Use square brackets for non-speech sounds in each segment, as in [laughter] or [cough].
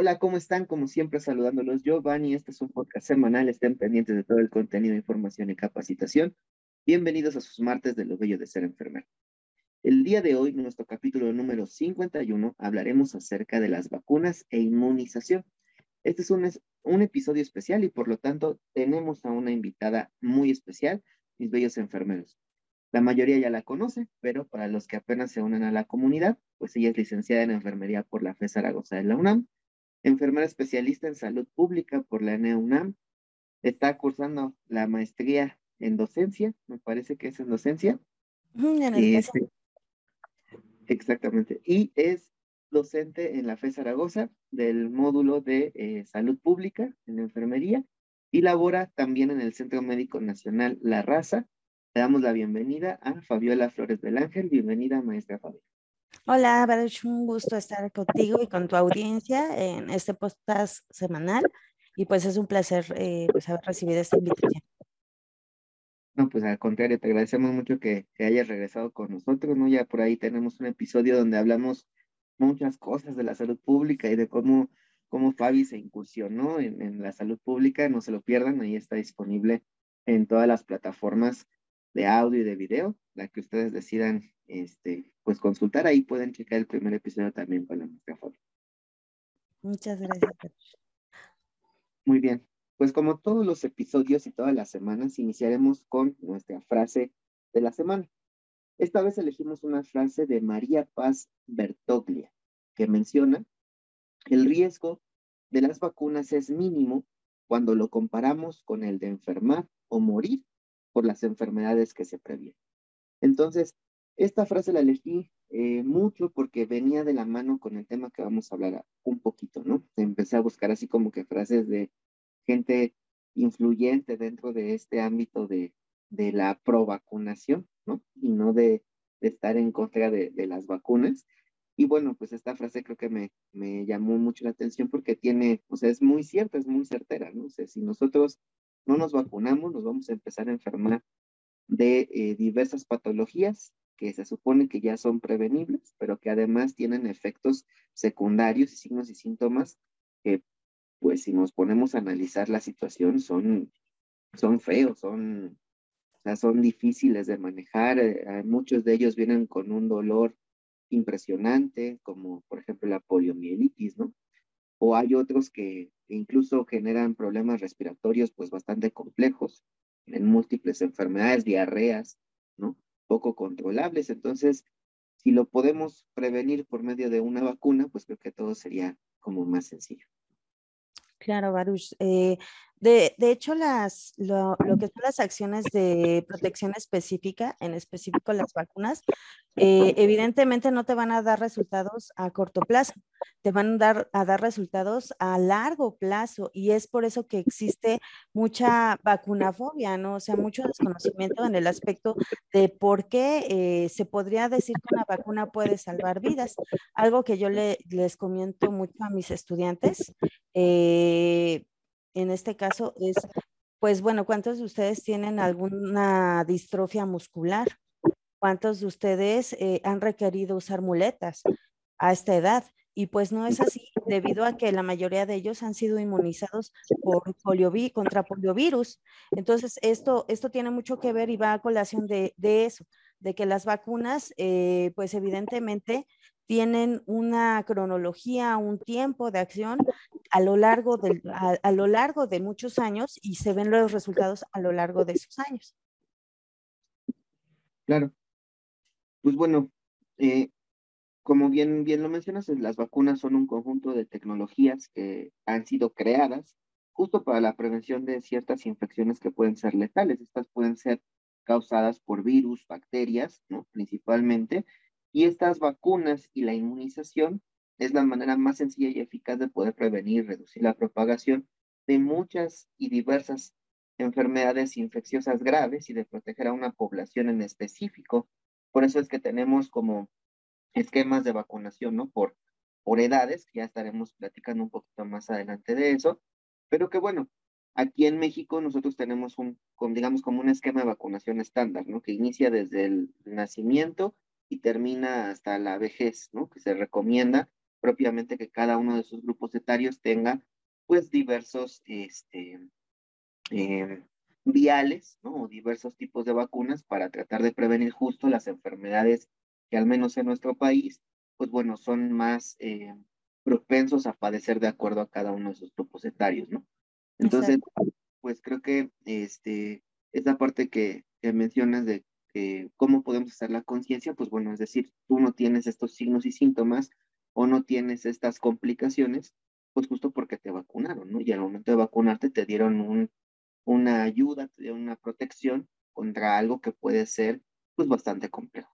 Hola, ¿cómo están? Como siempre, saludándolos yo, Vani. Este es un podcast semanal. Estén pendientes de todo el contenido, información y capacitación. Bienvenidos a sus martes de lo bello de ser enfermero. El día de hoy, nuestro capítulo número 51, hablaremos acerca de las vacunas e inmunización. Este es un, un episodio especial y por lo tanto tenemos a una invitada muy especial, mis bellos enfermeros. La mayoría ya la conoce, pero para los que apenas se unen a la comunidad, pues ella es licenciada en enfermería por la FE Zaragoza de la UNAM, enfermera especialista en salud pública por la UNAM, está cursando la maestría en docencia, me parece que es en docencia. Este, exactamente. Y es docente en la FE Zaragoza del módulo de eh, salud pública en enfermería y labora también en el Centro Médico Nacional La Raza le damos la bienvenida a Fabiola Flores del Ángel. Bienvenida, maestra Fabiola. Hola, Baruch, un gusto estar contigo y con tu audiencia en este podcast semanal. Y pues es un placer eh, pues haber recibido esta invitación. No, pues al contrario, te agradecemos mucho que, que, hayas regresado con nosotros, ¿no? Ya por ahí tenemos un episodio donde hablamos muchas cosas de la salud pública y de cómo, cómo Fabi se incursionó en, en la salud pública. No se lo pierdan, ahí está disponible en todas las plataformas de audio y de video, la que ustedes decidan este, pues consultar, ahí pueden checar el primer episodio también con la micrófono. Muchas gracias. Muy bien, pues como todos los episodios y todas las semanas, iniciaremos con nuestra frase de la semana. Esta vez elegimos una frase de María Paz Bertoglia, que menciona, el riesgo de las vacunas es mínimo cuando lo comparamos con el de enfermar o morir por las enfermedades que se previenen. Entonces, esta frase la elegí eh, mucho porque venía de la mano con el tema que vamos a hablar un poquito, ¿no? Empecé a buscar así como que frases de gente influyente dentro de este ámbito de, de la provacunación, ¿no? Y no de, de estar en contra de, de, las vacunas. Y bueno, pues esta frase creo que me, me llamó mucho la atención porque tiene, o sea, es muy cierta, es muy certera, ¿no? O sea, si nosotros no nos vacunamos, nos vamos a empezar a enfermar de eh, diversas patologías que se supone que ya son prevenibles, pero que además tienen efectos secundarios y signos y síntomas que, pues si nos ponemos a analizar la situación, son, son feos, son, o sea, son difíciles de manejar. Eh, muchos de ellos vienen con un dolor impresionante, como por ejemplo la poliomielitis, ¿no? O hay otros que incluso generan problemas respiratorios pues bastante complejos en múltiples enfermedades, diarreas, ¿no? Poco controlables. Entonces, si lo podemos prevenir por medio de una vacuna, pues creo que todo sería como más sencillo. Claro, Baruch. Eh, de, de, hecho, las, lo, lo, que son las acciones de protección específica, en específico las vacunas, eh, evidentemente no te van a dar resultados a corto plazo, te van a dar, a dar resultados a largo plazo y es por eso que existe mucha vacunafobia, ¿no? O sea, mucho desconocimiento en el aspecto de por qué eh, se podría decir que una vacuna puede salvar vidas. Algo que yo le, les comento mucho a mis estudiantes. Eh, en este caso es, pues bueno, ¿cuántos de ustedes tienen alguna distrofia muscular? ¿Cuántos de ustedes eh, han requerido usar muletas a esta edad? Y pues no es así, debido a que la mayoría de ellos han sido inmunizados por poliovi contra poliovirus. Entonces, esto, esto tiene mucho que ver y va a colación de, de eso, de que las vacunas, eh, pues evidentemente tienen una cronología, un tiempo de acción a lo largo, del, a, lo largo de muchos años y se ven los resultados a lo largo de esos años. Claro. Pues bueno, eh, como bien, bien lo mencionas, las vacunas son un conjunto de tecnologías que han sido creadas justo para la prevención de ciertas infecciones que pueden ser letales. Estas pueden ser causadas por virus, bacterias, ¿no? Principalmente, y estas vacunas y la inmunización es la manera más sencilla y eficaz de poder prevenir y reducir la propagación de muchas y diversas enfermedades infecciosas graves y de proteger a una población en específico. Por eso es que tenemos como esquemas de vacunación, ¿no? Por, por edades, que ya estaremos platicando un poquito más adelante de eso, pero que bueno, aquí en México nosotros tenemos un, digamos, como un esquema de vacunación estándar, ¿no? Que inicia desde el nacimiento y termina hasta la vejez, ¿no? Que se recomienda propiamente que cada uno de sus grupos etarios tenga pues diversos este, eh, viales, ¿no? O diversos tipos de vacunas para tratar de prevenir justo las enfermedades que al menos en nuestro país, pues bueno, son más eh, propensos a padecer de acuerdo a cada uno de sus grupos etarios, ¿no? Entonces, pues creo que este, esta parte que, que mencionas de cómo podemos hacer la conciencia, pues bueno, es decir, tú no tienes estos signos y síntomas o no tienes estas complicaciones, pues justo porque te vacunaron, ¿no? Y al momento de vacunarte te dieron un, una ayuda, te dieron una protección contra algo que puede ser pues bastante complejo.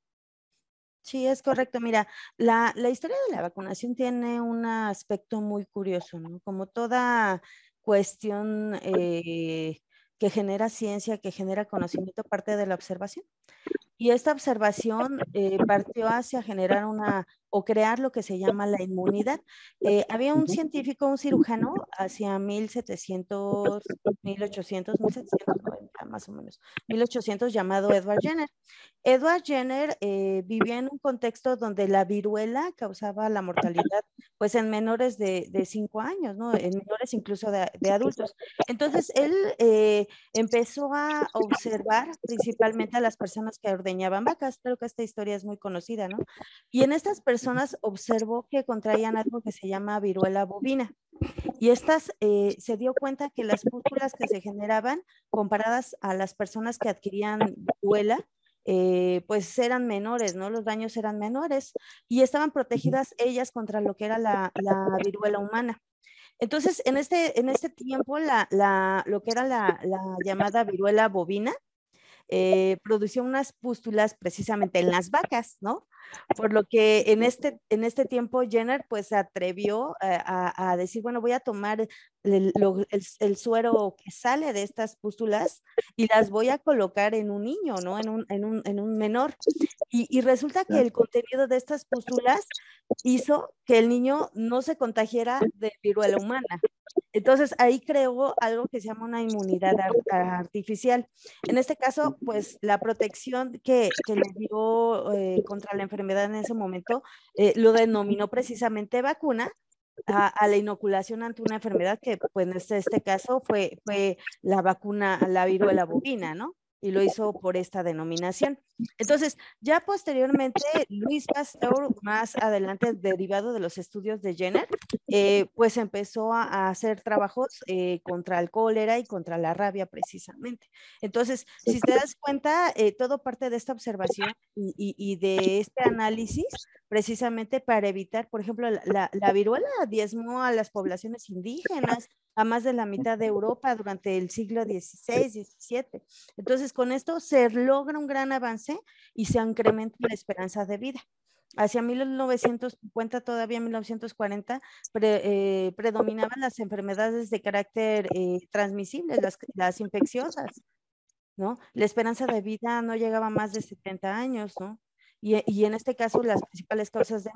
Sí, es correcto. Mira, la, la, historia de la vacunación tiene un aspecto muy curioso, ¿no? Como toda cuestión eh, que genera ciencia, que genera conocimiento, parte de la observación. Y esta observación eh, partió hacia generar una o crear lo que se llama la inmunidad. Eh, había un científico, un cirujano, hacia 1700, 1800, 1790 más o menos, 1800, llamado Edward Jenner. Edward Jenner eh, vivía en un contexto donde la viruela causaba la mortalidad, pues en menores de, de cinco años, ¿no? En menores incluso de, de adultos. Entonces, él empezó a observar principalmente a las personas que ordeñaban vacas. Creo que esta historia es muy conocida, ¿no? Y en estas personas observó que contraían algo que se llama viruela bovina. Y estas eh, se dio cuenta que las pústulas que se generaban comparadas a las personas que adquirían viruela, eh, pues eran menores, ¿no? Los daños eran menores y estaban protegidas ellas contra lo que era la, la viruela humana. Entonces, en este, en este tiempo, la, la, lo que era la, la llamada viruela bovina, eh, producía unas pústulas precisamente en las vacas, ¿no? Por lo que en este, en este tiempo Jenner pues se atrevió eh, a, decir, bueno, voy a tomar el, suero que sale de estas pústulas y las voy a colocar en un niño, ¿no? En un, en un, en un menor. Y, resulta que el contenido de estas pústulas hizo que el niño no se contagiara de viruela humana. Entonces ahí creó algo que se llama una inmunidad artificial. En este caso, pues la protección que, que le dio eh, contra la enfermedad en ese momento eh, lo denominó precisamente vacuna, a, la inoculación ante una enfermedad que pues en este, este caso fue, fue la vacuna, la viruela bovina, ¿no? Y lo hizo por esta denominación. Entonces, ya posteriormente, Luis Pasteur, más adelante, derivado de los estudios de Jenner, eh, pues empezó a, hacer trabajos eh, contra el cólera y contra la rabia precisamente. Entonces, si te das cuenta, eh, todo parte de esta observación y, de este análisis precisamente para evitar, por ejemplo, la, la viruela diezmó a las poblaciones indígenas, a más de la mitad de Europa durante el siglo XVI, XVII. Entonces, con esto se logra un gran avance y se incrementa la esperanza de vida. Hacia 1950, todavía 1940, eh, predominaban las enfermedades de carácter eh, transmisible, las, las infecciosas, ¿no? La esperanza de vida no llegaba a más de 70 años, ¿no? Y, en este caso las principales causas de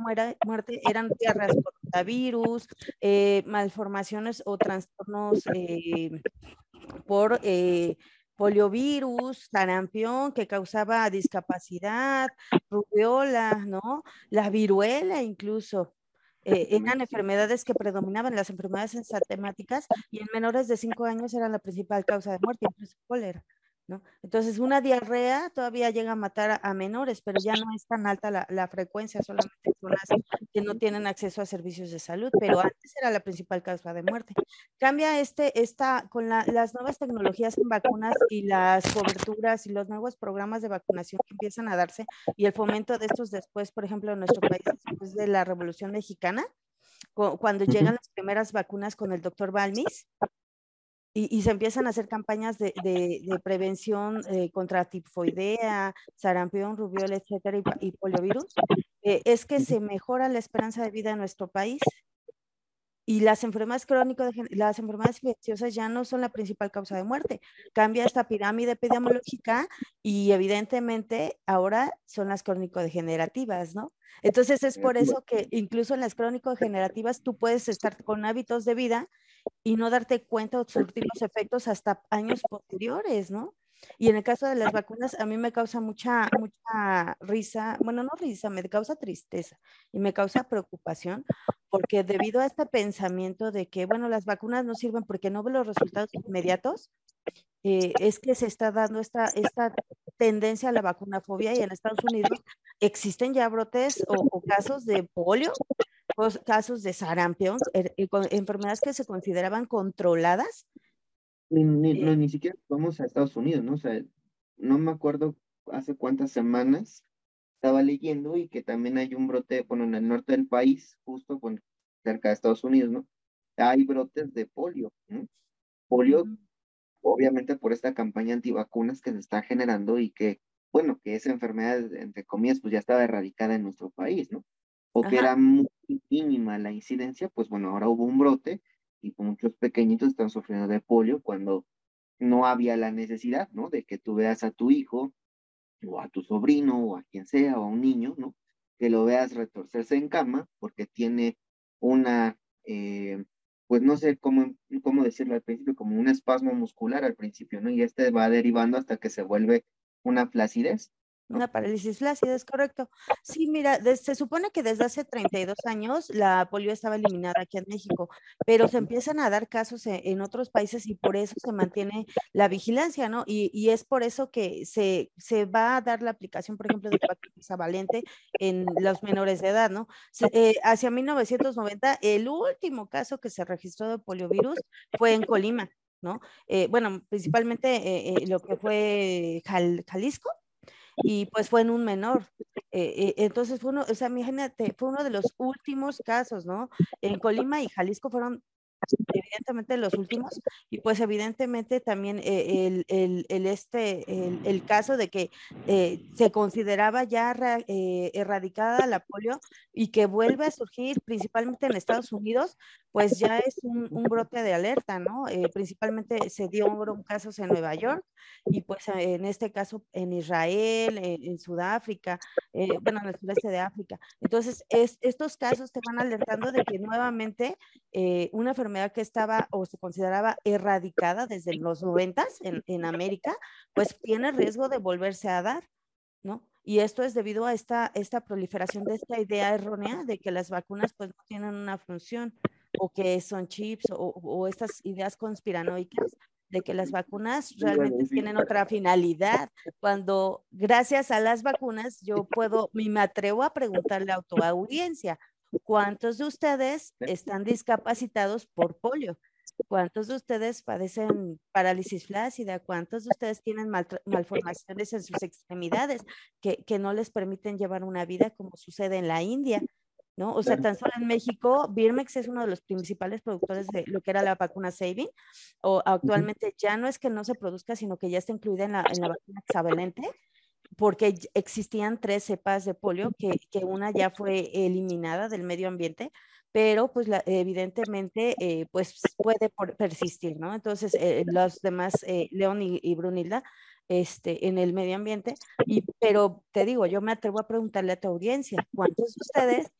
muerte eran diarreas por rotavirus, eh, malformaciones o trastornos eh, por eh, poliovirus, sarampión que causaba discapacidad, rubiola, ¿no? La viruela incluso. eran enfermedades que predominaban, las enfermedades ensatemáticas, y en menores de 5 años eran la principal causa de muerte, incluso cólera. Entonces, una diarrea todavía llega a matar a, menores, pero ya no es tan alta la, frecuencia, solamente personas que no tienen acceso a servicios de salud, pero antes era la principal causa de muerte. Cambia este, esta, con las nuevas tecnologías en vacunas y las coberturas y los nuevos programas de vacunación que empiezan a darse y el fomento de estos después, por ejemplo, en nuestro país, después de la Revolución Mexicana, cuando llegan las primeras vacunas con el doctor Balmis, y, se empiezan a hacer campañas de, de, prevención eh, contra tifoidea, sarampión, rubiola, etcétera, y, poliovirus, eh, es que se mejora la esperanza de vida en nuestro país. Y las enfermedades crónicas, las enfermedades infecciosas ya no son la principal causa de muerte. Cambia esta pirámide epidemiológica y evidentemente ahora son las crónico-degenerativas, ¿no? Entonces es por eso que incluso en las crónico-degenerativas tú puedes estar con hábitos de vida y no darte cuenta o surtir los efectos hasta años posteriores, ¿no? Y en el caso de las vacunas, a mí me causa mucha, mucha risa, bueno, no risa, me causa tristeza y me causa preocupación, porque debido a este pensamiento de que, bueno, las vacunas no sirven porque no ven los resultados inmediatos, eh, es que se está dando esta, esta tendencia a la vacunafobia y en Estados Unidos existen ya brotes o, casos de polio, casos de sarampión, er, enfermedades que se consideraban controladas. Ni, ni, ni siquiera vamos a Estados Unidos, ¿no? O sea, no me acuerdo hace cuántas semanas estaba leyendo y que también hay un brote, bueno, en el norte del país, justo bueno, cerca de Estados Unidos, ¿no? Hay brotes de polio, ¿no? Polio, obviamente por esta campaña antivacunas que se está generando y que, bueno, que esa enfermedad, entre comillas, pues ya estaba erradicada en nuestro país, ¿no? O que era muy mínima la incidencia, pues bueno, ahora hubo un brote y muchos pequeñitos están sufriendo de polio cuando no había la necesidad, ¿no? De que tú veas a tu hijo o a tu sobrino o a quien sea o a un niño, ¿no? Que lo veas retorcerse en cama porque tiene una, eh, pues no sé cómo, cómo decirlo al principio, como un espasmo muscular al principio, ¿no? Y este va derivando hasta que se vuelve una flacidez. Una parálisis flácida, es correcto. Sí, mira, se supone que desde hace 32 años la polio estaba eliminada aquí en México, pero se empiezan a dar casos e, en, otros países y por eso se mantiene la vigilancia, ¿no? Y, es por eso que se, se, va a dar la aplicación, por ejemplo, de la valente en los menores de edad, ¿no? Eh, hacia 1990, el último caso que se registró de poliovirus fue en Colima, ¿no? Eh, bueno, principalmente eh, lo que fue Jalisco, y pues fue en un menor. Eh, eh, entonces fue uno, o sea, imagínate, fue uno de los últimos casos, ¿no? En Colima y Jalisco fueron evidentemente los últimos, y pues evidentemente también eh, el, el, el, este, el, caso de que eh, se consideraba ya eh, erradicada la polio y que vuelve a surgir principalmente en Estados Unidos, pues ya es un, un brote de alerta, ¿no? principalmente se dio un casos en Nueva York y pues en este caso en Israel, en, Sudáfrica, bueno, en el sureste de África. Entonces, es, estos casos te van alertando de que nuevamente una enfermedad que estaba o se consideraba erradicada desde los noventas en, en América, pues tiene riesgo de volverse a dar, ¿no? Y esto es debido a esta, esta proliferación de esta idea errónea de que las vacunas pues no tienen una función o que son chips o, o estas ideas conspiranoicas de que las vacunas realmente tienen otra finalidad, cuando gracias a las vacunas yo puedo, me atrevo a preguntarle a tu audiencia, ¿Cuántos de ustedes están discapacitados por polio? ¿Cuántos de ustedes padecen parálisis flácida? ¿Cuántos de ustedes tienen malformaciones en sus extremidades que, que, no les permiten llevar una vida como sucede en la India? ¿no? O sea, tan solo en México, Birmex es uno de los principales productores de lo que era la vacuna Saving, o actualmente ya no es que no se produzca, sino que ya está incluida en la, en la vacuna hexavalente, porque existían tres cepas de polio, que, que, una ya fue eliminada del medio ambiente, pero pues evidentemente eh, pues puede persistir, ¿no? Entonces, eh, los demás, eh, León y, Brunilda, este, en el medio ambiente, y, pero te digo, yo me atrevo a preguntarle a tu audiencia, ¿cuántos de ustedes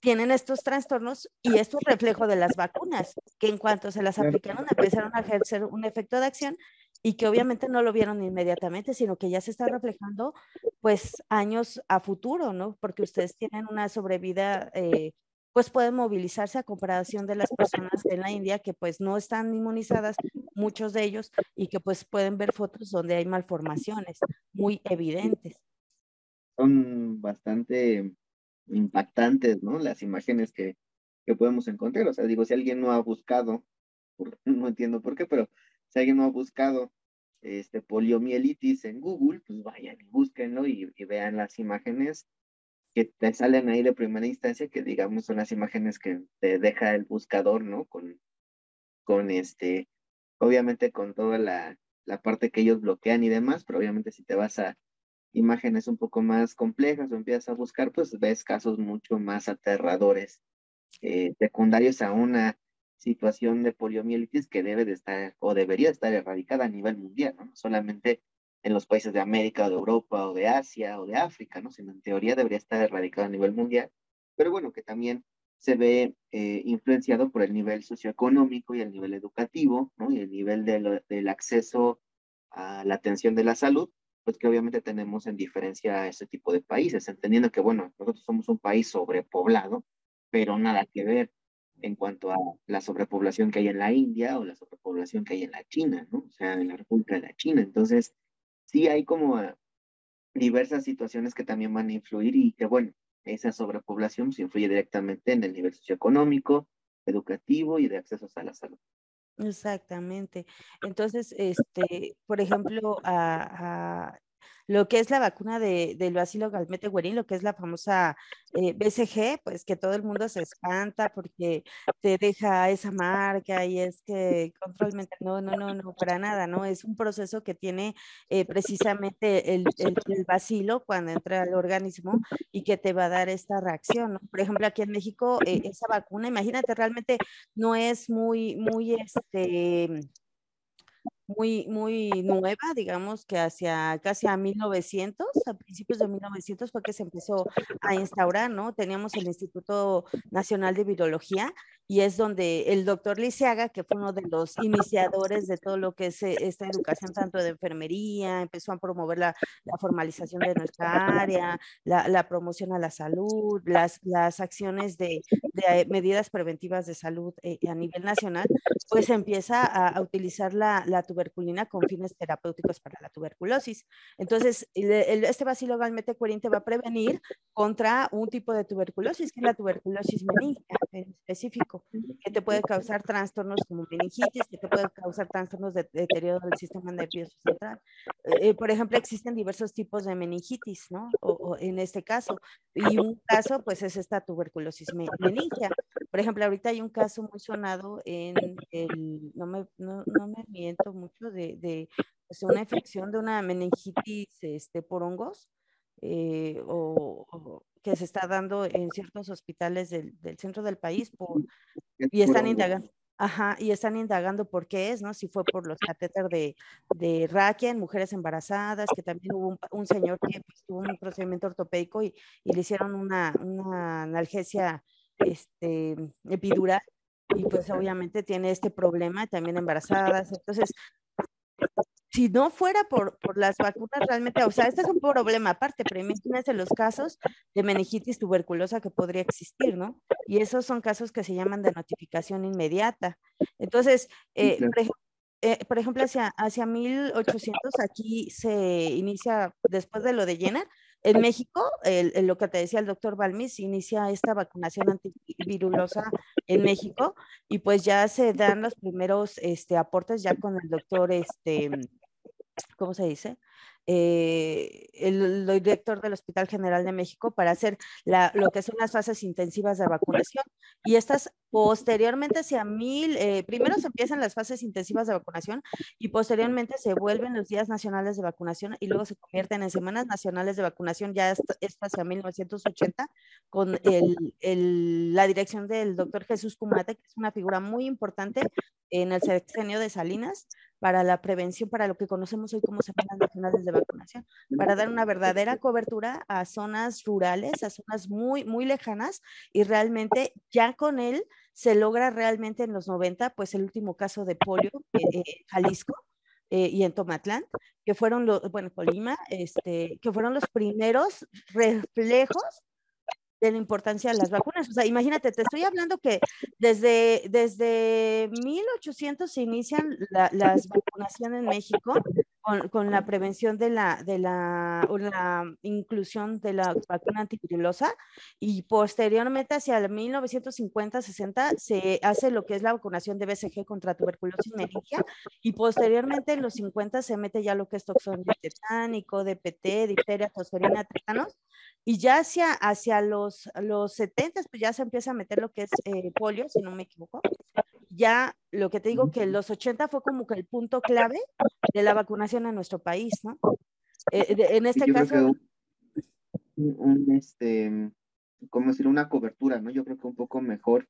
tienen estos trastornos y esto es reflejo de las vacunas, que en cuanto se las aplicaron empezaron a ejercer un efecto de acción y que obviamente no lo vieron inmediatamente, sino que ya se está reflejando pues años a futuro, ¿no? Porque ustedes tienen una sobrevida, eh, pues pueden movilizarse a comparación de las personas de la India que pues no están inmunizadas, muchos de ellos, y que pues pueden ver fotos donde hay malformaciones muy evidentes. Son bastante impactantes, ¿no? Las imágenes que, que podemos encontrar. O sea, digo, si alguien no ha buscado, no entiendo por qué, pero si alguien no ha buscado este, poliomielitis en Google, pues vayan y búsquenlo y, vean las imágenes que te salen ahí de primera instancia, que digamos son las imágenes que te deja el buscador, ¿no? Con, con este, obviamente con toda la, la parte que ellos bloquean y demás, pero obviamente si te vas a imágenes un poco más complejas o empiezas a buscar, pues ves casos mucho más aterradores, eh, secundarios a una situación de poliomielitis que debe de estar o debería estar erradicada a nivel mundial, ¿no? solamente en los países de América o de Europa o de Asia o de África, ¿no? sino en teoría debería estar erradicada a nivel mundial, pero bueno, que también se ve eh, influenciado por el nivel socioeconómico y el nivel educativo, ¿no? y el nivel del acceso a la atención de la salud, pues que obviamente tenemos en diferencia a ese tipo de países, entendiendo que, bueno, nosotros somos un país sobrepoblado, pero nada que ver en cuanto a la sobrepoblación que hay en la India o la sobrepoblación que hay en la China, ¿no? O sea, en la República de la China. Entonces, sí hay como diversas situaciones que también van a influir y que, bueno, esa sobrepoblación se pues, influye directamente en el nivel socioeconómico, educativo y de acceso a la salud. Exactamente. Entonces, este, por ejemplo, a, lo que es la vacuna de, del bacilo galmete guerín, lo que es la famosa eh, BCG, pues que todo el mundo se espanta porque te deja esa marca y es que controlmente, no, no, no, no, para nada, ¿no? Es un proceso que tiene eh, precisamente el, el, bacilo cuando entra al organismo y que te va a dar esta reacción, ¿no? Por ejemplo, aquí en México, eh, esa vacuna, imagínate, realmente no es muy, muy, este, muy, muy nueva, digamos que hacia casi a 1900, a principios de 1900 fue que se empezó a instaurar, ¿no? Teníamos el Instituto Nacional de Virología y es donde el doctor Lisiaga, que fue uno de los iniciadores de todo lo que es eh, esta educación tanto de enfermería, empezó a promover la, la formalización de nuestra área, la, la, promoción a la salud, las, las acciones de, de medidas preventivas de salud eh, a nivel nacional, pues empieza a, a utilizar la, la tuberculina con fines terapéuticos para la tuberculosis. Entonces, este bacilo galmete te va a prevenir contra un tipo de tuberculosis, que es la tuberculosis meningea en específico, que te puede causar trastornos como meningitis, que te puede causar trastornos de deterioro del sistema nervioso central. Eh, eh, por ejemplo, existen diversos tipos de meningitis, ¿no? O, en este caso, y un caso, pues, es esta tuberculosis meningea. Por ejemplo, ahorita hay un caso muy sonado en el, no me, no, no me miento mucho, de, de pues, una infección de una meningitis este, por hongos, eh, o, que se está dando en ciertos hospitales del, del centro del país por, y están indagando. Ajá, y están indagando por qué es, ¿no? Si fue por los catéteres de, de raquia en mujeres embarazadas, que también hubo un, señor que pues, tuvo un procedimiento ortopédico y, y, le hicieron una, una analgesia este, epidural y pues obviamente tiene este problema también embarazadas. Entonces, si no fuera por, por, las vacunas, realmente, o sea, este es un problema aparte, pero imagínense los casos de meningitis tuberculosa que podría existir, ¿no? Y esos son casos que se llaman de notificación inmediata. Entonces, eh, eh, por, ejemplo, hacia, hacia 1800 aquí se inicia, después de lo de Jenner, en México, el, lo que te decía el doctor Balmis, inicia esta vacunación antivirulosa en México y pues ya se dan los primeros este, aportes ya con el doctor, este, ¿cómo se dice? Eh, el, director del Hospital General de México para hacer lo que son las fases intensivas de vacunación. Y estas posteriormente hacia mil, eh, primero se empiezan las fases intensivas de vacunación y posteriormente se vuelven los días nacionales de vacunación y luego se convierten en semanas nacionales de vacunación ya esto, hacia 1980 con el, la dirección del doctor Jesús Cumate, que es una figura muy importante en el sexenio de Salinas para la prevención, para lo que conocemos hoy como semanas nacionales de vacunación, para dar una verdadera cobertura a zonas rurales, a zonas muy, muy lejanas y realmente ya con él se logra realmente en los 90, pues el último caso de polio, en eh, Jalisco, eh, y en Tomatlán, que fueron los, bueno, Colima, este, que fueron los primeros reflejos de la importancia de las vacunas. O sea, imagínate, te estoy hablando que desde, desde 1800 se inician las vacunaciones en México con, con, la prevención de la, de la, la inclusión de la vacuna antivirulosa y posteriormente hacia el 1950-60 se hace lo que es la vacunación de BCG contra tuberculosis meningea y posteriormente en los 50 se mete ya lo que es toxón tetánico, DPT, difteria, tosferina, tétanos y ya hacia, hacia los, los 70 pues ya se empieza a meter lo que es eh, polio, si no me equivoco. Ya lo que te digo que los 80 fue como que el punto clave de la vacunación en nuestro país, ¿no? Eh, en este caso... Un, este, ¿cómo decir? Una cobertura, ¿no? Yo creo que un poco mejor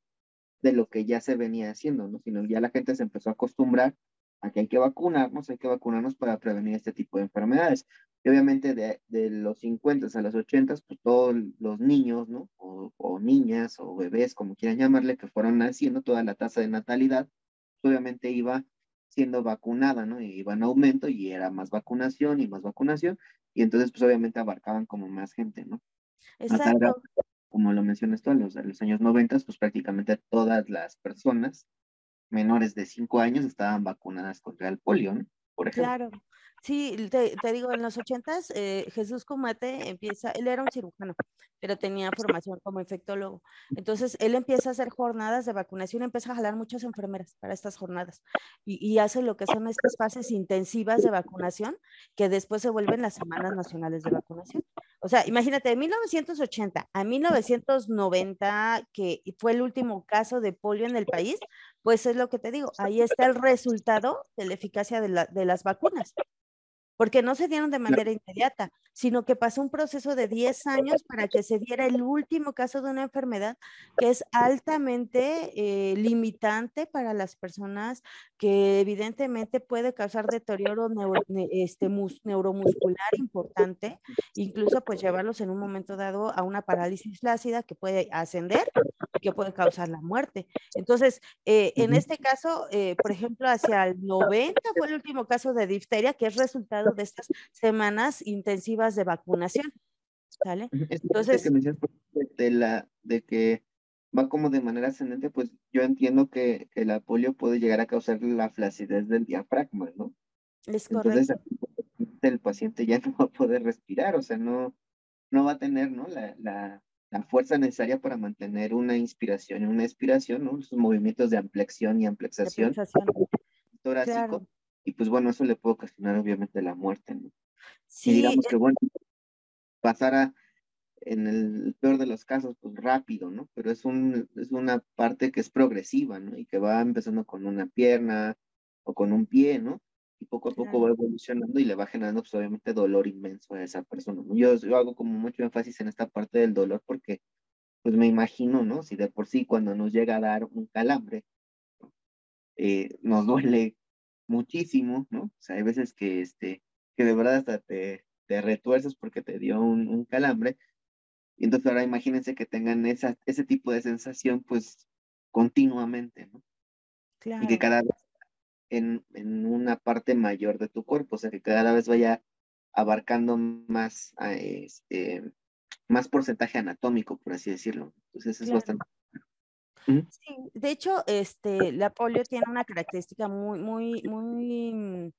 de lo que ya se venía haciendo, ¿no? Sino ya la gente se empezó a acostumbrar a que hay que vacunarnos, hay que vacunarnos para prevenir este tipo de enfermedades. Y obviamente de, de los 50 a los 80, pues todos los niños, ¿no? O, o, niñas o bebés, como quieran llamarle, que fueron naciendo, toda la tasa de natalidad, pues, obviamente iba siendo vacunada, ¿no? Y iba en aumento y era más vacunación y más vacunación, y entonces pues obviamente abarcaban como más gente, ¿no? Exacto. como lo mencionas tú, a los, los años 90, pues prácticamente todas las personas menores de 5 años estaban vacunadas contra el polio, ¿no? Por ejemplo. Sí, te, digo, en los ochentas, eh, Jesús Comate empieza, él era un cirujano, pero tenía formación como infectólogo. Entonces, él empieza a hacer jornadas de vacunación, empieza a jalar muchas enfermeras para estas jornadas y, hace lo que son estas fases intensivas de vacunación que después se vuelven las semanas nacionales de vacunación. O sea, imagínate, de 1980 a 1990, que fue el último caso de polio en el país, pues es lo que te digo, ahí está el resultado de la eficacia de las vacunas porque no se dieron de manera inmediata, sino que pasó un proceso de 10 años para que se diera el último caso de una enfermedad que es altamente eh, limitante para las personas, que evidentemente puede causar deterioro este, neuromuscular importante, incluso pues llevarlos en un momento dado a una parálisis flácida que puede ascender que puede causar la muerte. Entonces, eh, en este caso, eh, por ejemplo, hacia el 90 fue el último caso de difteria, que es resultado de estas semanas intensivas de vacunación. ¿Sale? Entonces, de, la, de que va como de manera ascendente, pues yo entiendo que, que la polio puede llegar a causar la flacidez del diafragma, ¿no? Es correcto. Entonces, el paciente ya [laughs] no va a poder respirar, o sea, no, no va a tener, ¿no? La, la, la fuerza necesaria para mantener una inspiración y una expiración, ¿no? Sus movimientos de ampliación y amplexación, torácico y pues bueno, eso le puede ocasionar obviamente la muerte, ¿no? Sí. digamos que bueno, pasara en el peor de los casos, pues rápido, ¿no? Pero es, un, es una parte que es progresiva, ¿no? Y que va empezando con una pierna o con un pie, ¿no? Y poco a poco va evolucionando y le va generando, pues obviamente, dolor inmenso a esa persona. ¿no? Yo, yo hago como mucho énfasis en esta parte del dolor porque, pues me imagino, ¿no? Si de por sí cuando nos llega a dar un calambre, eh, nos duele muchísimo, ¿no? O sea, hay veces que, este, que de verdad hasta te, te retuerces porque te dio un, un calambre. Y entonces ahora imagínense que tengan esa, ese tipo de sensación, pues, continuamente, ¿no? Claro. Y que cada vez en, en, una parte mayor de tu cuerpo, o sea, que cada vez vaya abarcando más, este, más porcentaje anatómico, por así decirlo. Entonces es bastante Sí, de hecho, este, la polio tiene una característica muy, muy, muy, mm,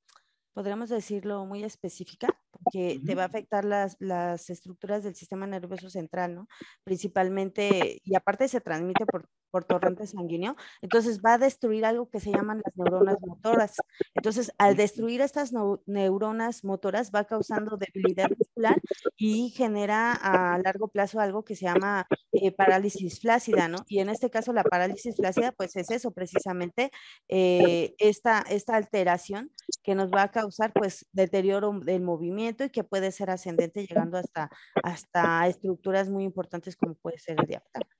podríamos decirlo, muy específica, porque te va a afectar las, las estructuras del sistema nervioso central, ¿no? Principalmente, y aparte se transmite por por torrente sanguíneo, entonces va a destruir algo que se llaman las neuronas motoras. Entonces, al destruir estas neuronas motoras, va causando debilidad muscular y genera a largo plazo algo que se llama eh, parálisis flácida, ¿no? Y en este caso, la parálisis flácida, pues es eso, precisamente, eh, esta, esta alteración que nos va a causar, pues, deterioro del movimiento y que puede ser ascendente, llegando hasta, hasta estructuras muy importantes como puede ser el diafragma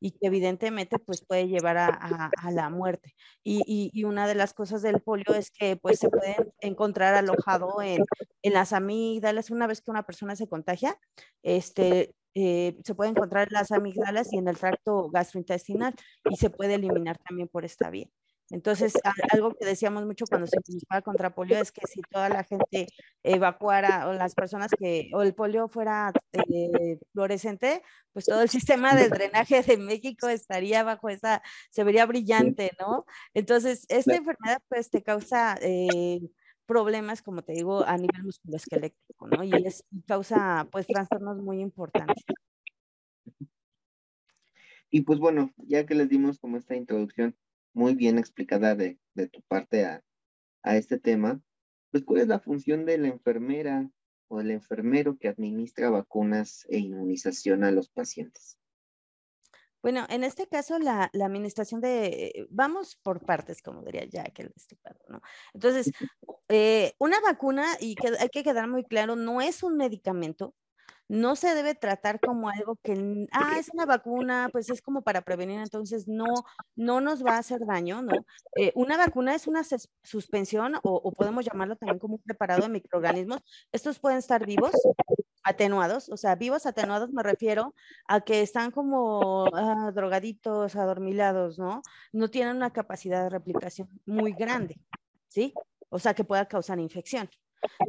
y que evidentemente pues puede llevar a, la muerte. Y, una de las cosas del polio es que pues se puede encontrar alojado en, las amígdalas. Una vez que una persona se contagia, este, eh, se puede encontrar en las amígdalas y en el tracto gastrointestinal y se puede eliminar también por esta vía. Entonces, algo que decíamos mucho cuando se luchaba contra polio es que si toda la gente evacuara o las personas que, o el polio fuera eh, fluorescente, pues todo el [laughs] sistema de drenaje de México estaría bajo esa, se vería brillante, ¿no? Entonces, esta enfermedad pues te causa eh, problemas, como te digo, a nivel musculoesquelético, ¿no? Y, es, causa pues trastornos muy importantes. Y pues bueno, ya que les dimos como esta introducción, muy bien explicada de, de tu parte a, a, este tema, pues cuál es la función de la enfermera o del enfermero que administra vacunas e inmunización a los pacientes. Bueno, en este caso la, la administración de, vamos por partes, como diría ya que el estipado, ¿no? Entonces, [laughs] eh, una vacuna, y que hay que quedar muy claro, no es un medicamento, no se debe tratar como algo que, ah, es una vacuna, pues es como para prevenir, entonces no, no nos va a hacer daño, ¿no? Eh, una vacuna es una suspensión o, podemos llamarlo también como un preparado de microorganismos. Estos pueden estar vivos, atenuados, o sea, vivos atenuados me refiero a que están como ah, drogaditos, adormilados, ¿no? No tienen una capacidad de replicación muy grande, ¿sí? O sea, que pueda causar infección.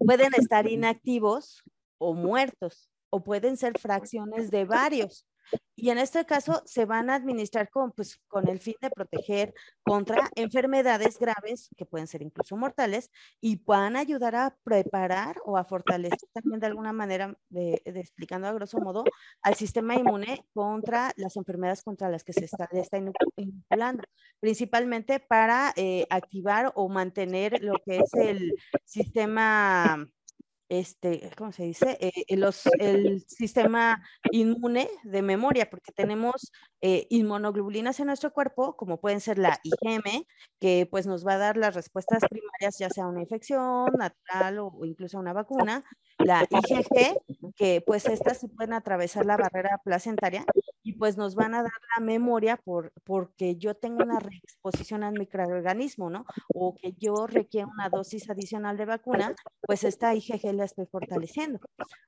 Pueden estar inactivos o muertos, o pueden ser fracciones de varios. Y en este caso se van a administrar con, pues, con el fin de proteger contra enfermedades graves que pueden ser incluso mortales y van a ayudar a preparar o a fortalecer también de alguna manera, de, explicando a grosso modo, al sistema inmune contra las enfermedades contra las que se está, está inoculando, principalmente para eh, activar o mantener lo que es el sistema este, ¿cómo se dice? Eh, los, el sistema inmune de memoria, porque tenemos eh, inmunoglobulinas en nuestro cuerpo, como pueden ser la IgM, que pues nos va a dar las respuestas primarias, ya sea una infección natural o, o incluso una vacuna, la IgG, que pues estas se pueden atravesar la barrera placentaria y pues nos van a dar la memoria por, porque yo tengo una reexposición al microorganismo, ¿no? O que yo requiero una dosis adicional de vacuna, pues esta IgG la estoy fortaleciendo.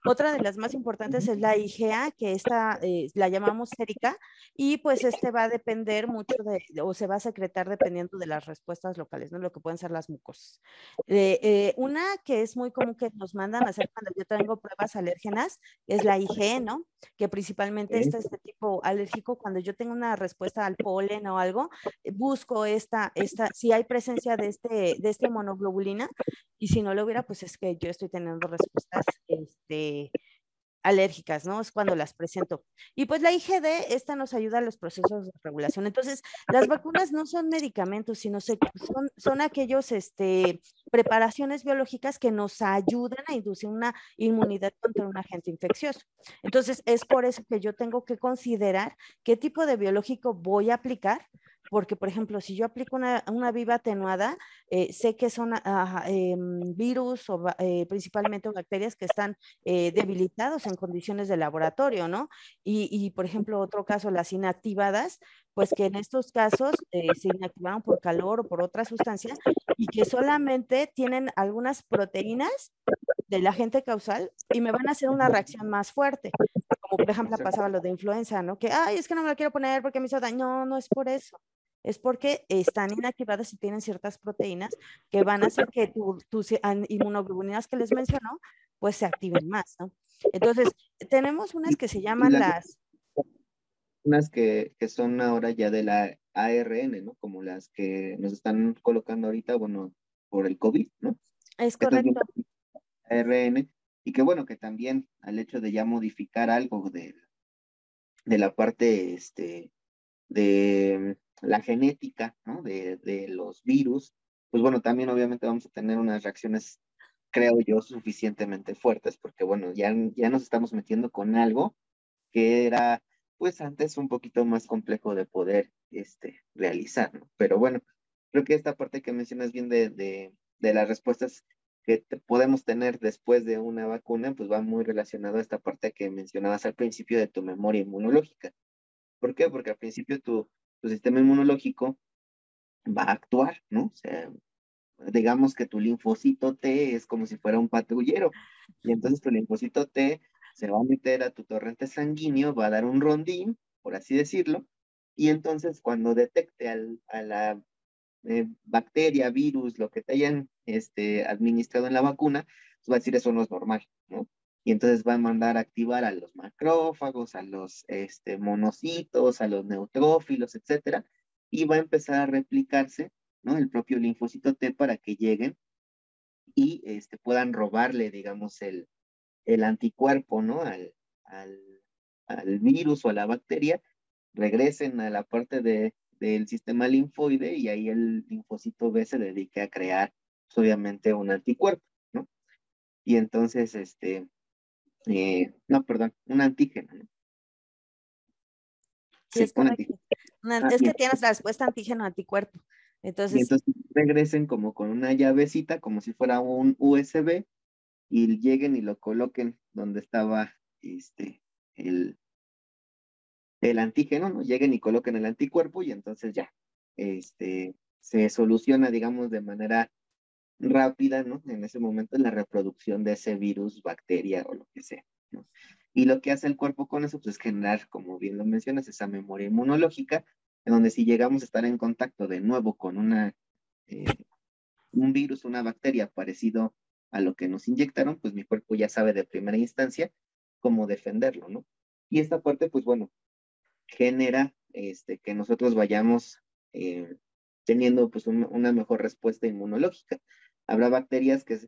Otra de las más importantes es la IgA, que esta eh, la llamamos sérica, y pues este va a depender mucho de, o se va a secretar dependiendo de las respuestas locales, ¿no? Lo que pueden ser las mucosas. Eh, eh, una que es muy común que nos mandan a hacer cuando yo tengo pruebas alérgenas es la IgE, ¿no? Que principalmente está este tipo alérgico, cuando yo tengo una respuesta al polen o algo, eh, busco esta, esta, si hay presencia de este, de este [laughs] monoglobulina, y si no lo hubiera, pues es que yo estoy teniendo respuestas, este, alérgicas, ¿no? Es cuando las presento. Y pues la IgD, esta nos ayuda a los procesos de regulación. Entonces, las vacunas no son medicamentos, sino son, son aquellos, este, preparaciones biológicas que nos ayudan a inducir una inmunidad contra un agente infeccioso. Entonces, es por eso que yo tengo que considerar qué tipo de biológico voy a aplicar porque, por ejemplo, si yo aplico una, una viva atenuada, eh, sé que son em, virus o eh, principalmente bacterias que están eh, debilitados en condiciones de laboratorio, ¿no? Y, y, por ejemplo, otro caso, las inactivadas, pues que en estos casos se inactivaron por calor o por otra sustancia y que solamente tienen algunas proteínas del agente causal y me van a hacer una reacción más fuerte. Como por ejemplo pasaba lo de influenza, ¿no? Que, ay, es que no me la quiero poner porque me hizo daño. No, no es por eso es porque están inactivadas y tienen ciertas proteínas que van a hacer que tus inmunoglobulinas que les mencionó, pues se activen más, ¿no? Entonces, tenemos unas que se llaman las... Unas que, que, son ahora ya de la ARN, ¿no? Como las que nos están colocando ahorita, bueno, por el COVID, ¿no? Es correcto. ARN, y que bueno, que también al hecho de ya modificar algo de, de la parte, este, de la genética de, de, los virus, pues bueno, también obviamente vamos a tener unas reacciones, creo yo, suficientemente fuertes, porque bueno, ya, ya nos estamos metiendo con algo que era, pues antes un poquito más complejo de poder este, realizar, ¿no? Pero bueno, creo que esta parte que mencionas bien de, de, de las respuestas que podemos tener después de una vacuna, pues va muy relacionado a esta parte que mencionabas al principio de tu memoria inmunológica. ¿Por qué? Porque al principio tu, tu sistema inmunológico va a actuar, ¿no? O sea, digamos que tu linfocito T es como si fuera un patrullero, y entonces tu linfocito T se va a meter a tu torrente sanguíneo, va a dar un rondín, por así decirlo, y entonces cuando detecte al, a la eh, bacteria, virus, lo que te hayan este, administrado en la vacuna, pues va a decir eso no es normal, ¿no? Y entonces va a mandar a activar a los macrófagos, a los este, monocitos, a los neutrófilos, etcétera, y va a empezar a replicarse, ¿no? El propio linfocito T para que lleguen y este, puedan robarle, digamos, el, el anticuerpo, ¿no? Al, al, al, virus o a la bacteria, regresen a la parte de, del sistema linfoide y ahí el linfocito B se dedique a crear, pues, obviamente, un anticuerpo, ¿no? Y entonces, este, eh, no, perdón, un antígeno. Sí, es. Ah, es que tienes la respuesta antígeno-anticuerpo. Entonces, entonces regresen como con una llavecita, como si fuera un USB, y lleguen y lo coloquen donde estaba este, el, el antígeno, ¿no? Lleguen y coloquen el anticuerpo y entonces ya, este, se soluciona, digamos, de manera rápida, ¿no? En ese momento en la reproducción de ese virus, bacteria o lo que sea, ¿no? Y lo que hace el cuerpo con eso, pues es generar, como bien lo mencionas, esa memoria inmunológica, en donde si llegamos a estar en contacto de nuevo con una, eh, un virus, una bacteria parecido a lo que nos inyectaron, pues mi cuerpo ya sabe de primera instancia cómo defenderlo, ¿no? Y esta parte, pues bueno, genera este, que nosotros vayamos eh, teniendo pues una mejor respuesta inmunológica. Habrá bacterias que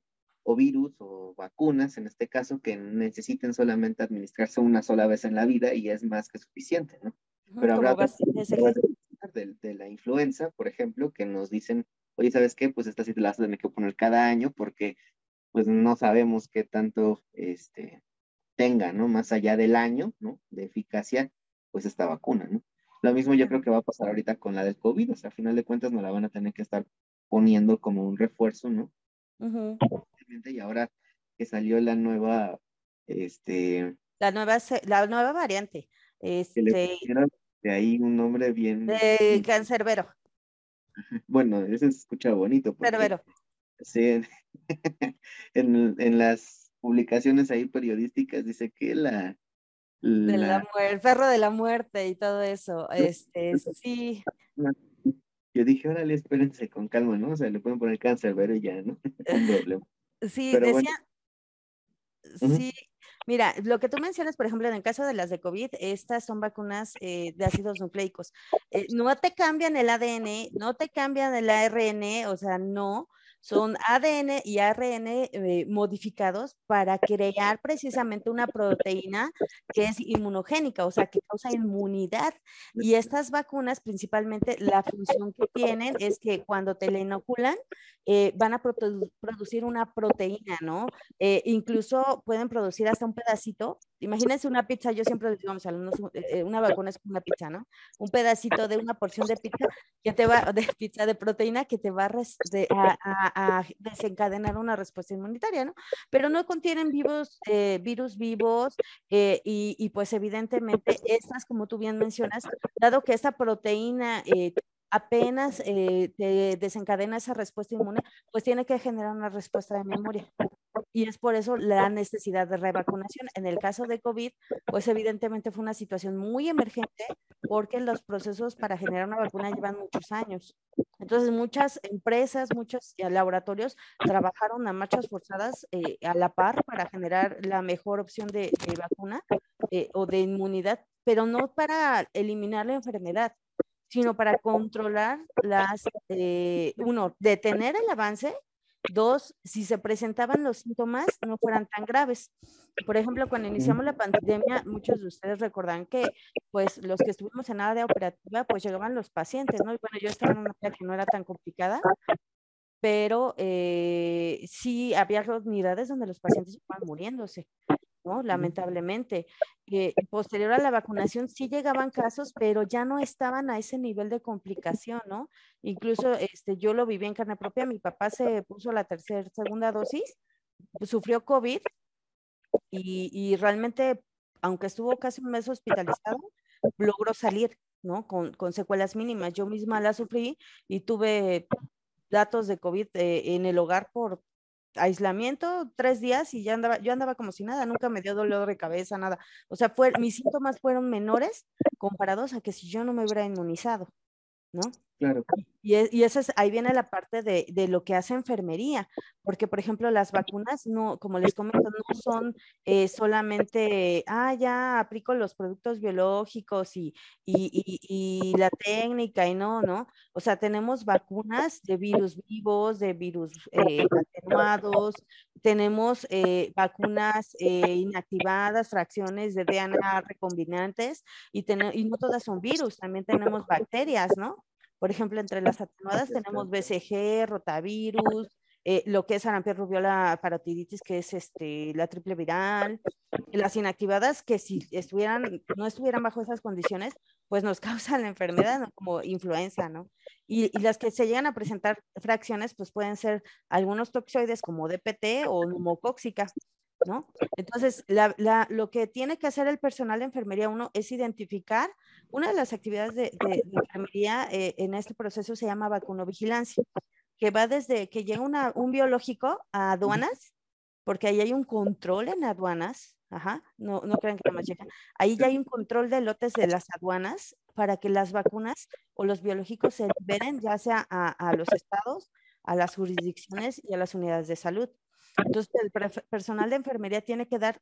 o virus o vacunas, en este caso, que necesiten solamente administrarse una sola vez en la vida y es más que suficiente, ¿no? Pero habrá de, de, la influenza, por ejemplo, que nos dicen, oye, ¿sabes qué? Pues esta sí te la vas a tener que poner cada año porque pues no sabemos qué tanto este, tenga, ¿no? Más allá del año, ¿no? De eficacia, pues esta vacuna, ¿no? Lo mismo yo creo que va a pasar ahorita con la del COVID, o sea, a final de cuentas nos la van a tener que estar poniendo como un refuerzo, ¿no? Y ahora que salió la nueva, este... La nueva, la nueva variante. Este, de ahí un nombre bien... De cancerbero. Bueno, eso se escucha bonito. Cancerbero. Sí, [laughs] en, en, las publicaciones ahí periodísticas dice que la... la... el perro de la muerte y todo eso. Este, sí. Yo dije, órale, espérense con calma, ¿no? O sea, le pueden poner cáncer, pero ya, ¿no? [laughs] Un doble. Sí, decía. Sí, mira, lo que tú mencionas, por ejemplo, en el caso de las de COVID, estas son vacunas eh, de ácidos nucleicos. Eh, no te cambian el ADN, no te cambian el ARN, o sea, no, son ADN y ARN eh, modificados para crear precisamente una proteína que es inmunogénica, o sea, que causa inmunidad. Y estas vacunas, principalmente, la función que tienen es que cuando te la inoculan, eh, van a producir una proteína, ¿no? Eh, incluso pueden producir hasta un pedacito. Imagínense una pizza, yo siempre les digo a mis alumnos, una vacuna es una pizza, ¿no? Un pedacito de una porción de pizza que te va, de pizza de proteína que te va a, desencadenar una respuesta inmunitaria, ¿no? Pero no contienen vivos, eh, virus vivos eh, y, pues evidentemente estas, como tú bien mencionas, dado que esta proteína eh, apenas te desencadena esa respuesta inmune, pues tiene que generar una respuesta de memoria y es por eso la necesidad de revacunación. En el caso de COVID, pues evidentemente fue una situación muy emergente porque los procesos para generar una vacuna llevan muchos años. Entonces, muchas empresas, muchos eh, laboratorios trabajaron a marchas forzadas eh, a la par para generar la mejor opción de, vacuna eh, o de inmunidad, pero no para eliminar la enfermedad, sino para controlar las, uno, detener el avance Dos, si se presentaban los síntomas, no fueran tan graves. Por ejemplo, cuando iniciamos la pandemia, muchos de ustedes recordan que, pues, los que estuvimos en área operativa, pues llegaban los pacientes, ¿no? Y bueno, yo estaba en una área que no era tan complicada, pero eh, sí había unidades donde los pacientes estaban muriéndose. ¿No? Lamentablemente. Eh, posterior a la vacunación sí llegaban casos, pero ya no estaban a ese nivel de complicación, ¿no? Incluso este, yo lo viví en carne propia, mi papá se puso la tercera, segunda dosis, sufrió COVID y, y realmente, aunque estuvo casi un mes hospitalizado, logró salir, ¿no? Con, con, secuelas mínimas. Yo misma la sufrí y tuve datos de COVID eh, en el hogar por aislamiento tres días y ya andaba, yo andaba como si nada, nunca me dio dolor de cabeza, nada. O sea, fue, mis síntomas fueron menores comparados a que si yo no me hubiera inmunizado, ¿no? Claro. Y, y eso es, ahí viene la parte de, de, lo que hace enfermería, porque por ejemplo las vacunas, no, como les comento, no son eh, solamente, ah, ya aplico los productos biológicos y, y, y, la técnica y no, ¿no? O sea, tenemos vacunas de virus vivos, de virus eh, atenuados, tenemos eh, vacunas inactivadas, fracciones de DNA recombinantes y, y no todas son virus, también tenemos bacterias, ¿no? Por ejemplo, entre las atenuadas tenemos BCG, rotavirus, eh, lo que es sarampión rubiola parotiditis, que es este, la triple viral, las inactivadas que si estuvieran, no estuvieran bajo esas condiciones, pues nos [laughs] causan la enfermedad, como influenza, ¿no? Y, y, las que se llegan a presentar fracciones, pues pueden ser algunos toxoides como DPT o neumocóxica. ¿No? Entonces, lo que tiene que hacer el personal de enfermería uno es identificar, una de las actividades de, enfermería eh, en este proceso se llama vacunovigilancia, que va desde que llega un biológico a aduanas, porque ahí hay un control en aduanas, ajá, no, no crean que nada más ahí ya hay un control de lotes de las aduanas para que las vacunas o los biológicos se liberen ya sea a los estados, a las jurisdicciones y a las unidades de salud. Entonces, el personal de enfermería tiene que dar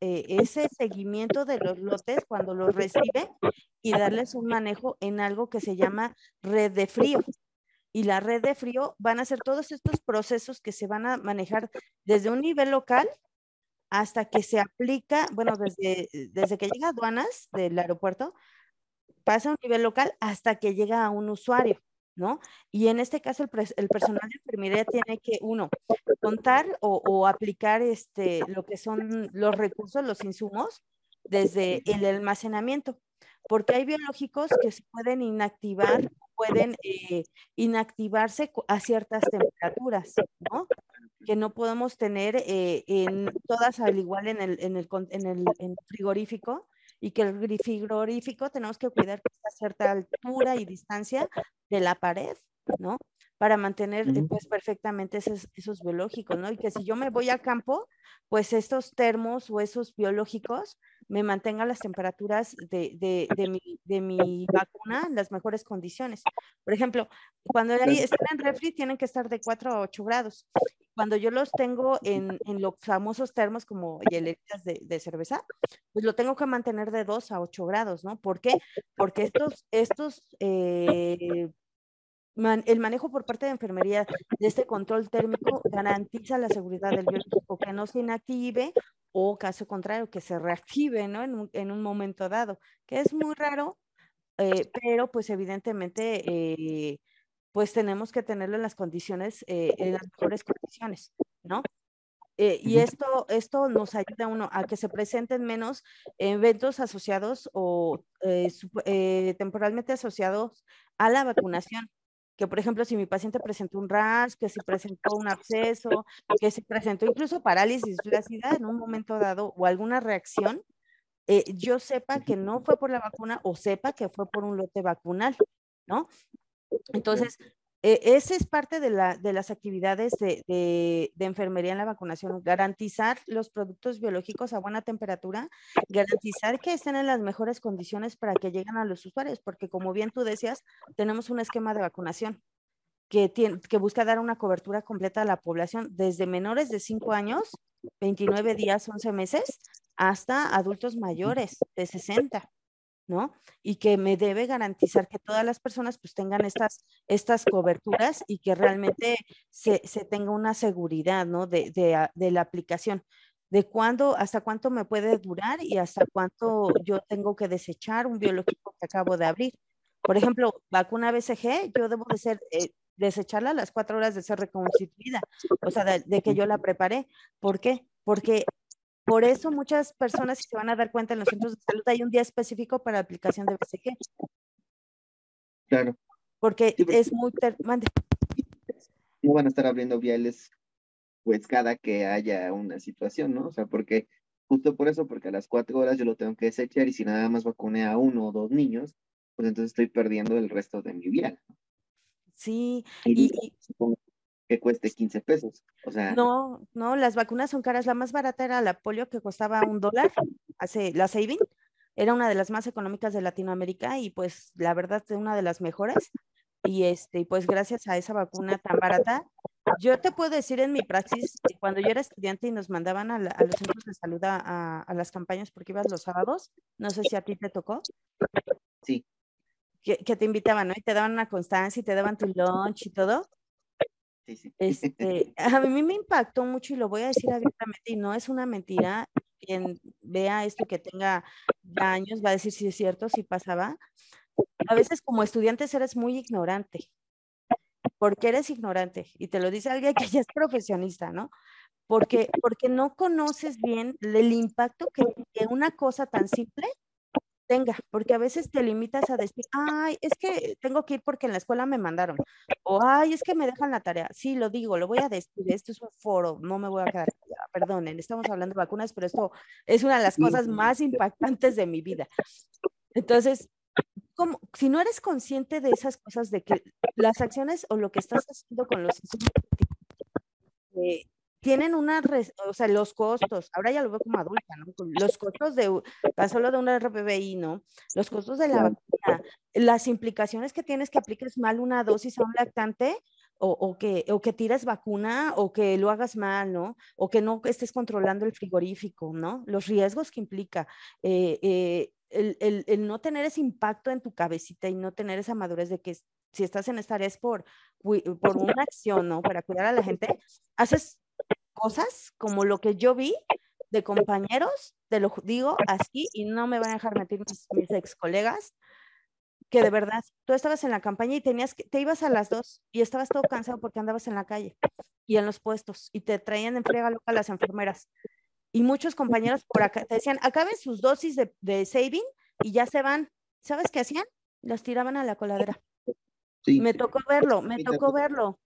eh, ese seguimiento de los lotes cuando los recibe y darles un manejo en algo que se llama red de frío. Y la red de frío van a ser todos estos procesos que se van a manejar desde un nivel local hasta que se aplica, bueno, desde, desde que llega a aduanas del aeropuerto, pasa a un nivel local hasta que llega a un usuario. ¿No? Y en este caso el, personal de enfermería tiene que, uno, contar o, aplicar este, lo que son los recursos, los insumos, desde el almacenamiento, porque hay biológicos que se pueden inactivar, pueden eh, inactivarse a ciertas temperaturas, ¿no? Que no podemos tener eh, en todas al igual en el, en el, en el, en el frigorífico, y que el frigorífico tenemos que cuidar que esté a cierta altura y distancia de la pared, ¿no? Para mantener pues perfectamente esos, esos, biológicos, ¿no? Y que si yo me voy al campo, pues estos termos o esos biológicos me mantengan las temperaturas de, de, de, mi, de mi vacuna en las mejores condiciones. Por ejemplo, cuando están en refri tienen que estar de 4 a 8 grados cuando yo los tengo en, en los famosos termos como hieleritas de, de, cerveza, pues lo tengo que mantener de 2 a 8 grados, ¿no? ¿Por qué? Porque estos, estos eh, el manejo por parte de enfermería de este control térmico garantiza la seguridad del biológico, que no se inactive o caso contrario, que se reactive, ¿no? En un, en un momento dado, que es muy raro, eh, pero pues evidentemente... Eh, pues tenemos que tenerlo en las condiciones, eh, en las mejores condiciones, ¿no? Eh, y esto, esto nos ayuda a uno a que se presenten menos eventos asociados o eh, temporalmente asociados a la vacunación. Que, por ejemplo, si mi paciente presentó un rash, que si presentó un absceso, que si presentó incluso parálisis flácida en un momento dado o alguna reacción, yo sepa que no fue por la vacuna o sepa que fue por un lote vacunal, ¿no? Entonces, eh, esa es parte de, la, de las actividades de, de, de, enfermería en la vacunación, garantizar los productos biológicos a buena temperatura, garantizar que estén en las mejores condiciones para que lleguen a los usuarios, porque como bien tú decías, tenemos un esquema de vacunación que, tiene, que busca dar una cobertura completa a la población desde menores de 5 años, 29 días, 11 meses, hasta adultos mayores de 60. ¿No? Y que me debe garantizar que todas las personas pues tengan estas, estas coberturas y que realmente se, tenga una seguridad, ¿no? De, de, la aplicación de cuándo, hasta cuánto me puede durar y hasta cuánto yo tengo que desechar un biológico que acabo de abrir. Por ejemplo, vacuna BCG, yo debo de ser, eh, desecharla a las cuatro horas de ser reconstituida, o sea, de, de, que yo la preparé. ¿Por qué? Porque por eso muchas personas, si se van a dar cuenta, en los centros de salud hay un día específico para aplicación de BCG. Claro. Porque es muy... No van a estar abriendo viales pues cada que haya una situación, ¿no? O sea, porque justo por eso, porque a las cuatro horas yo lo tengo que desechar y si nada más vacuné a uno o dos niños, pues entonces estoy perdiendo el resto de mi vial. Sí, y, que cueste 15 pesos. O sea. No, no, las vacunas son caras. La más barata era la polio que costaba un dólar, hace la Saving. Era una de las más económicas de Latinoamérica y pues la verdad es una de las mejores. Y este, pues gracias a esa vacuna tan barata, yo te puedo decir en mi praxis, cuando yo era estudiante y nos mandaban a, los centros de salud a, a, las campañas porque ibas los sábados, no sé si a ti te tocó. Sí. Que, que te invitaban, ¿no? Y te daban una constancia y te daban tu lunch y todo. [laughs] Este, a mí me impactó mucho y lo voy a decir abiertamente y no es una mentira. Quien vea esto que tenga años va a decir si es cierto, si pasaba. A veces como estudiantes eres muy ignorante. porque eres ignorante? Y te lo dice alguien que ya es profesionista, ¿no? Porque, porque no conoces bien el impacto que, que una cosa tan simple tenga, porque a veces te limitas a decir, ay, es que tengo que ir porque en la escuela me mandaron, o ay, es que me dejan la tarea. Sí, lo digo, lo voy a decir, esto es un foro, no me voy a quedar, perdonen, estamos hablando de vacunas, pero esto es una de las cosas más impactantes de mi vida. Entonces, como, si no eres consciente de esas cosas, de que las acciones o lo que estás haciendo con los eh, tienen una, o sea, los costos, ahora ya lo veo como adulta, ¿no? Los costos de, tan solo de una RPBI, ¿no? Los costos de la vacuna, las implicaciones que tienes que apliques mal una dosis a un lactante, o, que, o que tires vacuna o que lo hagas mal, ¿no? O que no estés controlando el frigorífico, ¿no? Los riesgos que implica. Eh, eh, el, no tener ese impacto en tu cabecita y no tener esa madurez de que si estás en esta área es por, por una acción, ¿no? Para cuidar a la gente, haces cosas como lo que yo vi de compañeros, te lo digo así y no me van a dejar meter mis, mis ex colegas, que de verdad, tú estabas en la campaña y tenías que, te ibas a las dos y estabas todo cansado porque andabas en la calle y en los puestos y te traían en friega loca las enfermeras. Y muchos compañeros por acá te decían, acaben sus dosis de, de saving y ya se van. ¿Sabes qué hacían? Las tiraban a la coladera. Sí. Me tocó verlo, me tocó verlo.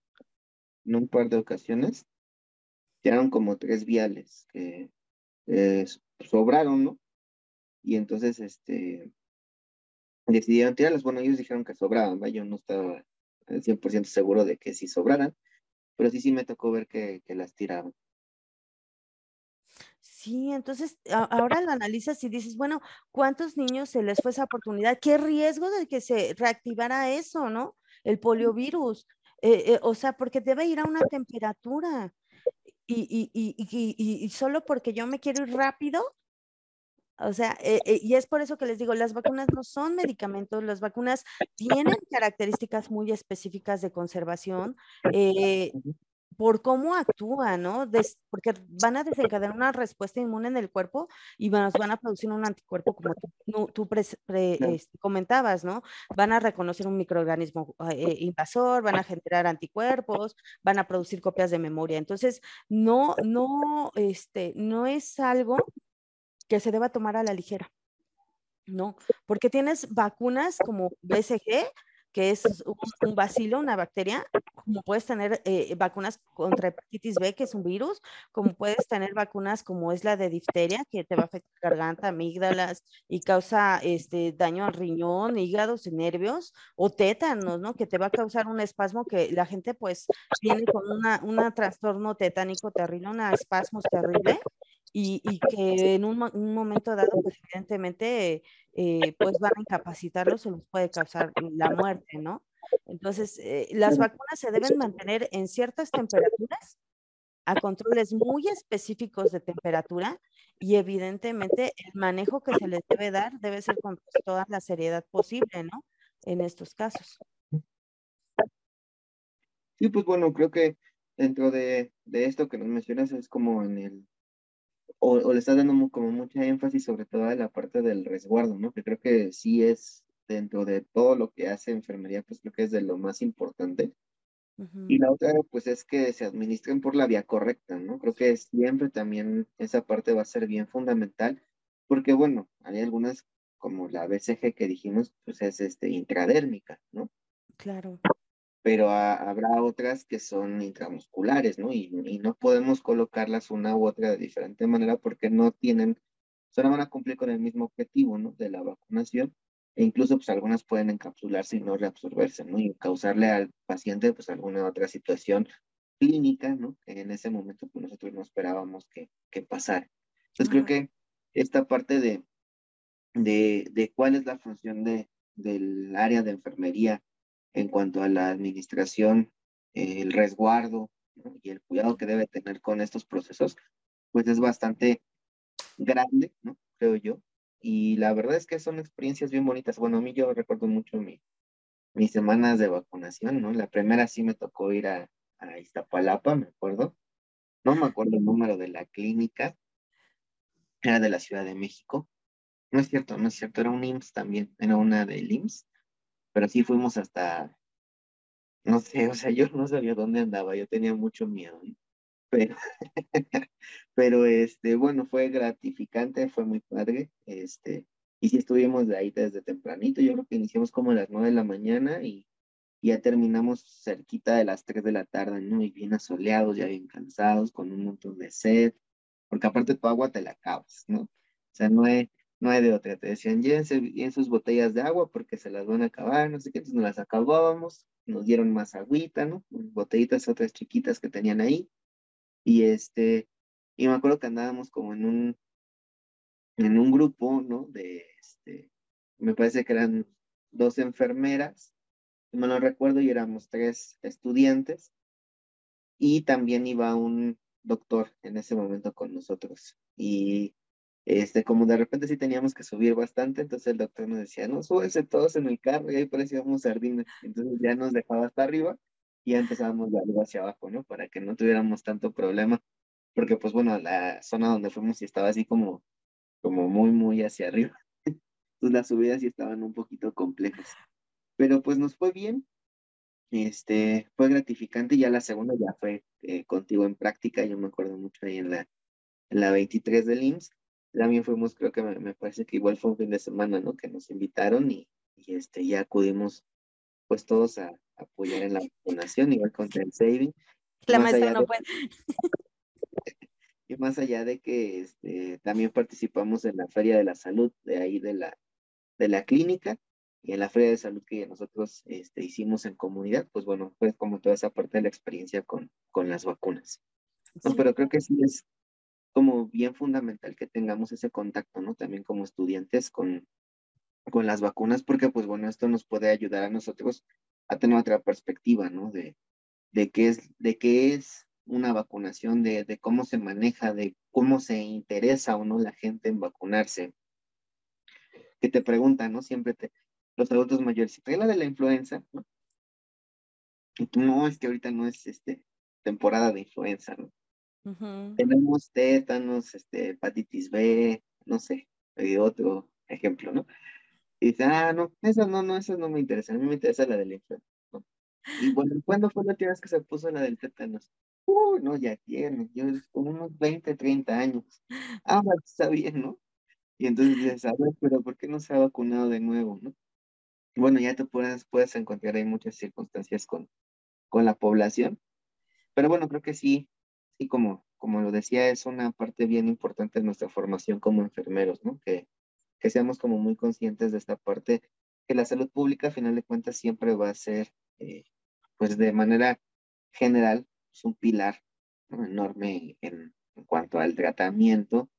En un par de ocasiones tiraron como tres viales que eh, sobraron, ¿no? Y entonces, este, decidieron tirarlas. Bueno, ellos dijeron que sobraban, ¿va? yo no estaba al 100% seguro de que sí sobraran, pero sí, sí me tocó ver que, que las tiraban. Sí, entonces ahora lo analizas y dices, bueno, ¿cuántos niños se les fue esa oportunidad? ¿Qué riesgo de que se reactivara eso, no? El poliovirus. Eh, eh, o sea, porque debe ir a una temperatura. Y, y, y, y, solo porque yo me quiero ir rápido, o sea, eh, eh, y es por eso que les digo, las vacunas no son medicamentos, las vacunas tienen características muy específicas de conservación. Eh, por cómo actúan, ¿no? porque van a desencadenar una respuesta inmune en el cuerpo y van, van a producir un anticuerpo como tú, este, comentabas, ¿no? Van a reconocer un microorganismo invasor, van a generar anticuerpos, van a producir copias de memoria. Entonces, no, no, este, no es algo que se deba tomar a la ligera. No, porque tienes vacunas como BCG, que es un, un bacilo, una bacteria, como puedes tener eh, vacunas contra hepatitis B, que es un virus, como puedes tener vacunas como es la de difteria, que te va a afectar garganta, amígdalas y causa este, daño al riñón, hígados y nervios, o tétanos, ¿no? Que te va a causar un espasmo que la gente pues viene con una, un trastorno tetánico terrible, un espasmo terrible, y, que en un, momento dado, pues evidentemente, eh, pues van a incapacitarlos o les puede causar la muerte, ¿no? Entonces, eh, las vacunas se deben mantener en ciertas temperaturas, a controles muy específicos de temperatura y evidentemente el manejo que se les debe dar debe ser con pues, toda la seriedad posible, ¿no? En estos casos. Sí, pues bueno, creo que dentro de, de esto que nos mencionas es como en el o, le estás dando como mucha énfasis sobre toda la parte del resguardo, ¿no? Que creo que sí es dentro de todo lo que hace enfermería, pues creo que es de lo más importante. Y la otra, pues es que se administren por la vía correcta, ¿no? Creo que siempre también esa parte va a ser bien fundamental, porque bueno, hay algunas como la BCG que dijimos, pues es este, intradérmica, ¿no? Claro pero habrá otras que son intramusculares, ¿no? Y, no podemos colocarlas una u otra de diferente manera porque no tienen, solo van a cumplir con el mismo objetivo, ¿no? De la vacunación, e incluso pues algunas pueden encapsularse y no reabsorberse, ¿no? Y causarle al paciente pues alguna otra situación clínica, ¿no? Que en ese momento pues nosotros no esperábamos que, que pasara. Entonces creo que esta parte de, de, de cuál es la función de, del área de enfermería en cuanto a la administración, el resguardo y el cuidado que debe tener con estos procesos, pues es bastante grande, ¿no? Creo yo. Y la verdad es que son experiencias bien bonitas. Bueno, a mí yo recuerdo mucho mi, mis semanas de vacunación, ¿no? La primera sí me tocó ir a, a Iztapalapa, me acuerdo. No me acuerdo el número de la clínica. Era de la Ciudad de México. No es cierto, no es cierto, era un IMSS también, era una del IMSS pero sí fuimos hasta, no sé, o sea, yo no sabía dónde andaba, yo tenía mucho miedo, pero, [laughs] pero este, bueno, fue gratificante, fue muy padre, este, y sí estuvimos de ahí desde tempranito, yo creo que iniciamos como a las nueve de la mañana y ya terminamos cerquita de las tres de la tarde, ¿no? Y bien asoleados, ya bien cansados, con un montón de sed, porque aparte tu agua te la acabas, ¿no? O sea, no es, no hay de otra. Te decían, llévense bien sus botellas de agua porque se las van a acabar, no sé qué, entonces nos las acabábamos, nos dieron más agüita, ¿no? Botellitas otras chiquitas que tenían ahí. Y este, y me acuerdo que andábamos como en un, en un grupo, ¿no? De, este, me parece que eran dos enfermeras, no lo recuerdo, y éramos tres estudiantes. Y también iba un doctor en ese momento con nosotros. Y este, como de repente sí teníamos que subir bastante, entonces el doctor nos decía, no, súbense todos en el carro, y ahí parecíamos sardinas. Entonces ya nos dejaba hasta arriba y ya empezábamos de arriba hacia abajo, ¿no? Para que no tuviéramos tanto problema. Porque, pues bueno, la zona donde fuimos sí estaba así como, como muy, muy hacia arriba. [laughs] Entonces las subidas sí estaban un poquito complejas. Pero pues nos fue bien. Este, fue gratificante. Ya la segunda ya fue eh, contigo en práctica. Yo me acuerdo mucho ahí en la, en la 23 del IMSS también fuimos, creo que me, parece que igual fue un fin de semana, ¿no? Que nos invitaron y, este, ya acudimos pues todos a, apoyar en la vacunación, igual con el saving. La maestra no puede. y más allá de que este, también participamos en la Feria de la Salud de ahí de la, de la clínica y en la Feria de Salud que nosotros este, hicimos en comunidad, pues bueno, fue como toda esa parte de la experiencia con, con las vacunas. pero creo que sí es como bien fundamental que tengamos ese contacto, ¿no? También como estudiantes con, con las vacunas, porque pues bueno, esto nos puede ayudar a nosotros a tener otra perspectiva, ¿no? De, de, qué, es, de qué es una vacunación, de, de cómo se maneja, de cómo se interesa o no la gente en vacunarse. Que te preguntan, ¿no? Siempre te, los adultos mayores, si trae la de la influenza, ¿no? Y tú, no, es que ahorita no es este, temporada de influenza, ¿no? Tenemos tétanos, este, hepatitis B, no sé, hay otro ejemplo, ¿no? Y dice, ah, no, esa no, no, esa no me interesa, a mí me interesa la del influenza. Y bueno, ¿cuándo fue la última vez que se puso la del tétanos? Uy, no, ya tiene, yo con unos 20, 30 años. Ah, está bien, ¿no? Y entonces dices, a ver, pero ¿por qué no se ha vacunado de nuevo, no? bueno, ya te puedes, puedes encontrar ahí muchas circunstancias con, con la población. Pero bueno, creo que sí, y como, como lo decía, es una parte bien importante de nuestra formación como enfermeros, ¿no? Que, que seamos como muy conscientes de esta parte, que la salud pública, a final de cuentas, siempre va a ser, eh, pues de manera general, es un pilar enorme en, en cuanto al tratamiento,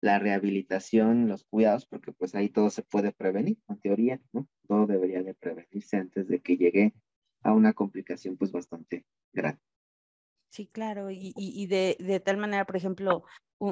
la rehabilitación, los cuidados, porque pues ahí todo se puede prevenir, en teoría, ¿no? Todo debería de prevenirse antes de que llegue a una complicación pues bastante grande. Sí, claro, y, y, de, de, tal manera, por ejemplo,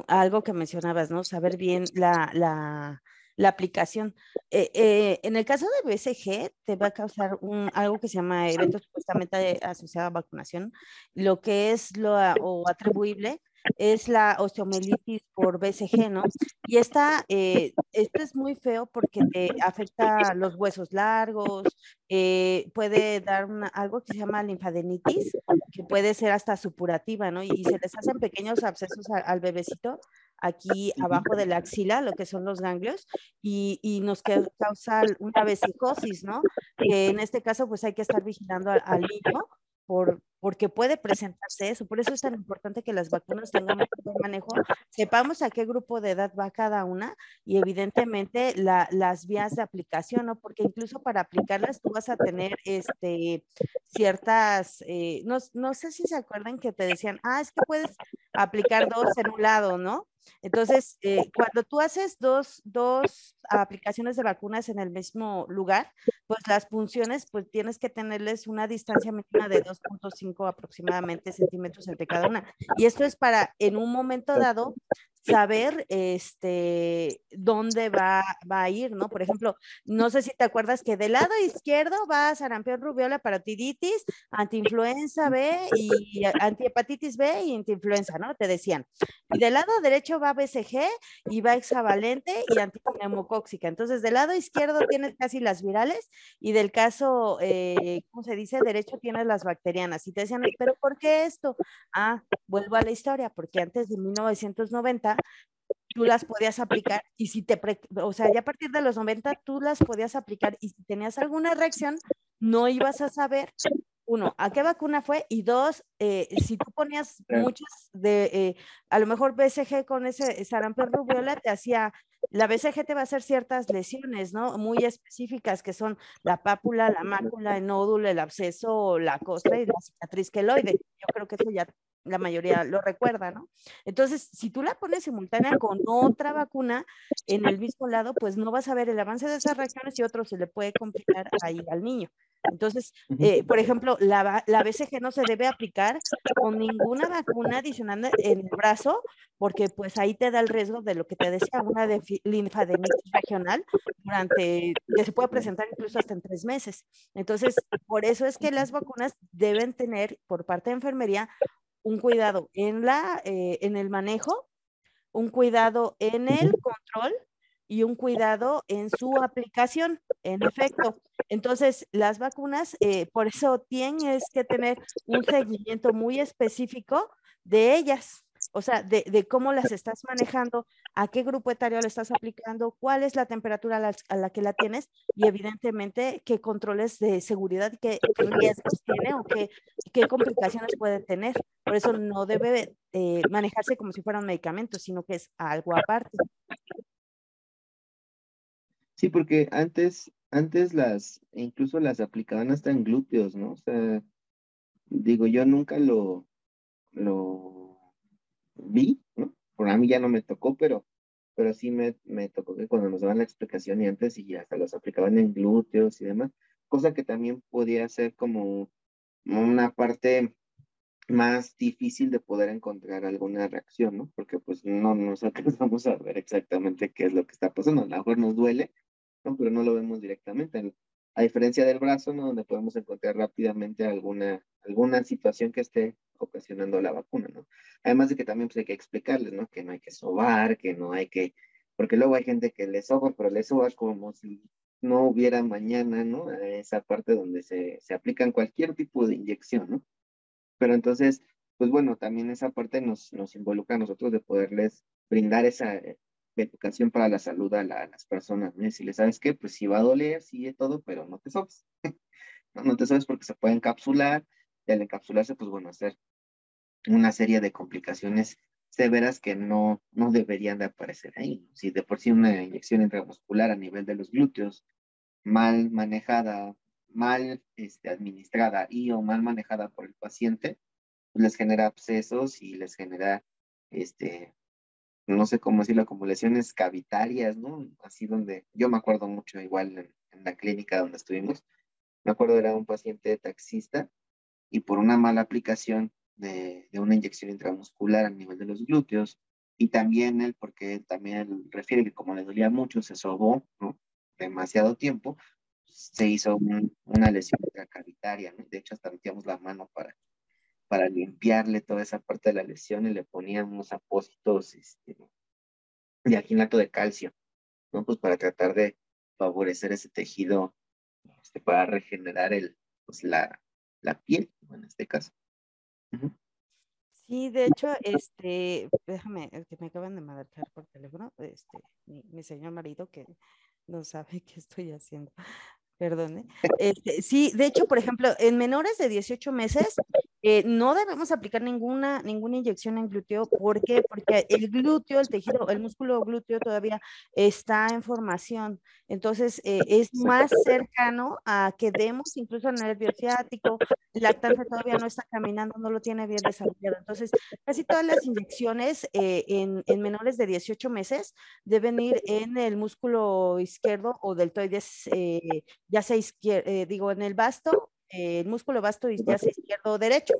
algo que mencionabas, ¿no? Saber bien la, la, la aplicación. Eh, eh, en el caso de BCG, te va a causar un, algo que se llama evento supuestamente asociado a vacunación, lo que es lo o atribuible es la osteomielitis por BCG, ¿no? Y esta, eh, esto es muy feo porque te afecta los huesos largos, eh, puede dar algo que se llama linfadenitis, que puede ser hasta supurativa, ¿no? Y, se les hacen pequeños abscesos al bebecito aquí abajo de la axila, lo que son los ganglios, y, y nos causa una vesicosis, ¿no? Que en este caso, pues hay que estar vigilando al, al niño por, porque puede presentarse eso. Por eso es tan importante que las vacunas tengan un manejo, sepamos a qué grupo de edad va cada una y evidentemente las vías de aplicación, ¿no? Porque incluso para aplicarlas tú vas a tener este, ciertas, eh, no, no sé si se acuerdan que te decían, ah, es que puedes aplicar dos en un lado, ¿no? Entonces, eh, cuando tú haces dos, dos, aplicaciones de vacunas en el mismo lugar, pues las funciones, pues tienes que tenerles una distancia mínima de 2.5 aproximadamente centímetros entre cada una. Y esto es para, en un momento dado, saber este, dónde va, va, a ir, ¿no? Por ejemplo, no sé si te acuerdas que del lado izquierdo va sarampión, rubiola, parotiditis, antiinfluenza B y antihepatitis B y antiinfluenza, ¿no? Te decían. Y del lado derecho va BCG y va hexavalente y antipneumocóxica. Entonces, del lado izquierdo tienes casi las virales y del caso, eh, ¿cómo se dice? Derecho tienes las bacterianas. Y te decían, pero ¿por qué esto? Ah, vuelvo a la historia, porque antes de 1990 tú las podías aplicar y si te, o sea, ya a partir de los 90 tú las podías aplicar y si tenías alguna reacción, no ibas a saber, uno, a qué vacuna fue y dos, eh, si tú ponías muchas de, eh, a lo mejor BCG con ese sarampión rubiola te hacía, la BCG te va a hacer ciertas lesiones, ¿no? Muy específicas que son la pápula, la mácula, el nódulo, el absceso, la costra y la cicatriz queloide. Yo creo que eso ya la mayoría lo recuerda, ¿no? Entonces, si tú la pones simultánea con otra vacuna en el mismo lado, pues no vas a ver el avance de esas reacciones y otro se le puede complicar ahí al niño. Entonces, eh, por ejemplo, la, la, BCG no se debe aplicar con ninguna vacuna adicional en el brazo, porque pues ahí te da el riesgo de lo que te decía, una de linfadenitis regional durante, que se puede presentar incluso hasta en tres meses. Entonces, por eso es que las vacunas deben tener por parte de enfermería un cuidado en, la, eh, en el manejo, un cuidado en el control y un cuidado en su aplicación, en efecto. Entonces, las vacunas, eh, por eso tienes que tener un seguimiento muy específico de ellas, o sea, de, cómo las estás manejando, a qué grupo etario le estás aplicando, cuál es la temperatura a la, que la tienes y evidentemente qué controles de seguridad, qué, qué riesgos tiene o qué, qué, complicaciones puede tener. Por eso no debe eh, manejarse como si fuera un medicamento, sino que es algo aparte. Sí, porque antes, antes las, incluso las aplicaban hasta en glúteos, ¿no? O sea, digo, yo nunca lo, lo vi, ¿no? Por a mí ya no me tocó, pero, pero sí me, me tocó que cuando nos daban la explicación y antes y hasta los aplicaban en glúteos y demás, cosa que también podía ser como una parte más difícil de poder encontrar alguna reacción, ¿no? Porque pues no nos alcanzamos [laughs] a ver exactamente qué es lo que está pasando. A lo mejor nos duele, pero no lo vemos directamente. A diferencia del brazo, ¿no? Donde podemos encontrar rápidamente alguna, alguna situación que esté ocasionando la vacuna, ¿no? Además de que también pues, hay que explicarles, ¿no? Que no hay que sobar, que no hay que... Porque luego hay gente que le soba, pero le soba como si no hubiera mañana, ¿no? esa parte donde se, se aplican cualquier tipo de inyección, ¿no? Pero entonces, pues bueno, también esa parte nos, nos involucra a nosotros de poderles brindar esa, educación para la salud a, las personas. ¿no? Si le sabes que, pues sí va a doler, sí todo, pero no te sobes. [laughs] no, no te sobes porque se puede encapsular y al encapsularse, pues bueno, hacer una serie de complicaciones severas que no, no deberían de aparecer ahí. Si de por sí una inyección intramuscular a nivel de los glúteos, mal manejada, mal este, administrada y o mal manejada por el paciente, pues les genera abscesos y les genera este, no sé cómo decirlo, como lesiones cavitarias, ¿no? Así donde, yo me acuerdo mucho igual en, la clínica donde estuvimos, me acuerdo era un paciente taxista y por una mala aplicación de, una inyección intramuscular a nivel de los glúteos y también él, porque también él refiere que como le dolía mucho, se sobó. Demasiado tiempo, se hizo una lesión cavitaria, ¿no? De hecho, hasta metíamos la mano para para limpiarle toda esa parte de la lesión y le ponían unos apósitos este, de alginato de calcio, ¿no? Pues para tratar de favorecer ese tejido, este, para regenerar el, pues la, la piel, en este caso. Sí, de hecho, este, déjame, que me acaban de marcar por teléfono, este, mi, mi señor marido que no sabe [laughs] qué estoy haciendo. Perdone. Este, sí, de hecho, por ejemplo, en menores de 18 meses eh, no debemos aplicar ninguna, ninguna inyección en glúteo. ¿Por qué? Porque el glúteo, el tejido, el músculo glúteo todavía está en formación. Entonces, eh, es más cercano a que demos incluso el nervio ciático. El lactante todavía no está caminando, no lo tiene bien desarrollado. Entonces, casi todas las inyecciones eh, en, en, menores de 18 meses deben ir en el músculo izquierdo o deltoides, ya sea izquierdo, digo, en el basto el músculo vasto y ya sea izquierdo o derecho.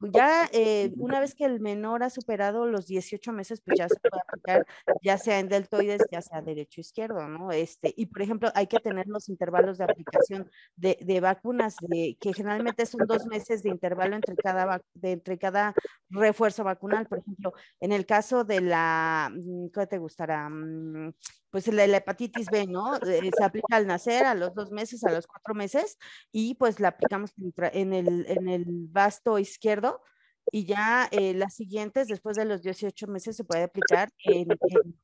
Ya eh, una vez que el menor ha superado los 18 meses, pues ya se puede aplicar ya sea en deltoides, ya sea derecho o izquierdo, ¿no? Este, y por ejemplo, hay que tener los intervalos de aplicación de, de vacunas, de, que generalmente son dos meses de intervalo entre cada, de, entre cada refuerzo vacunal. Por ejemplo, en el caso de la, mm, ¿qué te gustará? Mm, pues la, la, hepatitis B, ¿no? Eh, se aplica al nacer, a los dos meses, a los cuatro meses, y pues la aplicamos en el, en el vasto izquierdo, y ya eh, las siguientes, después de los 18 meses, se puede aplicar [laughs] en,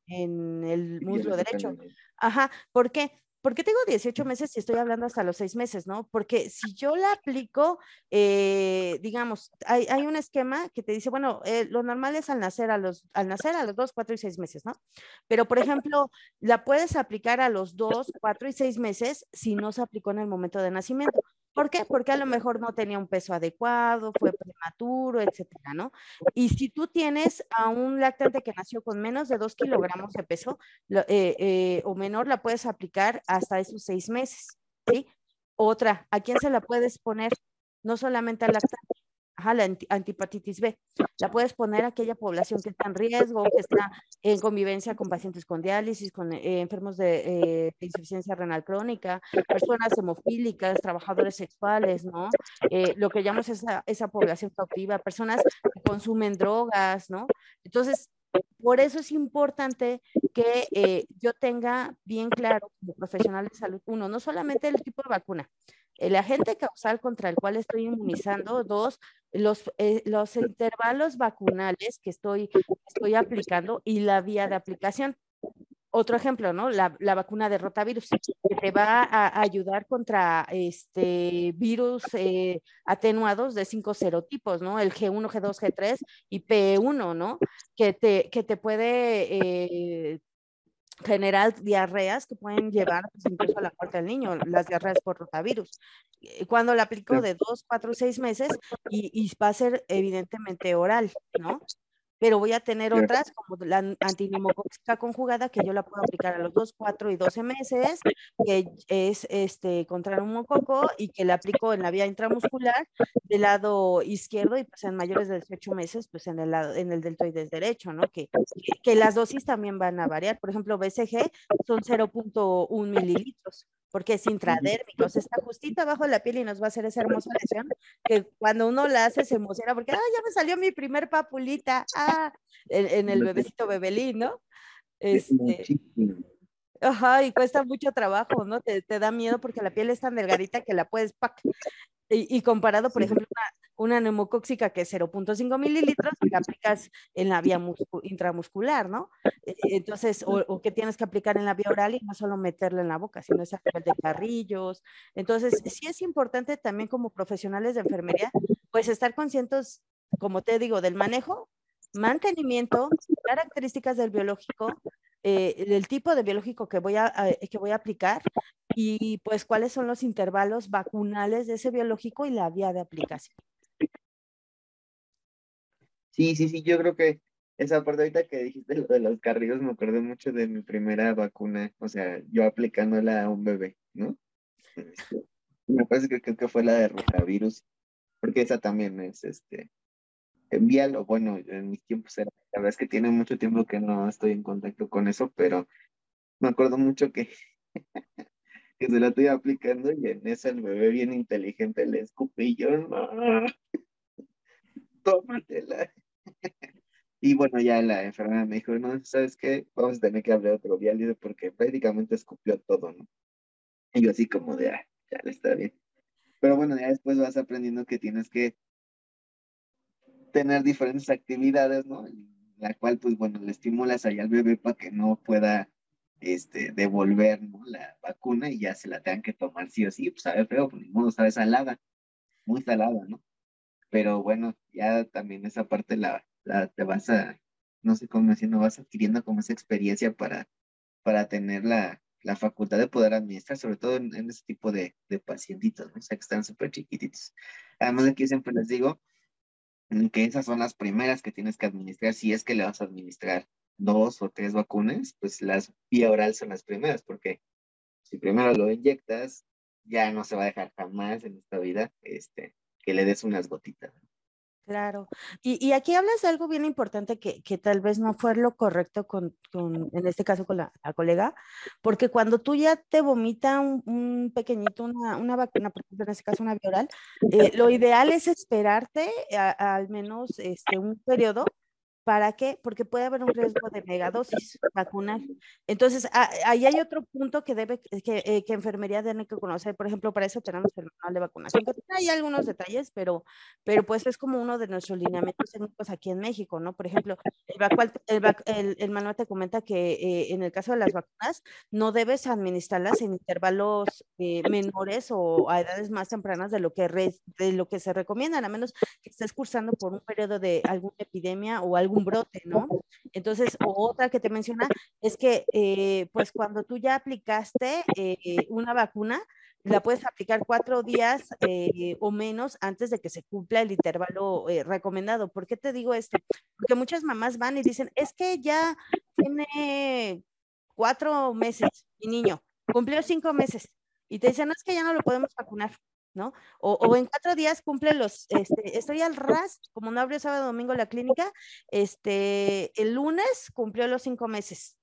en el muslo derecho. Ajá, ¿por qué? ¿Por qué tengo 18 meses si estoy hablando hasta los 6 meses, no? Porque si yo la aplico, eh, digamos, hay, hay, un esquema que te dice, bueno, eh, lo normal es al nacer a los, al nacer a los 2, 4 y 6 meses, ¿no? Pero, por ejemplo, la puedes aplicar a los 2, 4 y 6 meses si no se aplicó en el momento de nacimiento. ¿Por qué? Porque a lo mejor no tenía un peso adecuado, fue prematuro, etcétera, ¿no? Y si tú tienes a un lactante que nació con menos de dos kilogramos de peso eh, eh, o menor, la puedes aplicar hasta esos seis meses, ¿sí? Otra, ¿a quién se la puedes poner? No solamente al lactante, Ajá, la antipatitis B. La puedes poner a aquella población que está en riesgo, que está en convivencia con pacientes con diálisis, con eh, enfermos de, eh, insuficiencia renal crónica, personas hemofílicas, trabajadores sexuales, ¿no? Eh, lo que llamamos esa, esa población cautiva, personas que consumen drogas, ¿no? Entonces, por eso es importante que yo tenga bien claro como profesional de salud, uno, no solamente el tipo de vacuna, el agente causal contra el cual estoy inmunizando, dos, los, eh, los intervalos vacunales que estoy, estoy aplicando y la vía de aplicación. Otro ejemplo, ¿no? La, vacuna de rotavirus, que te va a ayudar contra este virus eh, atenuados de cinco serotipos, ¿no? El G1, G2, G3 y P1, ¿no? Que te, que te puede eh, generar diarreas que pueden llevar pues, incluso a la muerte del niño, las diarreas por rotavirus. Cuando la aplico de dos, cuatro, seis meses y, y va a ser evidentemente oral, ¿no? Pero voy a tener otras como la antineumocóxica conjugada que yo la puedo aplicar a los 2, 4 y 12 meses, que es este contra el neumococo y que la aplico en la vía intramuscular del lado izquierdo y pues en mayores de 18 meses pues en el lado en el deltoides derecho, ¿no? Que, que las dosis también van a variar. Por ejemplo, BCG son 0.1 mililitros porque es intradérmico, o sea, está justito abajo de la piel y nos va a hacer esa hermosa lesión que cuando uno la hace se emociona porque, ah, ya me salió mi primer papulita, ah, en, el bebecito bebelín, ¿no? Este, ajá, y cuesta mucho trabajo, ¿no? Te, te, da miedo porque la piel es tan delgadita que la puedes, pack, y, comparado, por ejemplo, una, neumocóxica que es 0.5 mililitros, que aplicas en la vía intramuscular, ¿no? E, entonces, o, que tienes que aplicar en la vía oral y no solo meterla en la boca, sino ese nivel de carrillos. Entonces, sí es importante también como profesionales de enfermería, pues estar conscientes, como te digo, del manejo, mantenimiento, características del biológico, eh, del tipo de biológico que voy, a, que voy a aplicar y pues cuáles son los intervalos vacunales de ese biológico y la vía de aplicación. Sí, sí, sí, yo creo que esa parte ahorita que dijiste lo de los carrillos me acordé mucho de mi primera vacuna, o sea, yo aplicándola a un bebé, ¿no? Este, me parece que creo que fue la de rotavirus, porque esa también es, este, envíalo, bueno, en mis tiempos era, la verdad es que tiene mucho tiempo que no estoy en contacto con eso, pero me acuerdo mucho que [laughs] que se la estoy aplicando y en esa el bebé bien inteligente le escupe y yo, no, [laughs] tómatela. Y bueno, ya la enfermera me dijo, no, ¿sabes qué? Vamos a tener que hablar otro día, porque prácticamente escupió todo, ¿no? Y yo así como de, ah, ya está bien. Pero bueno, ya después vas aprendiendo que tienes que tener diferentes actividades, ¿no? la cual, pues bueno, le estimulas ahí al bebé para que no pueda este, devolver la vacuna y ya se la tengan que tomar sí o sí, pues sabe feo, pues ni modo, sabe salada, muy salada, ¿no? Pero bueno, ya también esa parte la, la te vas a, no sé cómo decir, no vas adquiriendo como esa experiencia para, para tener la, la facultad de poder administrar, sobre todo en, en ese tipo de, de pacientitos, ¿no? O sea, que están súper chiquititos. Además, aquí siempre les digo que esas son las primeras que tienes que administrar si es que le vas a administrar dos o tres vacunas, pues las vía oral son las primeras, porque si primero lo inyectas, ya no se va a dejar jamás en esta vida este, que le des unas gotitas. Claro. Y, aquí hablas de algo bien importante que, que tal vez no fue lo correcto con, con en este caso con la, colega, porque cuando tú ya te vomita un, pequeñito, una, una, vacuna, por ejemplo, en este caso una oral, eh, lo ideal es esperarte al menos este, un periodo ¿Para qué? Porque puede haber un riesgo de megadosis vacunal. Entonces, ahí hay otro punto que debe, que, eh, que enfermería tiene que conocer. Por ejemplo, para eso tenemos el manual de vacunación, que hay algunos detalles, pero, pero pues es como uno de nuestros lineamientos técnicos aquí en México, ¿no? Por ejemplo, el, el, manual te comenta que eh, en el caso de las vacunas, no debes administrarlas en intervalos eh, menores o a edades más tempranas de lo que, de lo que se recomiendan, a menos que estés cursando por un periodo de alguna epidemia o algún un brote, ¿no? Entonces, otra que te menciona es que, eh, pues cuando tú ya aplicaste eh, una vacuna, la puedes aplicar cuatro días eh, o menos antes de que se cumpla el intervalo recomendado. ¿Por qué te digo esto? Porque muchas mamás van y dicen, es que ya tiene cuatro meses mi niño, cumplió cinco meses y te dicen, no, es que ya no lo podemos vacunar. ¿No? O, en cuatro días cumple los, este, estoy al ras, como no abrió sábado domingo la clínica, este, el lunes cumplió los cinco meses,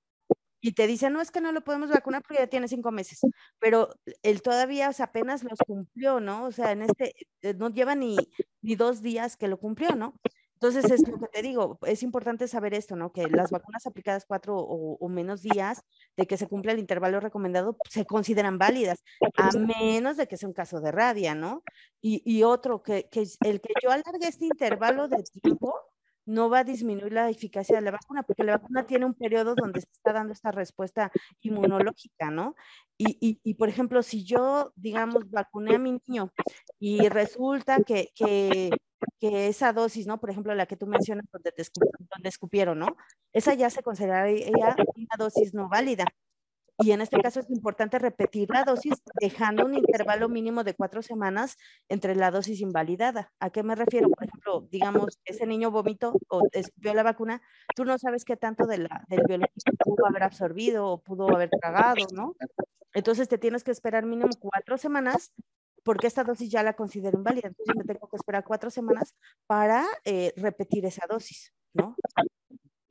y te dice, no, es que no lo podemos vacunar porque ya tiene cinco meses, pero él todavía apenas los cumplió, ¿no? O sea, en este, eh, no lleva ni, ni dos días que lo cumplió, ¿no? Entonces, es lo que te digo, es importante saber esto, ¿no? Que las vacunas aplicadas cuatro o, menos días de que se cumpla el intervalo recomendado se consideran válidas, a menos de que sea un caso de rabia, ¿no? Y, otro, que, el que yo alargue este intervalo de tiempo, no va a disminuir la eficacia de la vacuna, porque la vacuna tiene un periodo donde se está dando esta respuesta inmunológica, ¿no? Y, por ejemplo, si yo, digamos, vacuné a mi niño y resulta que, que esa dosis, ¿no? Por ejemplo, la que tú mencionas, donde, te donde escupieron, ¿no? Esa ya se consideraría una dosis no válida. Y en este caso es importante repetir la dosis, dejando un intervalo mínimo de cuatro semanas entre la dosis invalidada. ¿A qué me refiero? Por ejemplo, digamos, ese niño vomitó o escupió la vacuna, tú no sabes qué tanto de la, del biológico pudo haber absorbido o pudo haber tragado, ¿no? Entonces te tienes que esperar mínimo cuatro semanas porque esta dosis ya la considero inválida. Entonces me tengo que esperar cuatro semanas para eh, repetir esa dosis, ¿no?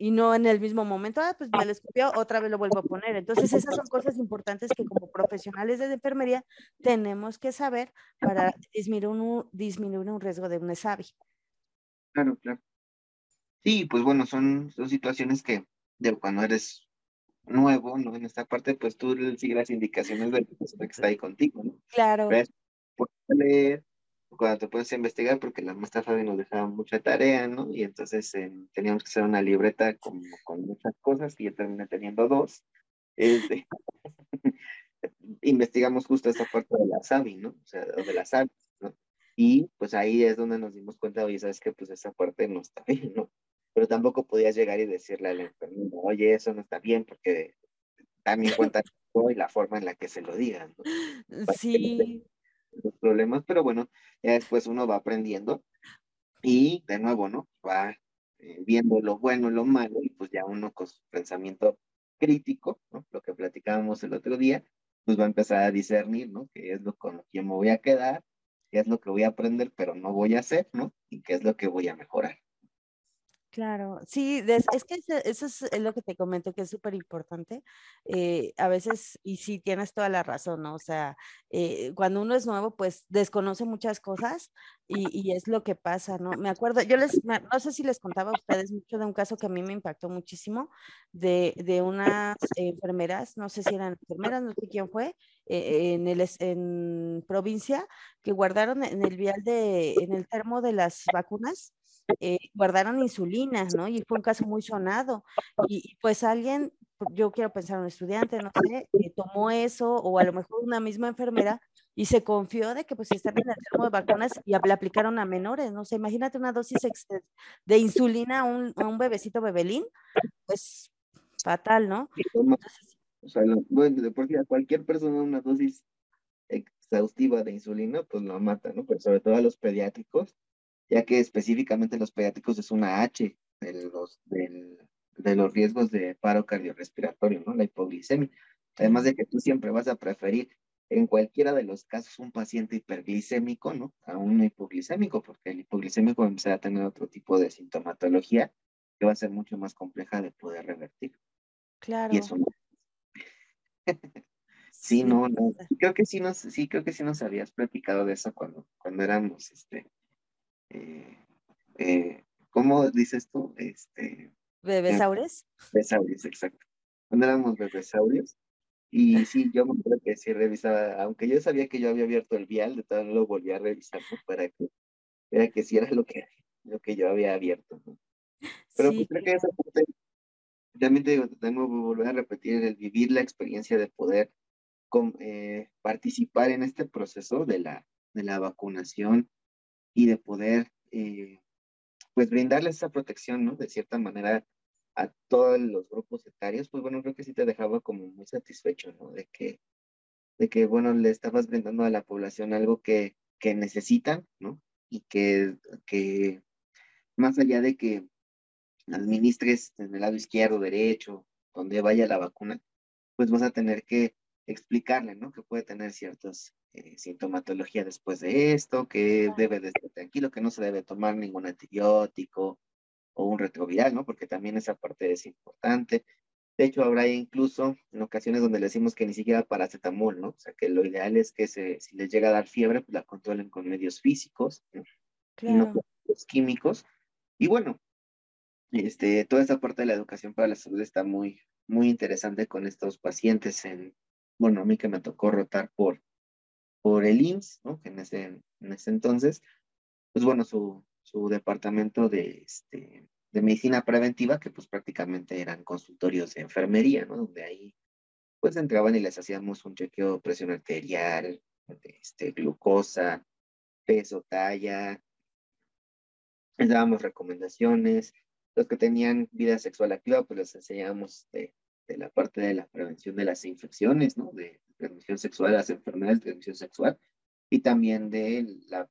y no en el mismo momento, ah, pues me lo escupió, otra vez lo vuelvo a poner. Entonces, esas son cosas importantes que como profesionales de enfermería tenemos que saber para disminuir un, disminuir un riesgo de un ESAVI. Claro, claro. Sí, pues bueno, son, son situaciones que de cuando eres nuevo, ¿no? En esta parte, pues tú sigues las indicaciones de la persona que está ahí contigo, ¿no? Claro. Puedes leer, cuando te puedes investigar, porque la maestra Fabi nos dejaba mucha tarea, ¿no? Y entonces eh, teníamos que hacer una libreta con, con muchas cosas, y yo terminé teniendo dos. Este, [laughs] investigamos justo esta parte de la SABI, ¿no? O sea, de la SABI, ¿no? Y pues ahí es donde nos dimos cuenta, oye, sabes que pues esa parte no está [laughs] bien, ¿no? Pero tampoco podías llegar y decirle al enfermero, oye, eso no está bien, porque también cuenta [laughs] y la forma en la que se lo digan, ¿no? Sí los problemas, pero bueno, ya después uno va aprendiendo y de nuevo, ¿no? Va eh, viendo lo bueno, lo malo y pues ya uno con su pensamiento crítico, ¿no? Lo que platicábamos el otro día, pues va a empezar a discernir, ¿no? ¿Qué es lo con lo que me voy a quedar? ¿Qué es lo que voy a aprender pero no voy a hacer, ¿no? Y qué es lo que voy a mejorar. Claro, sí, es que eso es lo que te comento, que es súper importante. Eh, a veces, y sí, tienes toda la razón, ¿no? O sea, eh, cuando uno es nuevo, pues desconoce muchas cosas y, es lo que pasa, ¿no? Me acuerdo, yo les, no sé si les contaba a ustedes mucho de un caso que a mí me impactó muchísimo, de, de unas enfermeras, no sé si eran enfermeras, no sé quién fue, eh, en, el, en provincia, que guardaron en el vial de, en el termo de las vacunas, eh, guardaron insulina, ¿no? Y fue un caso muy sonado. Y, pues alguien, yo quiero pensar un estudiante, no sé, eh, tomó eso, o a lo mejor una misma enfermera, y se confió de que pues están en el termo de vacunas y le aplicaron a menores, ¿no? sé, imagínate una dosis de insulina a un, a un bebecito bebelín, pues fatal, ¿no? o sea, bueno, de por sí a cualquier persona una dosis exhaustiva de insulina, pues lo mata, ¿no? Pero sobre todo a los pediátricos, ya que específicamente los pediátricos es una H de los, de los riesgos de paro cardiorrespiratorio, ¿no? La hipoglicemia. Además de que tú siempre vas a preferir en cualquiera de los casos un paciente hiperglicémico, ¿no? A un hipoglicémico, porque el hipoglicémico va a tener otro tipo de sintomatología que va a ser mucho más compleja de poder revertir. Claro. Y eso no. [laughs] sí, no, no. Creo que sí nos, sí, creo que sí nos habías platicado de eso cuando, cuando éramos este, eh, eh, ¿cómo dices tú? Este, ¿Bebesaures? bebesaures, exacto. Cuando éramos bebesaurios. Y sí, yo me acuerdo que sí revisaba, aunque yo sabía que yo había abierto el vial, de todo lo volví a revisar para que era que sí era lo que, lo que yo había abierto. Pero pues creo que esa parte, también te digo, de nuevo volver a repetir, el vivir la experiencia de poder eh, participar en este proceso de la, de la vacunación y de poder, eh, pues, brindarles esa protección, ¿no? De cierta manera a todos los grupos etarios, pues bueno, creo que sí te dejaba como muy satisfecho, ¿no? De que, de que, bueno, le estabas brindando a la población algo que, que necesitan, ¿no? Y que, que más allá de que administres en el lado izquierdo, derecho, donde vaya la vacuna, pues vas a tener que explicarle, ¿no? Que puede tener ciertas eh, sintomatología después de esto, que debe de estar tranquilo, que no se debe tomar ningún antibiótico o un retroviral, ¿no? Porque también esa parte es importante. De hecho, habrá incluso en ocasiones donde le decimos que ni siquiera paracetamol, ¿no? O sea, que lo ideal es que se, si les llega a dar fiebre, pues la controlen con medios físicos, ¿no? Y no con los químicos. Y bueno, este, toda esta parte de la educación para la salud está muy, muy interesante con estos pacientes en, bueno, a mí que me tocó rotar por, por el IMSS, ¿no? Que en ese, en ese entonces, pues bueno, su, su departamento de, este, de medicina preventiva, que pues prácticamente eran consultorios de enfermería, ¿no? Donde ahí pues entraban y les hacíamos un chequeo de presión arterial, este, glucosa, peso, talla, les dábamos recomendaciones. Los que tenían vida sexual activa, pues les enseñábamos de, de la parte de la prevención de las infecciones, ¿no? De transmisión sexual, las enfermedades de transmisión sexual, y también de la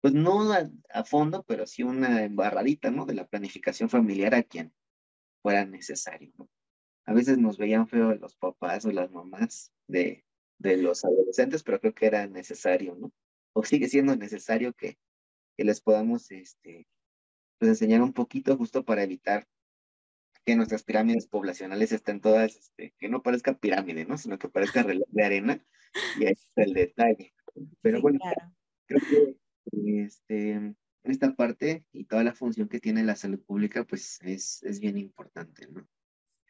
pues no a, fondo, pero sí una embarradita, ¿no? De la planificación familiar a quien fuera necesario, ¿no? A veces nos veían feo los papás o las mamás de, de los adolescentes, pero creo que era necesario, ¿no? O sigue siendo necesario que, que les podamos, este, pues enseñar un poquito justo para evitar que nuestras pirámides poblacionales estén todas, este, que no parezca pirámide, ¿no? Sino que parezca [laughs] reloj de arena, y ahí está el detalle. Pero bueno, creo que este, esta parte y toda la función que tiene la salud pública, pues es, es bien importante, ¿no?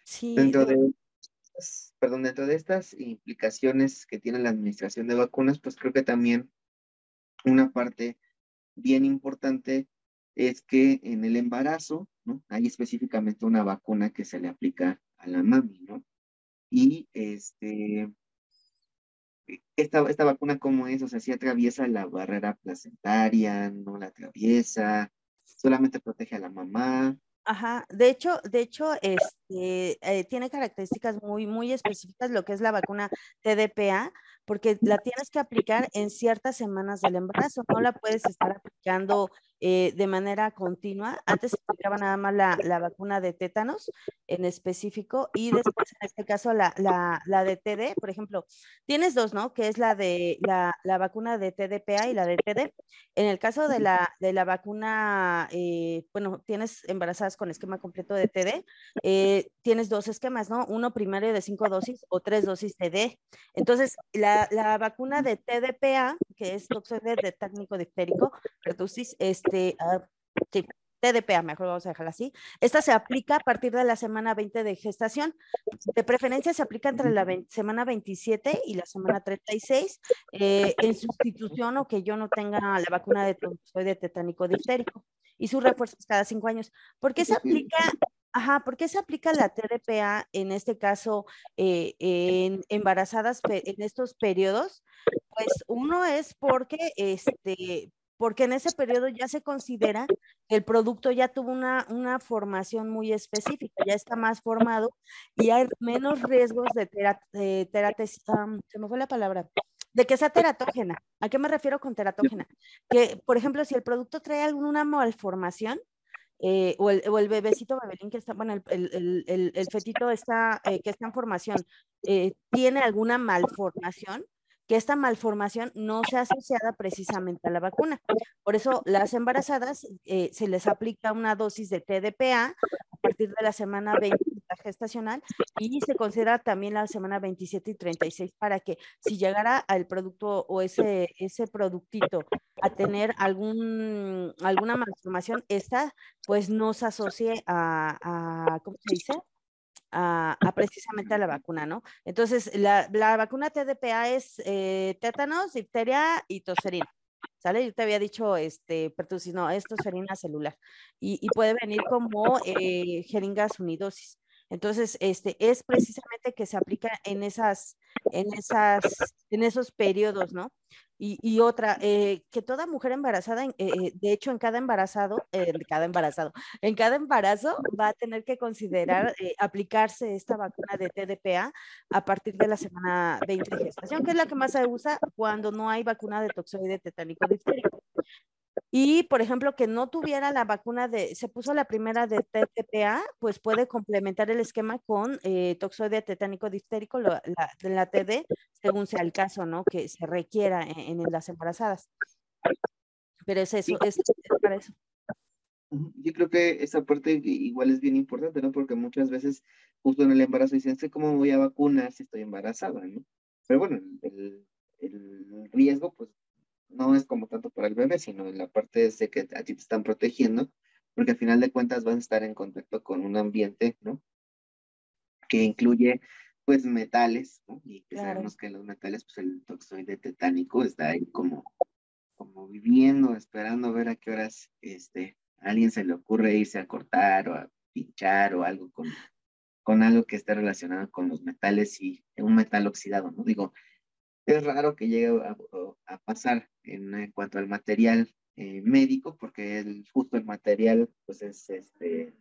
Sí. Dentro de, perdón, dentro de estas implicaciones que tiene la administración de vacunas, pues creo que también una parte bien importante es que en el embarazo, ¿no? Hay específicamente una vacuna que se le aplica a la mami, ¿no? Y este, esta, esta vacuna cómo es, o sea, si atraviesa la barrera placentaria, no la atraviesa, solamente protege a la mamá. Ajá, de hecho, de hecho, este, eh, tiene características muy, muy específicas lo que es la vacuna TDPA, porque la tienes que aplicar en ciertas semanas del embarazo, no la puedes estar aplicando eh, de manera continua. Antes se aplicaba nada más la, la, vacuna de tétanos en específico y después en este caso la, la, la, de TD, por ejemplo, tienes dos, ¿no? Que es la de la, vacuna de TDPA y la de TD. En el caso de la, de la vacuna, eh, bueno, tienes embarazadas con esquema completo de TD, eh, tienes dos esquemas, ¿no? Uno primario de cinco dosis o tres dosis TD. Entonces, la, vacuna de TDPA, que es toxoide de técnico diftérico, pertussis, este, de, ah, TDPA, mejor vamos a dejarla así. Esta se aplica a partir de la semana 20 de gestación. De preferencia se aplica entre la semana 27 y la semana 36 eh, en sustitución o que yo no tenga la vacuna de de tetánico diftérico y su refuerzo cada cinco años. ¿Por qué se aplica Ajá, ¿por qué se aplica la TDPA en este caso eh, en embarazadas en estos periodos? Pues uno es porque este, porque en ese periodo ya se considera que el producto ya tuvo una, una formación muy específica, ya está más formado y hay menos riesgos de, se me fue la palabra, de que sea teratógena. ¿A qué me refiero con teratógena? Que, por ejemplo, si el producto trae alguna malformación, eh, o, el, o, el, bebecito bebelín que está, bueno, el, el, el fetito está, eh, que está en formación, eh, tiene alguna malformación, que esta malformación no sea asociada precisamente a la vacuna. Por eso las embarazadas eh, se les aplica una dosis de TDPA a partir de la semana 20 gestacional y se considera también la semana 27 y 36 para que si llegara al producto o ese, ese productito a tener algún, alguna malformación, esta pues no se asocie a, a ¿cómo se dice? A, precisamente a la vacuna, ¿no? Entonces, la, la vacuna TDPA es eh, tétanos, difteria y tosferina. ¿Sale? Yo te había dicho, este, pertussis, no, es tosferina celular. Y, y puede venir como eh, jeringas unidosis. Entonces, este, es precisamente que se aplica en esas, en esas, en esos periodos, ¿no? Y, otra, eh, que toda mujer embarazada, eh, de hecho en cada embarazado, en cada embarazado, en cada embarazo va a tener que considerar aplicarse esta vacuna de TDPA a partir de la semana 20 de gestación, que es la que más se usa cuando no hay vacuna de toxoide tetánico difterico. Y, por ejemplo, que no tuviera la vacuna de, se puso la primera de TTPA, pues puede complementar el esquema con eh, toxoide tetánico distérico, la, la, TD, según sea el caso, ¿no? Que se requiera en, las embarazadas. Pero es eso, es, para eso. Yo creo que esa parte igual es bien importante, ¿no? Porque muchas veces justo en el embarazo dicen, cómo voy a vacunar si estoy embarazada, ¿no? Pero bueno, el, el riesgo, pues no es como tanto para el bebé, sino en la parte de que a ti te están protegiendo, porque al final de cuentas vas a estar en contacto con un ambiente, ¿no? Que incluye, pues, metales, ¿no? Y sabemos que los metales, pues, el toxoide tetánico está ahí como, como viviendo, esperando a ver a qué horas, este, a alguien se le ocurre irse a cortar o a pinchar o algo con, con algo que esté relacionado con los metales y un metal oxidado, ¿no? Digo, es raro que llegue a, pasar en, cuanto al material eh, médico, porque el, justo el material pues es este,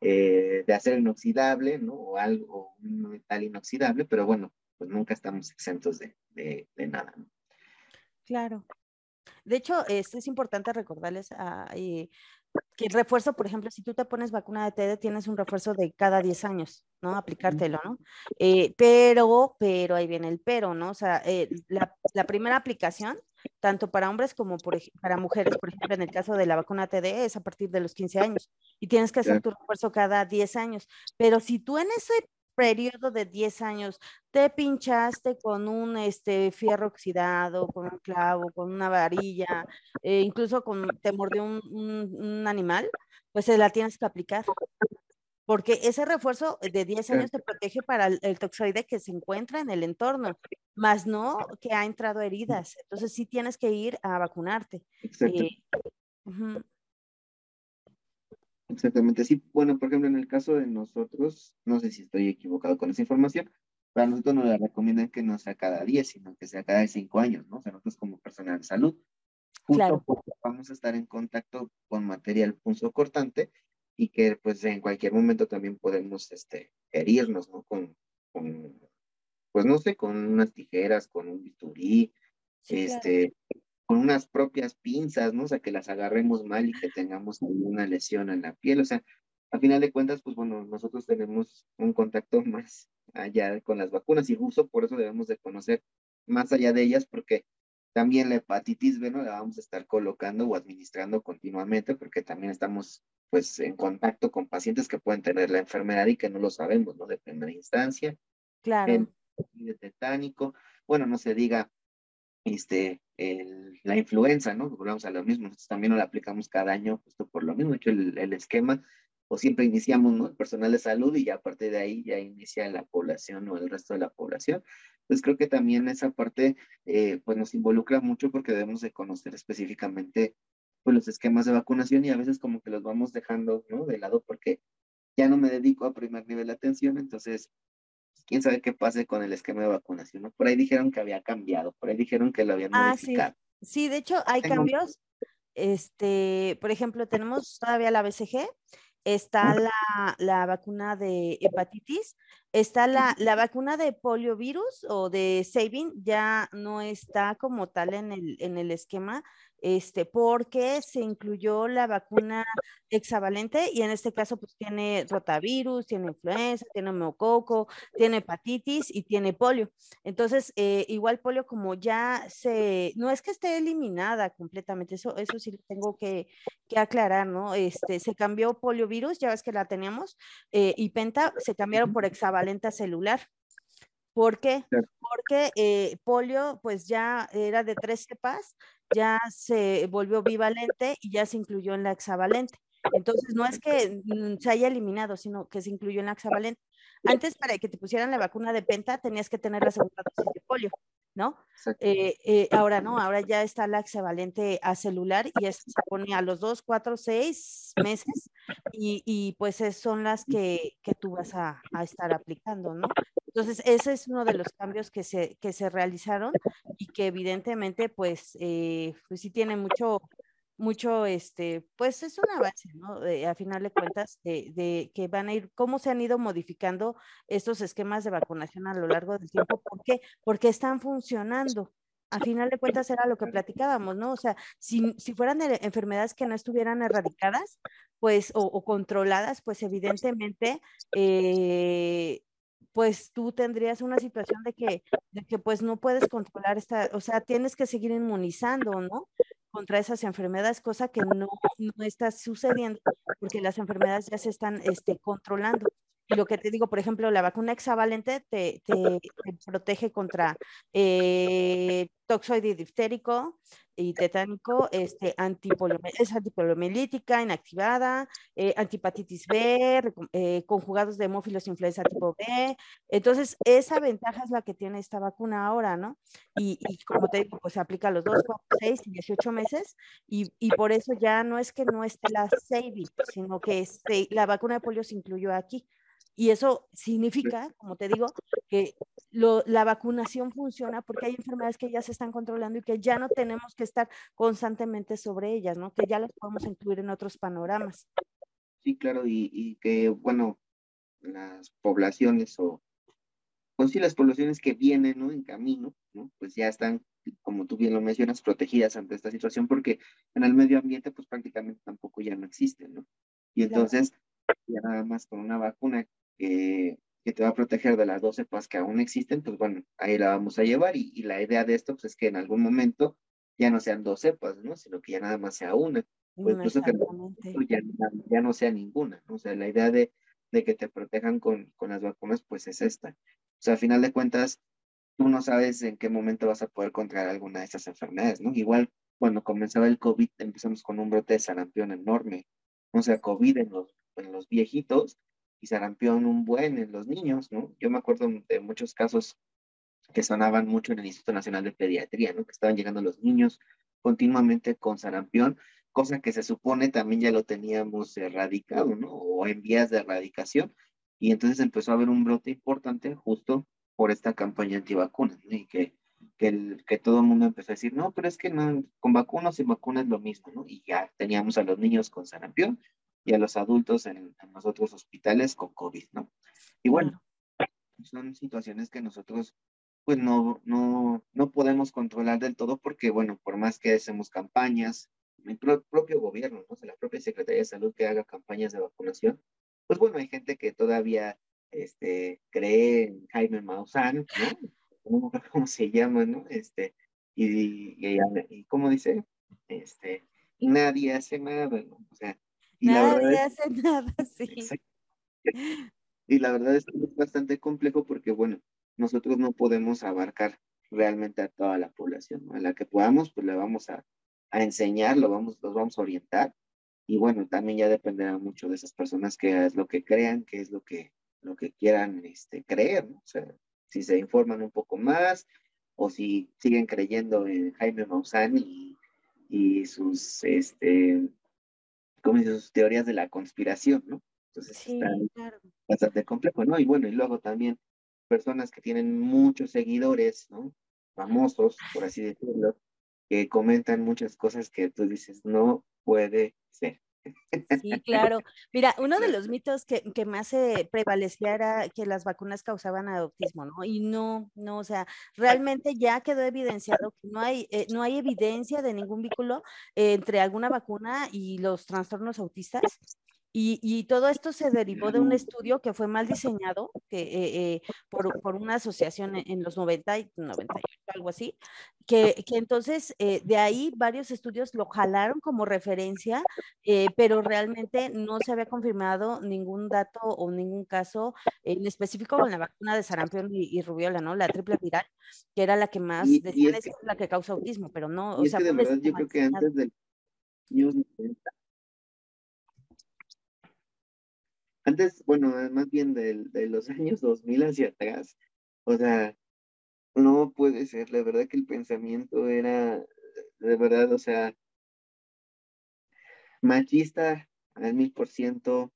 eh, de acero inoxidable, ¿no? O algo, un metal inoxidable, pero bueno, pues nunca estamos exentos de, de, nada. Claro. De hecho, es, es importante recordarles a, eh, que el refuerzo, por ejemplo, si tú te pones vacuna de TD, tienes un refuerzo de cada 10 años, ¿no? Aplicártelo, ¿no? Eh, pero, pero, ahí viene el pero, ¿no? O sea, eh, la, la, primera aplicación, tanto para hombres como por, para mujeres, por ejemplo, en el caso de la vacuna TD, es a partir de los 15 años y tienes que hacer tu refuerzo cada 10 años. Pero si tú en ese periodo de 10 años te pinchaste con un este, fierro oxidado, con un clavo, con una varilla, eh, incluso con, te mordió un, un, animal, pues se la tienes que aplicar. Porque ese refuerzo de 10 años te protege para el, toxoide que se encuentra en el entorno, más no que ha entrado heridas. Entonces sí tienes que ir a vacunarte. Exacto. Eh, Exactamente, sí. Bueno, por ejemplo, en el caso de nosotros, no sé si estoy equivocado con esa información, para nosotros no le recomiendan que no sea cada 10, sino que sea cada 5 años, ¿no? O sea, nosotros como personal de salud, justo claro. vamos a estar en contacto con material punzo cortante y que pues en cualquier momento también podemos este, herirnos, ¿no? Con, con pues no sé, con unas tijeras, con un bisturí, este, con unas propias pinzas, ¿no? O sea, que las agarremos mal y que tengamos alguna lesión en la piel. O sea, a final de cuentas, pues bueno, nosotros tenemos un contacto [laughs] más allá con las vacunas y justo por eso debemos de conocer más allá de ellas porque también la hepatitis B no la vamos a estar colocando o administrando continuamente porque también estamos pues en contacto con pacientes que pueden tener la enfermedad y que no lo sabemos, ¿no? De primera instancia. Claro. El, el tetánico, bueno, no se diga este, el, la influenza, ¿no? Volvamos a lo mismo, nosotros también lo aplicamos cada año justo por lo mismo, hecho el, el esquema, o siempre iniciamos, ¿no? El personal de salud y ya a partir de ahí ya inicia la población o el resto de la población. Entonces creo que también esa parte, eh, pues nos involucra mucho porque debemos de conocer específicamente pues, los esquemas de vacunación y a veces como que los vamos dejando, ¿no? De lado porque ya no me dedico a primer nivel de atención, entonces quién sabe qué pase con el esquema de vacunación, ¿no? Por ahí dijeron que había cambiado, por ahí dijeron que lo habían ah, modificado. Sí. sí, de hecho hay cambios. Este, por ejemplo, tenemos todavía la BCG, está la, la, vacuna de hepatitis, está la, la, vacuna de poliovirus o de Sabin, ya no está como tal en el, en el esquema, este, porque se incluyó la vacuna hexavalente y en este caso pues tiene rotavirus, tiene influenza, tiene hemococo, tiene hepatitis y tiene polio. Entonces, eh, igual polio como ya se, no es que esté eliminada completamente, eso, eso sí tengo que, que aclarar, ¿no? Este, se cambió poliovirus, ya ves que la teníamos, eh, y penta se cambiaron por hexavalenta celular. ¿Por qué? Porque eh, polio pues ya era de tres cepas ya se volvió bivalente y ya se incluyó en la hexavalente. Entonces, no es que mm, se haya eliminado, sino que se incluyó en la hexavalente. Antes, para que te pusieran la vacuna de penta, tenías que tener la segunda dosis de polio. ¿No? Eh, eh, ahora no, ahora ya está la hexavalente a celular y se pone a los dos, cuatro, seis meses y, pues son las que, tú vas a, estar aplicando, ¿no? Entonces, ese es uno de los cambios que se, que se realizaron y que evidentemente pues, eh, pues sí tiene mucho, mucho, este, pues es una base, ¿no? a final de cuentas, de, que van a ir, cómo se han ido modificando estos esquemas de vacunación a lo largo del tiempo. ¿Por qué? Porque están funcionando. A final de cuentas era lo que platicábamos, ¿no? O sea, si, si fueran enfermedades que no estuvieran erradicadas, pues, o, controladas, pues evidentemente, eh, pues tú tendrías una situación de que, de que pues no puedes controlar esta, o sea, tienes que seguir inmunizando, ¿no? Contra esas enfermedades, cosa que no, no está sucediendo porque las enfermedades ya se están este, controlando. Lo que te digo, por ejemplo, la vacuna hexavalente te, [laughs] te, protege contra eh, toxoide diftérico y tetánico, este, es antipoliomielítica, inactivada, eh, antipatitis B, eh, conjugados de hemófilos influenza tipo B. Entonces, esa ventaja es la que tiene esta vacuna ahora, ¿no? Y, y como te digo, pues se aplica a los 2, 4, 6 y 18 meses y, y, por eso ya no es que no esté la SAVI, sino que este, la vacuna de polio se incluyó aquí. Y eso significa, como te digo, que la vacunación funciona porque hay enfermedades que ya se están controlando y que ya no tenemos que estar constantemente sobre ellas, ¿no? Que ya las podemos incluir en otros panoramas. Sí, claro, y, que, bueno, las poblaciones o, pues sí, las poblaciones que vienen, ¿no? En camino, ¿no? Pues ya están, como tú bien lo mencionas, protegidas ante esta situación porque en el medio ambiente, pues prácticamente tampoco ya no existen, ¿no? Y entonces, ya nada más con una vacuna que, te va a proteger de las dos cepas que aún existen, pues bueno, ahí la vamos a llevar y, la idea de esto pues, es que en algún momento ya no sean dos cepas, ¿no? Sino que ya nada más sea una, o incluso que ya, ya, no sea ninguna, ¿no? O sea, la idea de, de que te protejan con, con las vacunas, pues es esta. O sea, a final de cuentas, tú no sabes en qué momento vas a poder contraer alguna de estas enfermedades, ¿no? Igual cuando comenzaba el COVID empezamos con un brote de sarampión enorme, o sea, COVID en los, en los viejitos y sarampión un buen en los niños, ¿no? Yo me acuerdo de muchos casos que sonaban mucho en el Instituto Nacional de Pediatría, ¿no? Que estaban llegando los niños continuamente con sarampión, cosa que se supone también ya lo teníamos erradicado, ¿no? O en vías de erradicación. Y entonces empezó a haber un brote importante justo por esta campaña antivacunas, ¿no? Y que, que, el, que todo el mundo empezó a decir, no, pero es que no, con vacunas y vacunas es lo mismo, ¿no? Y ya teníamos a los niños con sarampión y a los adultos en, los otros hospitales con COVID, ¿no? Y bueno, son situaciones que nosotros pues no, no, no podemos controlar del todo porque, bueno, por más que hacemos campañas, el propio gobierno, ¿no? O sea, la propia Secretaría de Salud que haga campañas de vacunación, pues bueno, hay gente que todavía este, cree en Jaime Maussan, ¿no? ¿Cómo, se llama, no? Este, y, y, y, ¿cómo dice? Este, y nadie hace nada, ¿no? O sea, y Nadie la hace [laughs] nada, sí. Y la verdad es que es bastante complejo porque, bueno, nosotros no podemos abarcar realmente a toda la población, A la que podamos, pues le vamos a, a enseñar, lo vamos, los vamos a orientar. Y bueno, también ya dependerá mucho de esas personas que es lo que crean, qué es lo que, lo que quieran este, creer, ¿no? O sea, si se informan un poco más o si siguen creyendo en Jaime Maussan y, y sus este, como dice, sus teorías de la conspiración, ¿no? Entonces sí, está bastante complejo, ¿no? Y bueno, y luego también personas que tienen muchos seguidores, ¿no? Famosos, por así decirlo, que comentan muchas cosas que tú dices, no puede ser. Sí, claro. Mira, uno de los mitos que, que más se prevalecía era que las vacunas causaban adoptismo, ¿no? Y no, no, o sea, realmente ya quedó evidenciado que no hay, eh, no hay evidencia de ningún vínculo entre alguna vacuna y los trastornos autistas. Y, todo esto se derivó de un estudio que fue mal diseñado que, eh, eh, por, una asociación en, los 90 y 98, algo así, que, entonces eh, de ahí varios estudios lo jalaron como referencia, pero realmente no se había confirmado ningún dato o ningún caso en específico con la vacuna de sarampión y, rubiola, ¿no? La triple viral, que era la que más decían es, la que causa autismo, pero no, o sea, de verdad yo creo que antes del antes, bueno, más bien de, de los [laughs] años 2000 hacia atrás, o sea, no puede ser, la verdad que el pensamiento era, de verdad, o sea, machista al mil por ciento,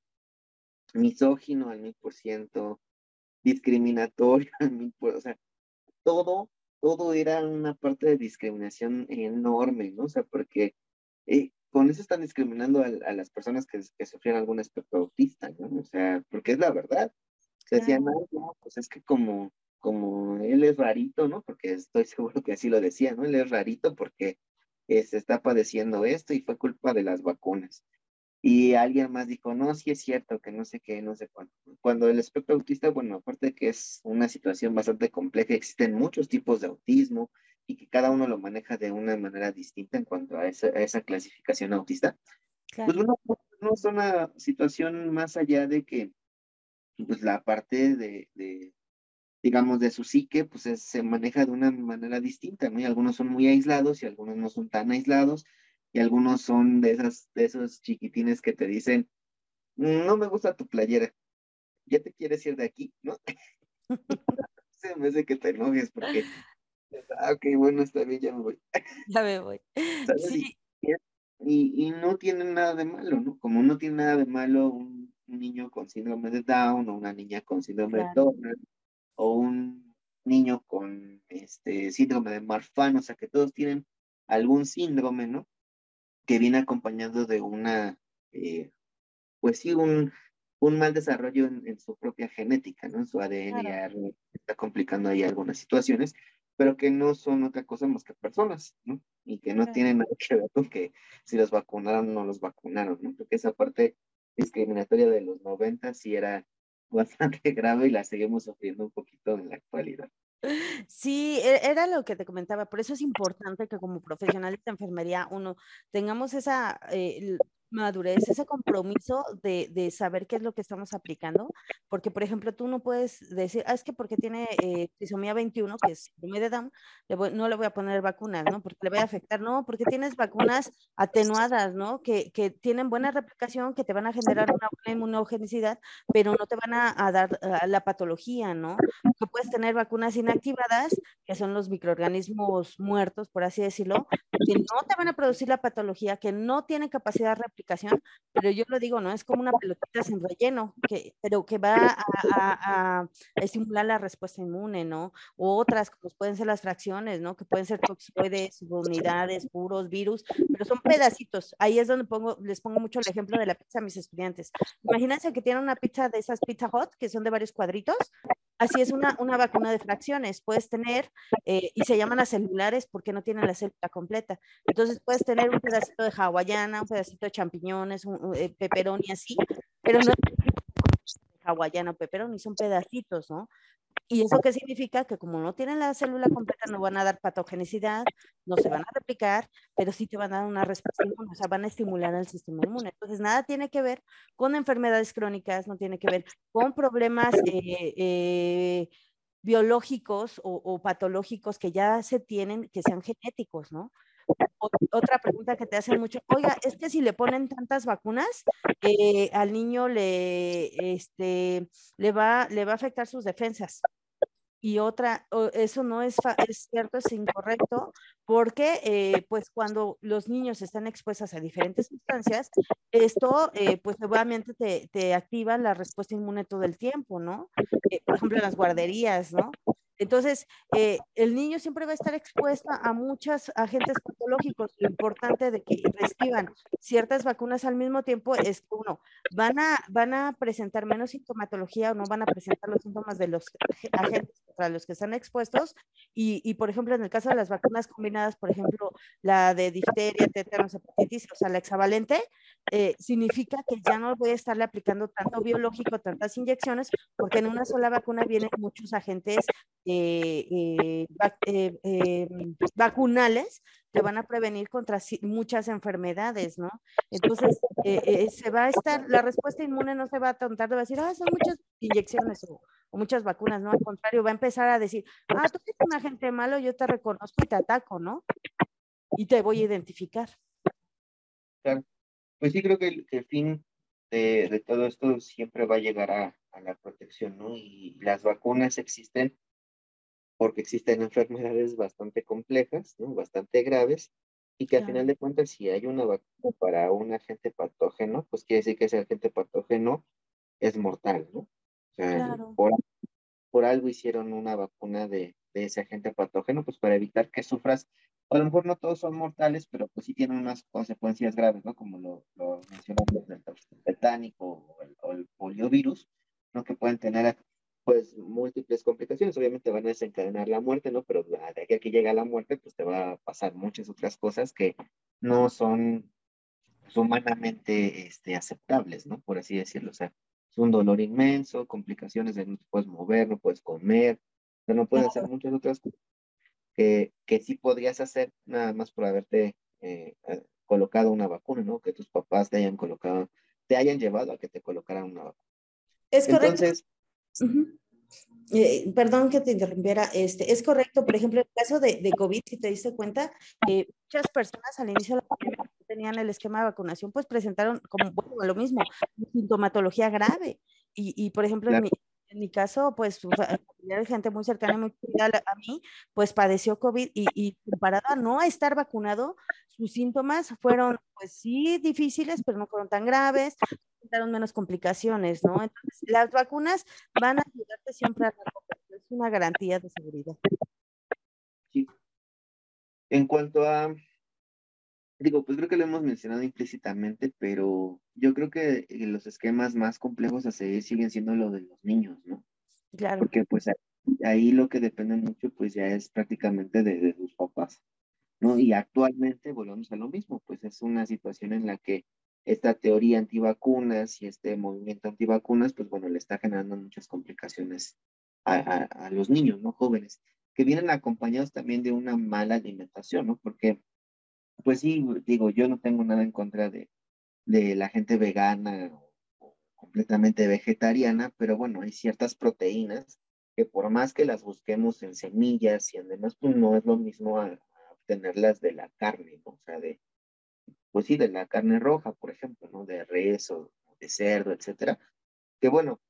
misógino al mil por ciento, discriminatorio [laughs] al mil por, o sea, todo, todo era una parte de discriminación enorme, ¿no? O sea, porque eh, con eso están discriminando a, las personas que, que sufrieron algún aspecto autista, ¿no? O sea, porque es la verdad. Se decían, no, pues es que como, como él es rarito, ¿no? Porque estoy [laughs] seguro que así lo decía, ¿no? Él es rarito porque eh, se está padeciendo esto y fue culpa de las vacunas. Y alguien más dijo, no, sí es cierto, que no sé qué, no sé cuándo. Cuando el espectro autista, bueno, aparte de que es una situación bastante compleja, existen muchos tipos de autismo, y que cada uno lo maneja de una manera distinta en cuanto a esa, esa clasificación autista, pues uno no es una situación más allá de que pues la parte de, de digamos, de su psique, pues se maneja de una manera distinta, ¿no? Y algunos son muy aislados y algunos no son tan aislados, y algunos son de, esas, de esos chiquitines que te dicen, no me gusta tu playera, ya te quieres ir de aquí, ¿no? [laughs] [laughs] se me hace que te enojes porque Ah, ok, bueno, está bien, ya me voy. [laughs] Ya me voy. [laughs] Sí. Y, y, no tiene nada de malo, ¿no? Como no tiene nada de malo un, niño con síndrome de Down o una niña con síndrome de Turner o un niño con este síndrome de Marfan, o sea que todos tienen algún síndrome, ¿no? Que viene acompañado de una, eh, pues sí, un, un mal desarrollo en, su propia genética, ¿no? En su ADN está complicando ahí algunas situaciones, pero que no son otra cosa más que personas, ¿no? Y que no tienen nada que ver con que si los vacunaron o no los vacunaron, ¿no? Porque esa parte discriminatoria de los 90 sí era [laughs] bastante grave y la seguimos sufriendo un poquito en la actualidad. Sí, e, era lo que te comentaba, por eso es importante que como profesionales de enfermería uno tengamos esa eh, madurez, ese compromiso de, de, saber qué es lo que estamos aplicando, porque por ejemplo tú no puedes decir, ah, es que porque tiene eh, trisomía 21, que es de Down, no le voy a poner vacunas, ¿no? Porque le voy a afectar, no, porque tienes vacunas atenuadas, ¿no? Que, que tienen buena replicación, que te van a generar una buena inmunogenicidad, pero no te van a, dar la patología, ¿no? Que puedes tener vacunas inactivadas, que son los microorganismos muertos, por así decirlo, que no te van a producir la patología, que no tienen capacidad de replicación pero yo lo digo, ¿no? Es como una pelotita sin relleno, que, pero que va a, estimular la respuesta inmune, ¿no? O otras, como pueden ser las fracciones, ¿no? Que pueden ser toxoides, unidades, puros, virus, pero son pedacitos. Ahí es donde pongo, les pongo mucho el ejemplo de la pizza a mis estudiantes. Imagínense que tienen una pizza de esas Pizza Hot, que son de varios cuadritos, Así es una, una vacuna de fracciones. Puedes tener, eh, y se llaman las celulares porque no tienen la célula completa. Entonces puedes tener un pedacito de hawaiana, un pedacito de champiñones, un, eh, peperoni así, pero no es hawaiana o peperoni, son pedacitos, ¿no? ¿Y eso qué significa? Que como no tienen la célula completa, no van a dar patogenicidad, no se van a replicar, pero sí te van a dar una respuesta inmune, o sea, van a estimular al sistema inmune. Entonces, nada tiene que ver con enfermedades crónicas, no tiene que ver con problemas eh, eh, biológicos o, patológicos que ya se tienen, que sean genéticos, ¿no? Otra pregunta que te hacen mucho, oiga, es que si le ponen tantas vacunas, eh, al niño le, este, le, va, le va a afectar sus defensas. Y otra, eso no es, es cierto, es incorrecto, porque eh, pues cuando los niños están expuestos a diferentes sustancias, esto eh, pues obviamente te, te, activa la respuesta inmune todo el tiempo, ¿no? por ejemplo, en las guarderías, ¿no? Entonces, eh, el niño siempre va a estar expuesto a muchos agentes Lo importante de que reciban ciertas vacunas al mismo tiempo es que, uno, van a, van a presentar menos sintomatología o no van a presentar los síntomas de los agentes para los que están expuestos. Y, y, por ejemplo, en el caso de las vacunas combinadas, por ejemplo, la de difteria, tétanos, hepatitis, o sea, la hexavalente, eh, significa que ya no voy a estarle aplicando tanto biológico, tantas inyecciones, porque en una sola vacuna vienen muchos agentes eh, eh, vacunales que van a prevenir contra muchas enfermedades, ¿no? Entonces, se va a estar, la respuesta inmune no se va a tontar, va a decir, ah, son muchas inyecciones o, muchas vacunas, ¿no? Al contrario, va a empezar a decir, ah, tú eres un agente malo, yo te reconozco y te ataco, ¿no? Y te voy a identificar. Claro. Pues sí, creo que el, fin de, todo esto siempre va a llegar a, la protección, ¿no? Y las vacunas existen porque existen enfermedades bastante complejas, ¿no? bastante graves, y que al final de cuentas, si hay una vacuna para un agente patógeno, pues quiere decir que ese agente patógeno es mortal, ¿no? O sea, por, por, algo hicieron una vacuna de, de, ese agente patógeno, pues para evitar que sufras, a lo mejor no todos son mortales, pero pues sí tienen unas consecuencias graves, ¿no? Como lo, lo mencionamos del tetánico o el, o el poliovirus, ¿no? Que pueden tener pues múltiples complicaciones. Obviamente van a desencadenar la muerte, ¿no? Pero de aquí a que llega la muerte, pues te va a pasar muchas otras cosas que no son humanamente este, aceptables, ¿no? Por así decirlo. O sea, es un dolor inmenso, complicaciones de no te puedes mover, no puedes comer, o no puedes hacer muchas otras cosas que, que sí podrías hacer nada más por haberte eh, eh, colocado una vacuna, ¿no? Que tus papás te hayan colocado, te hayan llevado a que te colocaran una vacuna. Es correcto. Entonces, eh, perdón que te interrumpiera, este, es correcto, por ejemplo, en el caso de, de COVID, si te diste cuenta, eh, muchas personas al inicio de la pandemia que tenían el esquema de vacunación, pues presentaron como bueno, lo mismo, sintomatología grave. Y, y por ejemplo, en, mi, en, mi, caso, pues gente muy cercana, muy querida a mí, pues padeció COVID y, y comparado a no estar vacunado, sus síntomas fueron, pues sí, difíciles, pero no fueron tan graves, menos complicaciones, ¿no? Entonces, las vacunas van a ayudarte siempre a recuperar, es una garantía de seguridad. Sí. En cuanto a, digo, pues creo que lo hemos mencionado implícitamente, pero yo creo que los esquemas más complejos a seguir siguen siendo los de los niños, ¿no? Claro. Porque pues ahí lo que depende mucho pues ya es prácticamente de, de sus papás, Y actualmente volvemos a lo mismo, pues es una situación en la que esta teoría antivacunas y este movimiento antivacunas, pues bueno, le está generando muchas complicaciones a, a, los niños, ¿no? Jóvenes, que vienen acompañados también de una mala alimentación, ¿no? Porque, pues sí, digo, yo no tengo nada en contra de, de la gente vegana o, completamente vegetariana, pero bueno, hay ciertas proteínas que por más que las busquemos en semillas y en demás, pues no es lo mismo a obtenerlas de la carne, ¿no? O sea, de, pues sí, de la carne roja, por ejemplo, ¿no? De res o de cerdo, etcétera. Que bueno,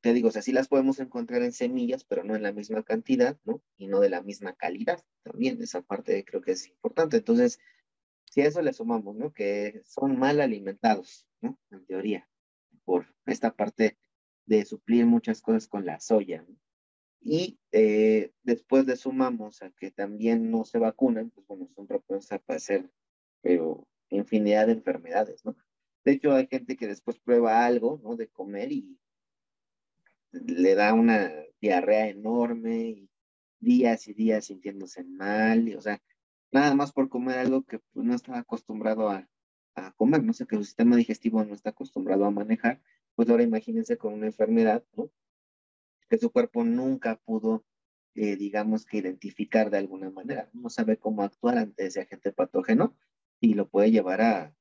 te digo, o sea, sí las podemos encontrar en semillas, pero no en la misma cantidad, ¿no? Y no de la misma calidad. También esa parte creo que es importante. Entonces, si a eso le sumamos, ¿no? Que son mal alimentados, ¿no? En teoría, por esta parte de suplir muchas cosas con la soya, ¿no? Y eh, después le sumamos a que también no se vacunan, pues bueno, son propensos a padecer pero infinidad de enfermedades, ¿no? De hecho, hay gente que después prueba algo, ¿no? De comer y le da una diarrea enorme y días y días sintiéndose mal, y, o sea, nada más por comer algo que pues, no estaba acostumbrado a, a comer, no sé, que su sistema digestivo no está acostumbrado a manejar, pues ahora imagínense con una enfermedad, ¿no? Que su cuerpo nunca pudo, eh, digamos que identificar de alguna manera, no sabe cómo actuar ante ese agente patógeno, y lo puede llevar a,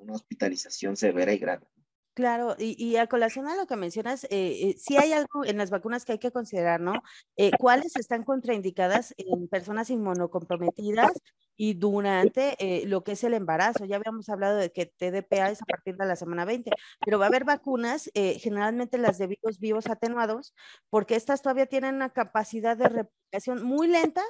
una hospitalización severa y grave. Claro, y, y, a colación a lo que mencionas, eh, eh, sí hay algo en las vacunas que hay que considerar, ¿no? Eh, ¿Cuáles están contraindicadas en personas inmunocomprometidas y durante eh, lo que es el embarazo? Ya habíamos hablado de que TDPA es a partir de la semana 20, pero va a haber vacunas, eh, generalmente las de virus vivos atenuados, porque estas todavía tienen una capacidad de replicación muy lenta,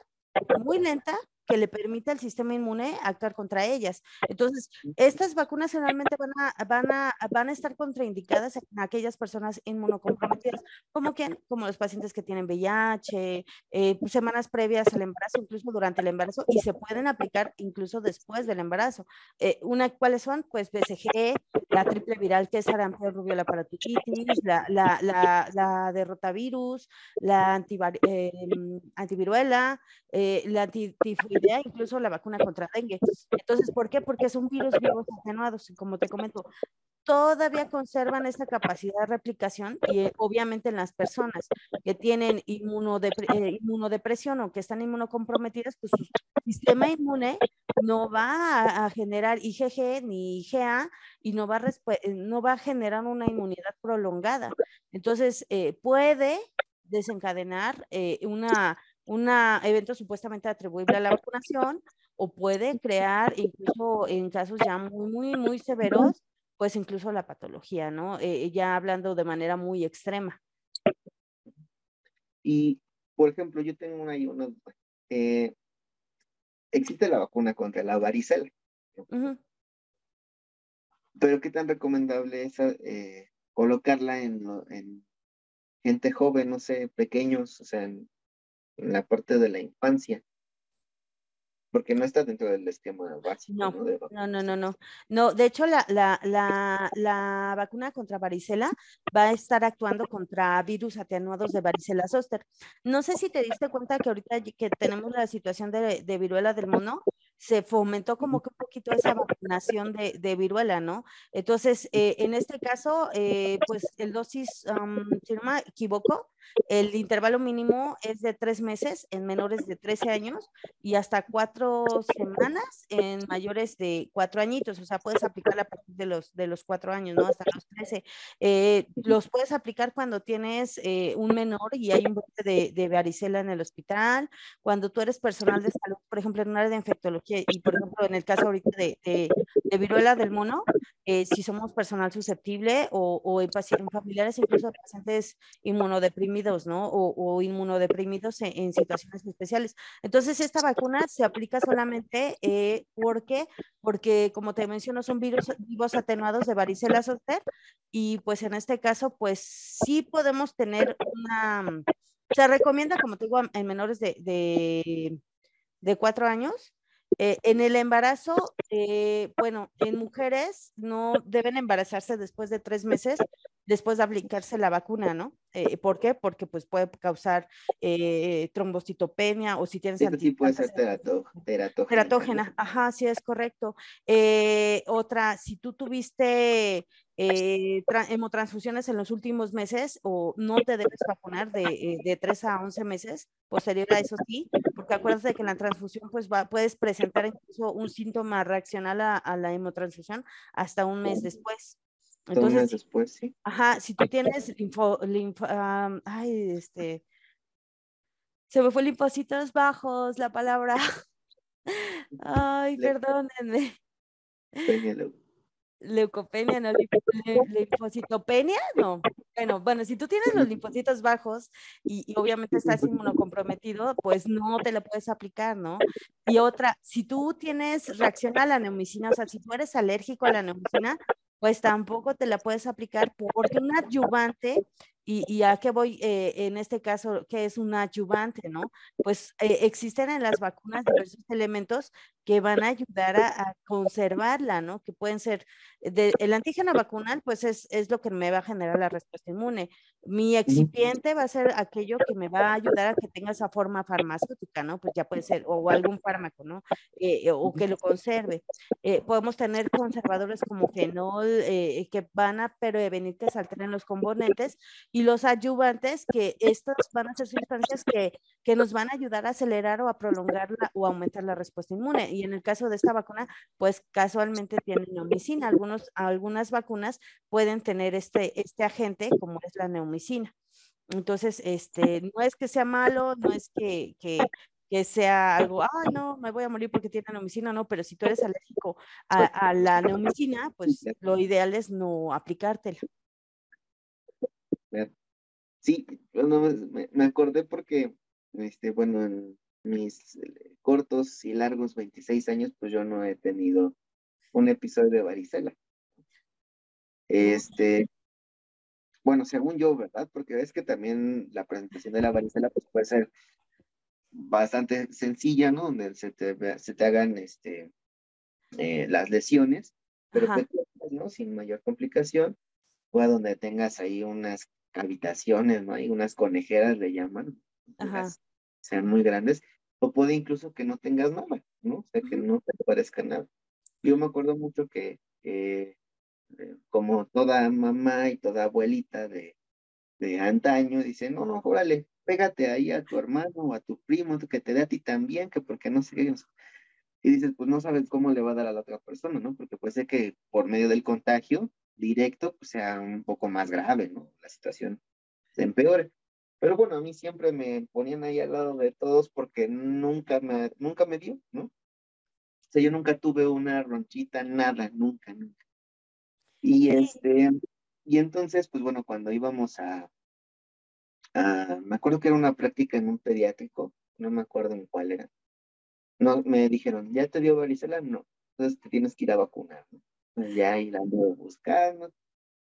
muy lenta, que le permite al sistema inmune actuar contra ellas. Entonces, estas vacunas generalmente van a, van a, van a estar contraindicadas en aquellas personas inmunocomprometidas, como quien, como los pacientes que tienen VIH, eh, semanas previas al embarazo, incluso durante el embarazo, y se pueden aplicar incluso después del embarazo. Eh, una, ¿Cuáles son? Pues BCG, la triple viral que es sarampión, rubiola, paratitis, la, la, la, la de rotavirus, la eh, antiviruela, eh, la incluso la vacuna contra dengue. Entonces, ¿por qué? Porque son virus vivos atenuados, como te comento, todavía conservan esa capacidad de replicación y eh, obviamente en las personas que tienen inmunodep eh, inmunodepresión o que están inmunocomprometidas, pues su sistema inmune no va a, generar IgG ni IgA y no va, a eh, no va a generar una inmunidad prolongada. Entonces, eh, puede desencadenar eh, una un evento supuestamente atribuible a la vacunación o puede crear incluso en casos ya muy, muy, muy severos, pues incluso la patología, ¿no? Eh, ya hablando de manera muy extrema. Y por ejemplo, yo tengo ahí una, eh, existe la vacuna contra la varicela. Pero qué tan recomendable es eh, colocarla en, en, gente joven, no sé, pequeños, o sea, en la parte de la infancia porque no está dentro del esquema básico. No, no, no, no, no, no. de hecho, la, la, la, la, vacuna contra varicela va a estar actuando contra virus atenuados de varicela zoster. No sé si te diste cuenta que ahorita que tenemos la situación de, de viruela del mono, se fomentó como que un poquito esa vacunación de, de viruela, ¿no? Entonces, eh, en este caso, eh, pues el dosis, si no me equivoco, el intervalo mínimo es de tres meses en menores de 13 años y hasta cuatro semanas en mayores de cuatro añitos. O sea, puedes aplicar a partir de los, de los cuatro años, ¿no? Hasta los 13. Eh, los puedes aplicar cuando tienes eh, un menor y hay un brote de, de, varicela en el hospital, cuando tú eres personal de salud, por ejemplo, en un área de infectología y, por ejemplo, en el caso ahorita de, de, viruela del mono, eh, si somos personal susceptible o, o en, en familiares incluso pacientes inmunodeprimidos ¿no? O, inmunodeprimidos en, situaciones especiales. Entonces, esta vacuna se aplica solamente eh, porque, porque, como te menciono, son virus vivos atenuados de varicela zoster y pues en este caso, pues sí podemos tener una, se recomienda, como te digo, en menores de, de, de cuatro años, eh, en el embarazo, eh, bueno, en mujeres no deben embarazarse después de tres meses después de aplicarse la vacuna, ¿no? Eh, ¿Por qué? Porque pues puede causar trombocitopenia o si tienes... Sí, puede ser teratógena. Teratógena, ajá, sí es correcto. otra, si tú tuviste eh, hemotransfusiones en los últimos meses o no te debes vacunar de, eh, de 3 a 11 meses posterior a eso sí, porque acuérdate que en la transfusión pues va, puedes presentar incluso un síntoma reaccional a, a la hemotransfusión hasta un mes después. Entonces, después, sí. Ajá, si tú tienes linfo, linfo ay, este, se me fue linfocitos bajos, la palabra. [laughs] Ay, perdónenme leucopenia, no linfocitopenia, no. Bueno, bueno, si tú tienes los linfocitos bajos y, obviamente estás inmunocomprometido, pues no te lo puedes aplicar, ¿no? Y otra, si tú tienes reacción a la neumicina, o sea, si tú eres alérgico a la neumicina, pues tampoco te la puedes aplicar porque un adyuvante y, a qué voy eh, en este caso, que es un adyuvante, ¿no? Pues eh, existen en las vacunas diversos elementos que van a ayudar a, conservarla, ¿no? Que pueden ser, el antígeno vacunal, pues es, es, lo que me va a generar la respuesta inmune. Mi excipiente va a ser aquello que me va a ayudar a que tenga esa forma farmacéutica, ¿no? Pues ya puede ser, o algún fármaco, ¿no? Eh, o que lo conserve. podemos tener conservadores como fenol, que van a prevenir que salten los componentes y los ayudantes, que estas van a ser sustancias que, que nos van a ayudar a acelerar o a prolongar o aumentar la respuesta inmune. Y en el caso de esta vacuna, pues casualmente tiene neumicina. Algunos, algunas vacunas pueden tener este, este agente, como es la neumicina. Entonces, este, no es que sea malo, no es que, que, que sea algo, ah, no, me voy a morir porque tiene neumicina, no, pero si tú eres alérgico a, a la neumicina, pues lo ideal es no aplicártela. Sí, me, acordé porque, este, bueno, en mis eh, cortos y largos 26 años, pues yo no he tenido un episodio de varicela. Este, bueno, según yo, ¿verdad? Porque es que también la presentación de la varicela pues puede ser bastante sencilla, ¿no? Donde se te, se te hagan este, eh, las lesiones, pero pues, ¿no? Sin mayor complicación, o a donde tengas ahí unas habitaciones, ¿no? Hay unas conejeras, le llaman, sean muy grandes, o puede incluso que no tengas nada, ¿no? O sea, que no te parezca nada. Yo me acuerdo mucho que, eh, como toda mamá y toda abuelita de, de antaño, dice, no, no, órale, pégate ahí a tu hermano o a tu primo, que te dé a ti también, que porque no sé qué. Y dices, pues no sabes cómo le va a dar a la otra persona, ¿no? Porque puede ser que por medio del contagio directo pues, sea un poco más grave, ¿no? La situación se empeore. Pero bueno, a mí siempre me ponían ahí al lado de todos porque nunca me, nunca me dio, ¿no? O sea, yo nunca tuve una ronchita, nada, nunca, nunca. Y este, y entonces, pues bueno, cuando íbamos a, Ah, me acuerdo que era una práctica en un pediátrico, no me acuerdo en cuál era. No, me dijeron, ¿ya te dio varicela? No, entonces te tienes que ir a vacunar. Ya ahí la ando buscando,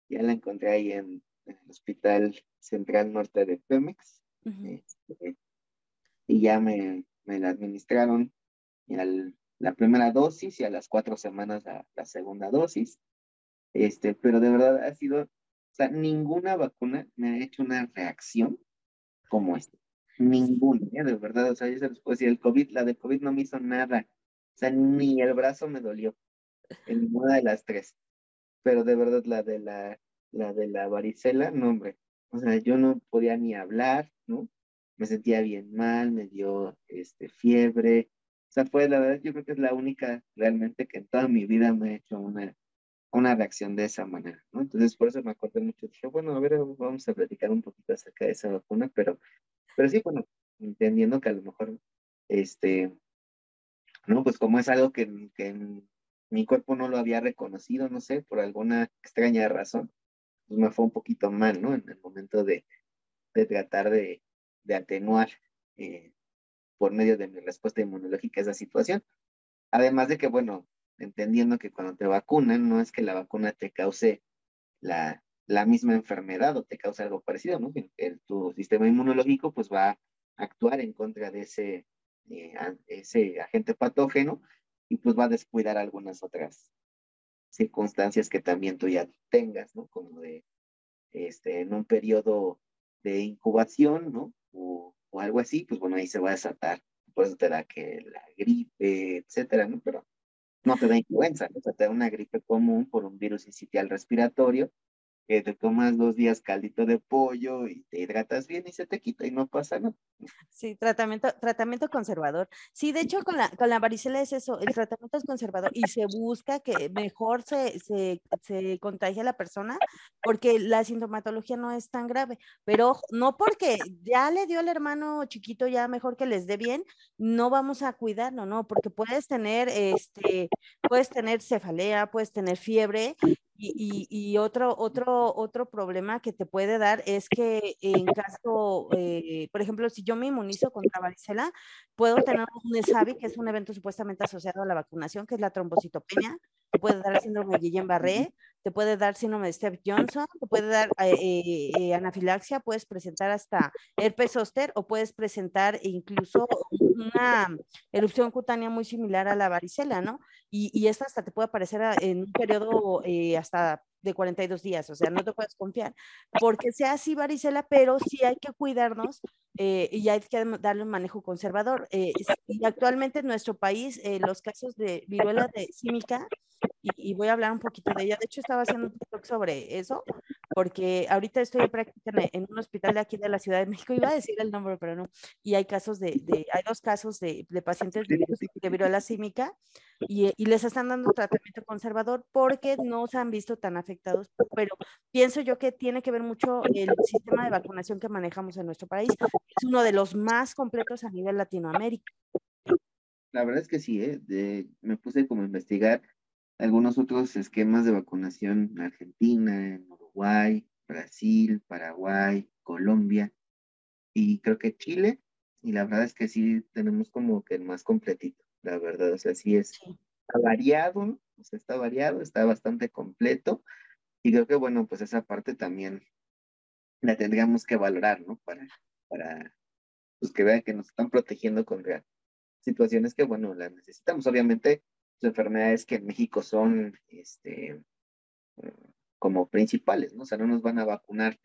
ya la encontré ahí en, el Hospital Central Norte de Pemex. Este, y ya me, me la administraron la primera dosis y a las cuatro semanas la, la, segunda dosis. Este, pero de verdad ha sido, o sea, ninguna vacuna me ha hecho una reacción como esta. Ninguna, ¿eh? de verdad, o sea, yo se los puedo decir, el COVID, la de COVID no me hizo nada. O sea, ni el brazo me dolió, en ninguna de las tres. Pero de verdad, la de la, la de la varicela, no, hombre. O sea, yo no podía ni hablar, ¿no? Me sentía bien mal, me dio este, fiebre, o sea, fue la verdad, yo creo que es la única realmente que en toda mi vida me ha hecho una, una reacción de esa manera, ¿no? Entonces, por eso me acordé mucho. Dije, bueno, a ver, vamos a platicar un poquito acerca de esa vacuna, pero, pero sí, bueno, entendiendo que a lo mejor, este, ¿no? Pues como es algo que, que mi cuerpo no lo había reconocido, no sé, por alguna extraña razón, pues me fue un poquito mal, ¿no? En el momento de, tratar de, atenuar eh, por medio de mi respuesta inmunológica esa situación. Además de que, bueno, entendiendo que cuando te vacunan, no es que la vacuna te cause la, misma enfermedad o te cause algo parecido, ¿no? Tu sistema inmunológico pues va a actuar en contra de ese, eh, ese agente patógeno y pues va a descuidar algunas otras circunstancias que también tú ya tengas, ¿no? Como de, este, en un periodo de incubación, ¿no? O o algo así, pues bueno, ahí se va a desatar. Por eso te da que la gripe, etcétera, ¿no? Pero no te da influenza, o sea, te da una gripe común por un virus incitial respiratorio que te tomas dos días caldito de pollo y te hidratas bien y se te quita y no pasa nada. Sí, tratamiento, tratamiento conservador. Sí, de hecho con la, con la varicela es eso, el tratamiento es conservador y se busca que mejor se, se, se contagie a la persona porque la sintomatología no es tan grave, pero no porque ya le dio el hermano chiquito, ya mejor que les dé bien, no vamos a cuidarlo, no, porque puedes tener, este, puedes tener cefalea, puedes tener fiebre y, y, otro, otro, otro problema que te puede dar es que en caso, eh, por ejemplo, si yo me inmunizo contra varicela, puedo tener un ESAVI, que es un evento supuestamente asociado a la vacunación, que es la trombocitopenia, te puede dar síndrome de Guillain-Barré, te puede dar síndrome de Steph Johnson, te puede dar eh, eh, anafilaxia, puedes presentar hasta herpes zóster o puedes presentar incluso una erupción cutánea muy similar a la varicela, ¿no? Y, y esta hasta te puede aparecer en un periodo hasta de 42 días, o sea, no te puedes confiar, porque sea así varicela, pero sí hay que cuidarnos eh, y hay que darle un manejo conservador. Eh, y actualmente en nuestro país, eh, los casos de viruela de símica, y, voy a hablar un poquito de ella, de hecho estaba haciendo un TikTok sobre eso, porque ahorita estoy en práctica en, un hospital de aquí de la Ciudad de México, iba a decir el nombre, pero no, y hay casos de, de hay dos casos de, de pacientes de, de viruela símica, y, y, les están dando tratamiento conservador porque no se han visto tan afectados, pero pienso yo que tiene que ver mucho el sistema de vacunación que manejamos en nuestro país, es uno de los más completos a nivel Latinoamérica. La verdad es que sí, ¿eh? me puse como a investigar algunos otros esquemas de vacunación en Argentina, en Uruguay, Brasil, Paraguay, Colombia y creo que Chile. Y la verdad es que sí tenemos como que el más completito, la verdad. O sea, sí es está variado. O sea, está variado, está bastante completo. Y creo que, bueno, pues esa parte también la tendríamos que valorar, ¿no? Para, para pues, que vean que nos están protegiendo contra situaciones que, bueno, las necesitamos. Obviamente, enfermedades que en México son, este, como principales, ¿no? O sea, no nos van a vacunar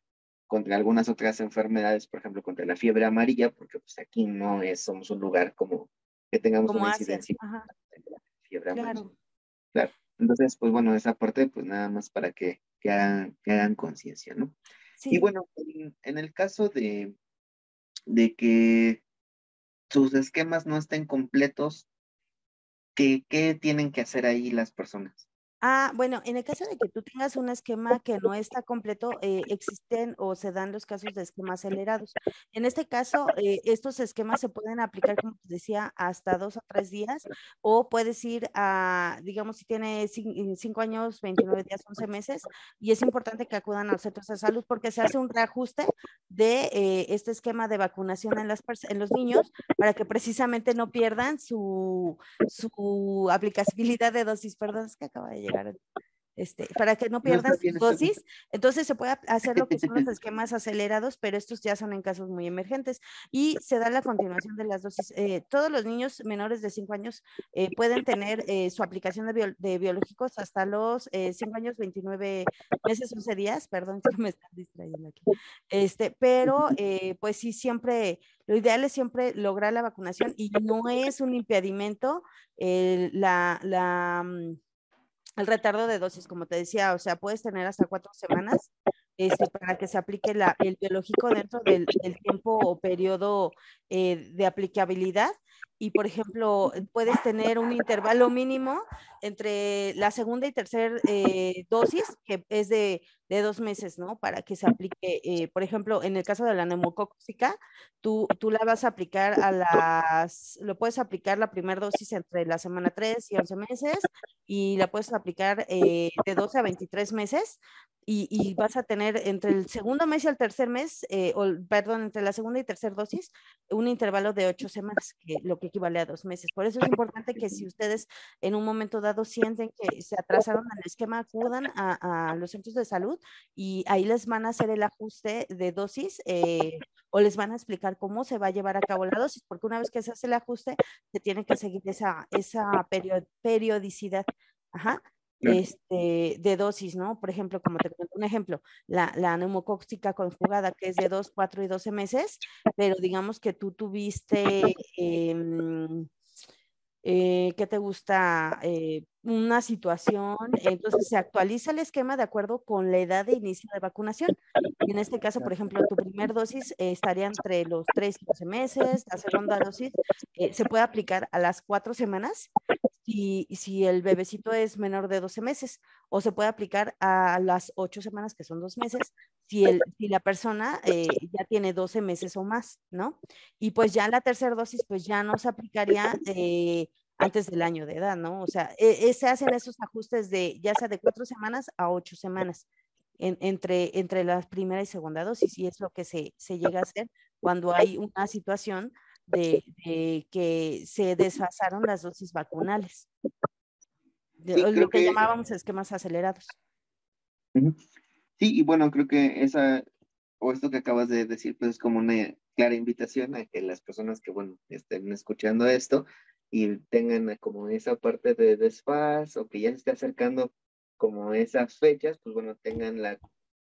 contra algunas otras enfermedades, por ejemplo, contra la fiebre amarilla, porque pues aquí no es, somos un lugar como que tengamos una incidencia de la fiebre amarilla. Claro. Entonces, pues bueno, esa parte, pues nada más para que, que hagan, que hagan conciencia, ¿no? Y bueno, en, el caso de, de que sus esquemas no estén completos, ¿qué, ¿qué tienen que hacer ahí las personas? Ah, bueno, en el caso de que tú tengas un esquema que no está completo, eh, existen o se dan los casos de esquemas acelerados. En este caso, eh, estos esquemas se pueden aplicar, como te decía, hasta dos o tres días, o puedes ir a, digamos, si tiene cinco años, 29 días, 11 meses, y es importante que acudan a los centros de salud porque se hace un reajuste de eh, este esquema de vacunación en, las, en los niños para que precisamente no pierdan su, su aplicabilidad de dosis. Perdón, es que acaba de llegar este, para que no pierdas dosis. Entonces se puede hacer lo que son los [laughs] esquemas acelerados, pero estos ya son en casos muy emergentes. Y se da la continuación de las dosis. Eh, todos los niños menores de 5 años eh, pueden tener eh, su aplicación de, biológicos hasta los 5 años, 29 meses, 11 días. Perdón, [laughs] que me están distrayendo aquí. Este, pero pues sí, siempre, lo ideal es siempre lograr la vacunación y no es un impedimento la, la mm, el retardo de dosis, como te decía, o sea, puedes tener hasta cuatro semanas este, para que se aplique la, el biológico dentro del, tiempo o periodo eh, de aplicabilidad. Y, por ejemplo, puedes tener un intervalo mínimo entre la segunda y tercera eh, dosis, que es de, de, dos meses, ¿no? Para que se aplique, eh, por ejemplo, en el caso de la neumocóxica, tú, tú la vas a aplicar a las, lo puedes aplicar la primera dosis entre la semana 3 y 11 meses y la puedes aplicar de 12 a 23 meses y, vas a tener entre el segundo mes y el tercer mes, eh, o, perdón, entre la segunda y tercera dosis, un intervalo de ocho semanas, que, lo que equivale a dos meses. Por eso es importante que si ustedes en un momento dado sienten que se atrasaron en el esquema, acudan a, los centros de salud y ahí les van a hacer el ajuste de dosis eh, o les van a explicar cómo se va a llevar a cabo la dosis, porque una vez que se hace el ajuste, se tiene que seguir esa, esa periodicidad. Ajá este, de dosis, ¿no? Por ejemplo, como te cuento un ejemplo, la, la conjugada, que es de 2, 4 y 12 meses, pero digamos que tú tuviste, eh, eh, ¿qué te gusta? Eh, una situación, entonces se actualiza el esquema de acuerdo con la edad de inicio de vacunación. En este caso, por ejemplo, tu primer dosis estaría entre los 3 y 12 meses, la segunda dosis se puede aplicar a las 4 semanas si, si el bebecito es menor de 12 meses, o se puede aplicar a las 8 semanas, que son dos meses, si, el, si la persona eh, ya tiene 12 meses o más, ¿no? Y pues ya la tercera dosis, pues ya no se aplicaría eh, antes del año de edad, ¿no? O sea, e, e, se hacen esos ajustes de ya sea de cuatro semanas a ocho semanas. entre, entre la primera y segunda dosis, y es lo que se, se llega a hacer cuando hay una situación de, que se desfasaron las dosis vacunales. lo que, llamábamos esquemas acelerados. Sí, y bueno, creo que esa, o esto que acabas de decir, pues es como una clara invitación a que las personas que, bueno, estén escuchando esto y tengan como esa parte de desfaz o que ya se esté acercando como esas fechas, pues bueno, tengan la,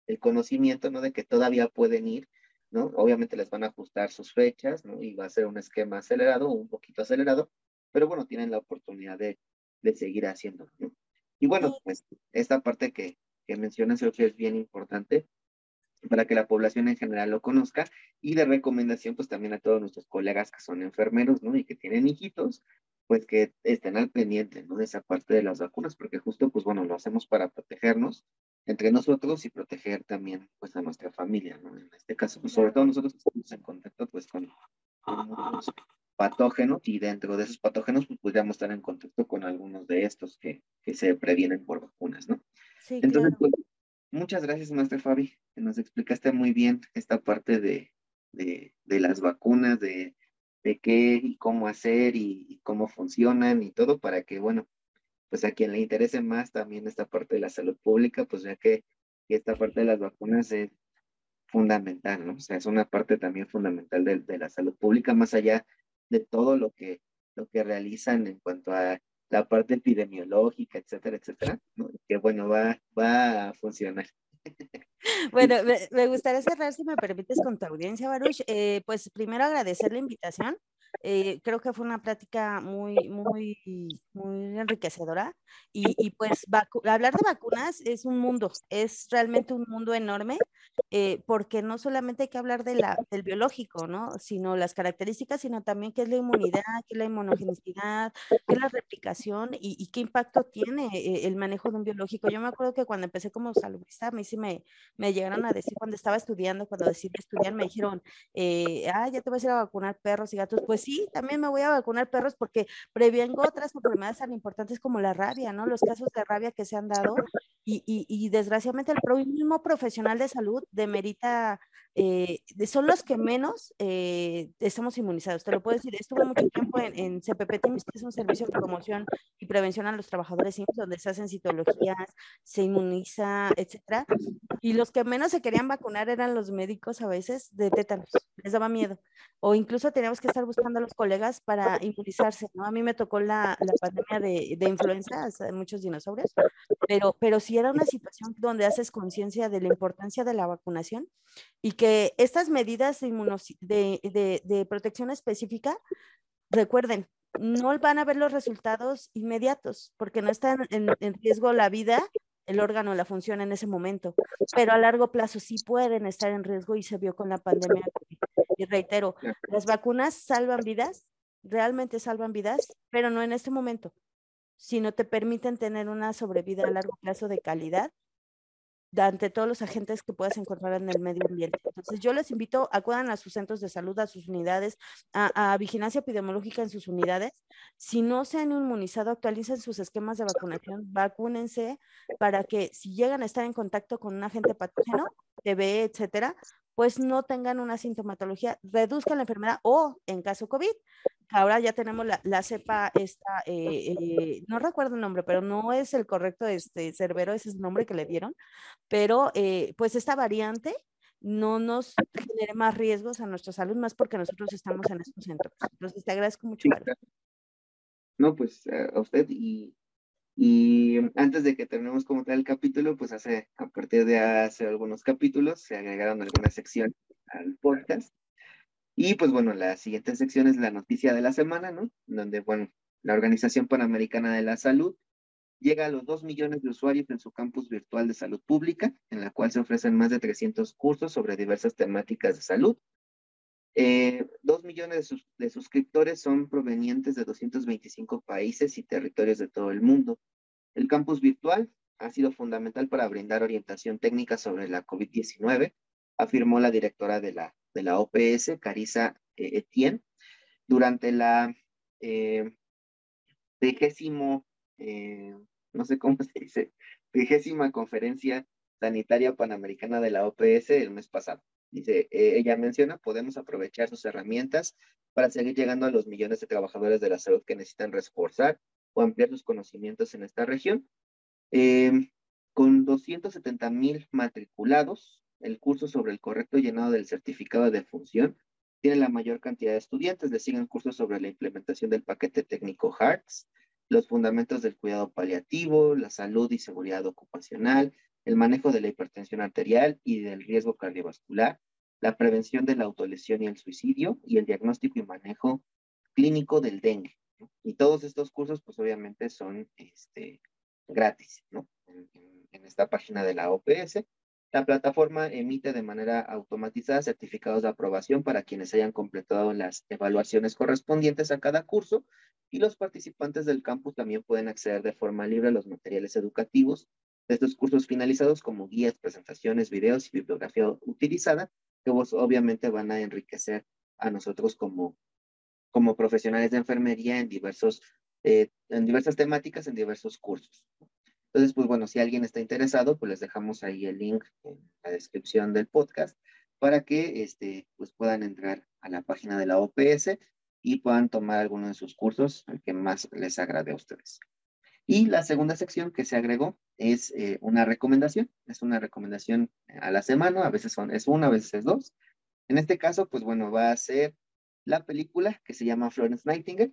el conocimiento, ¿no? De que todavía pueden ir ¿no? Obviamente les van a ajustar sus fechas, ¿no? Y va a ser un esquema acelerado o un poquito acelerado, pero bueno, tienen la oportunidad de, de seguir haciendo, ¿no? Y bueno, pues esta parte que, que mencionas creo que es bien importante para que la población en general lo conozca y de recomendación pues también a todos nuestros colegas que son enfermeros, ¿no? Y que tienen hijitos, pues que estén al pendiente, ¿no? De esa parte de las vacunas, porque justo pues bueno, lo hacemos para protegernos entre nosotros y proteger también pues a nuestra familia, ¿no? En este caso, pues, sobre todo nosotros estamos en contacto pues con, patógenos y dentro de esos patógenos pues podríamos estar en contacto con algunos de estos que, que se previenen por vacunas, ¿no? Sí, Entonces, pues, muchas gracias, maestra Fabi, que nos explicaste muy bien esta parte de, de, de las vacunas, de, de qué y cómo hacer y, y cómo funcionan y todo para que, bueno, pues a quien le interese más también esta parte de la salud pública, pues ya que esta parte de las vacunas es fundamental, ¿no? O sea, es una parte también fundamental de, de la salud pública, más allá de todo lo que, lo que realizan en cuanto a la parte epidemiológica, etcétera, etcétera, que bueno, va, va a funcionar. [laughs] Bueno, me, gustaría cerrar, si me permites, con tu audiencia, Baruch. Eh, pues primero agradecer la invitación. Eh, creo que fue una plática muy, muy, muy enriquecedora. Y, y pues hablar de vacunas es un mundo, es realmente un mundo enorme, eh, porque no solamente hay que hablar de la, del biológico, ¿no? Sino las características, sino también qué es la inmunidad, qué es la inmunogenicidad, qué es la replicación y, y qué impacto tiene eh, el manejo de un biológico. Yo me acuerdo que cuando empecé como saludista, a mí sí me, me llegaron a decir, cuando estaba estudiando, cuando decidí estudiar, me dijeron, ah, ya te vas a ir a vacunar perros y gatos. Pues sí, también me voy a vacunar perros porque prevengo otras enfermedades tan importantes como la rabia, ¿no? Los casos de rabia que se han dado y, y, y desgraciadamente el mismo profesional de salud demerita eh, son los que menos eh, estamos inmunizados. Te lo puedo decir, estuve mucho tiempo en, en CPP que es un servicio de promoción y prevención a los trabajadores donde se hacen citologías, se inmuniza, etcétera. Y los que menos se querían vacunar eran los médicos a veces de tétanos, les daba miedo. O incluso teníamos que estar buscando a los colegas para inmunizarse, ¿no? A mí me tocó la, la pandemia de, de influenza, muchos dinosaurios, pero, pero sí era una situación donde haces conciencia de la importancia de la vacunación y que estas medidas de, de, de, protección específica, recuerden, no van a ver los resultados inmediatos porque no está en, en, riesgo la vida, el órgano, la función en ese momento, pero a largo plazo sí pueden estar en riesgo y se vio con la pandemia. Y reitero, las vacunas salvan vidas, realmente salvan vidas, pero no en este momento, sino te permiten tener una sobrevida a largo plazo de calidad ante todos los agentes que puedas encontrar en el medio ambiente. Entonces, yo les invito, acudan a sus centros de salud, a sus unidades, a, vigilancia epidemiológica en sus unidades. Si no se han inmunizado, actualicen sus esquemas de vacunación, vacúnense para que si llegan a estar en contacto con un agente patógeno, TB, etcétera, pues no tengan una sintomatología, reduzcan la enfermedad o en caso COVID, ahora ya tenemos la, la cepa esta, eh, eh, no recuerdo el nombre, pero no es el correcto, este, Cerbero, ese es el nombre que le dieron, pero eh, pues esta variante no nos genere más riesgos a nuestra salud, más porque nosotros estamos en estos centros. Entonces, te agradezco mucho. no, pues a usted y, y antes de que terminemos como tal el capítulo, pues hace, a partir de hace algunos capítulos, se agregaron algunas secciones al podcast y pues bueno, la siguiente sección es la noticia de la semana, ¿no? Donde, bueno, la Organización Panamericana de la Salud llega a los 2 millones de usuarios en su campus virtual de salud pública, en la cual se ofrecen más de 300 cursos sobre diversas temáticas de salud. Eh, 2 millones de, suscriptores son provenientes de 225 países y territorios de todo el mundo. El campus virtual ha sido fundamental para brindar orientación técnica sobre la COVID-19, afirmó la directora de la de la OPS, Carisa eh, Etienne, durante la eh, eh, no sé cómo [laughs] se dice, vigésima conferencia sanitaria panamericana de la OPS el mes pasado. Dice, eh, ella menciona, podemos aprovechar sus herramientas para seguir llegando a los millones de trabajadores de la salud que necesitan reforzar o ampliar sus conocimientos en esta región. con 270 mil matriculados, el curso sobre el correcto llenado del certificado de función tiene la mayor cantidad de estudiantes. Le siguen cursos sobre la implementación del paquete técnico HARTS, los fundamentos del cuidado paliativo, la salud y seguridad ocupacional, el manejo de la hipertensión arterial y del riesgo cardiovascular, la prevención de la autolesión y el suicidio y el diagnóstico y manejo clínico del dengue. Y todos estos cursos, pues obviamente son este, gratis, ¿no? en esta página de la OPS. La plataforma emite de manera automatizada certificados de aprobación para quienes hayan completado las evaluaciones correspondientes a cada curso y los participantes del campus también pueden acceder de forma libre a los materiales educativos de estos cursos finalizados como guías, presentaciones, videos y bibliografía utilizada que vos obviamente van a enriquecer a nosotros como, como profesionales de enfermería en, diversos, eh, en diversas temáticas, en diversos cursos. Entonces, pues bueno, si alguien está interesado, pues les dejamos ahí el link en la descripción del podcast para que este, pues puedan entrar a la página de la OPS y puedan tomar alguno de sus cursos, el que más les agrade a ustedes. Y la segunda sección que se agregó es eh, una recomendación, es una recomendación a la semana, a veces son, es una, a veces es dos. En este caso, pues bueno, va a ser la película que se llama Florence Nightingale.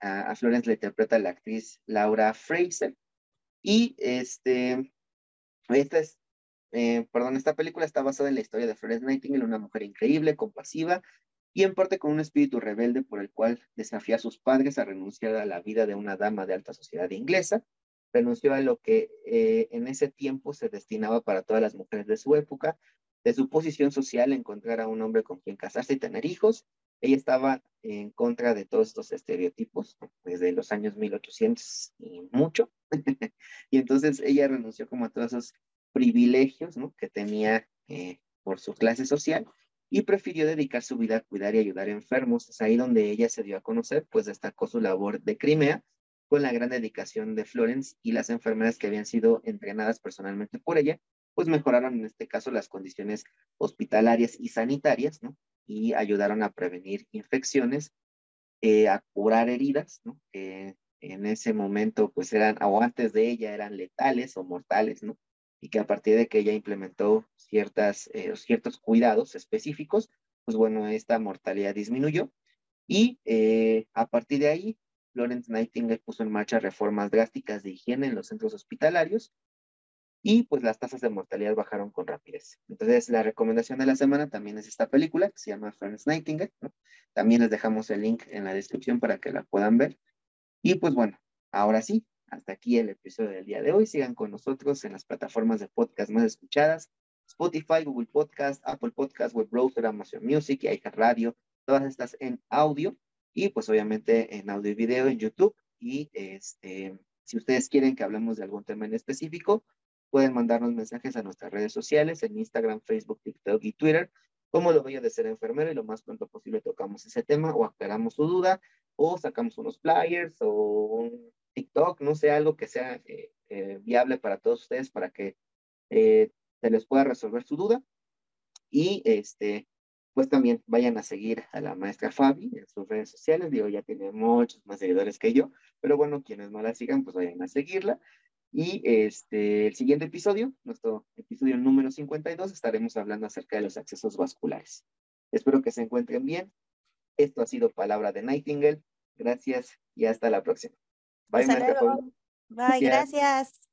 A, Florence le interpreta la actriz Laura Fraser y este, esta es, eh, perdón, esta película está basada en la historia de Florence Nightingale, una mujer increíble, compasiva y en parte con un espíritu rebelde por el cual desafía a sus padres a renunciar a la vida de una dama de alta sociedad inglesa. Renunció a lo que eh, en ese tiempo se destinaba para todas las mujeres de su época, de su posición social, encontrar a un hombre con quien casarse y tener hijos. Ella estaba en contra de todos estos estereotipos desde los años 1800 y mucho. [laughs] y entonces ella renunció como a todos esos privilegios que tenía eh, por su clase social y prefirió dedicar su vida a cuidar y ayudar a enfermos. Es ahí donde ella se dio a conocer, pues destacó su labor de Crimea con la gran dedicación de Florence y las enfermeras que habían sido entrenadas personalmente por ella pues mejoraron en este caso las condiciones hospitalarias y sanitarias, ¿no? Y ayudaron a prevenir infecciones, eh, a curar heridas, ¿no? Que en ese momento, pues eran, o antes de ella, eran letales o mortales, ¿no? Y que a partir de que ella implementó ciertas, eh, ciertos cuidados específicos, pues bueno, esta mortalidad disminuyó. Y eh, a partir de ahí, Florence Nightingale puso en marcha reformas drásticas de higiene en los centros hospitalarios y pues las tasas de mortalidad bajaron con rapidez. Entonces, la recomendación de la semana también es esta película que se llama Florence Nightingale. También les dejamos el link en la descripción para que la puedan ver. Y pues bueno, ahora sí, hasta aquí el episodio del día de hoy. Sigan con nosotros en las plataformas de podcast más escuchadas. Spotify, Google Podcast, Apple Podcast, Web Browser, Amazon Music y Radio. Todas estas en audio y pues obviamente en audio y video en YouTube. Y este, si ustedes quieren que hablemos de algún tema en específico, pueden mandarnos mensajes a nuestras redes sociales, en Instagram, Facebook, TikTok y Twitter, como lo a de ser enfermero y lo más pronto posible tocamos ese tema o aclaramos su duda o sacamos unos flyers o un TikTok, no sé, algo que sea eh, eh, viable para todos ustedes para que eh, se les pueda resolver su duda. Y este, pues también vayan a seguir a la maestra Fabi en sus redes sociales. Digo, ya tiene muchos más seguidores que yo, pero bueno, quienes no la sigan, pues vayan a seguirla. Y este, el siguiente episodio, nuestro episodio número 52, estaremos hablando acerca de los accesos vasculares. Espero que se encuentren bien. Esto ha sido Palabra de Nightingale. Gracias y hasta la próxima. Bye, Bye, gracias.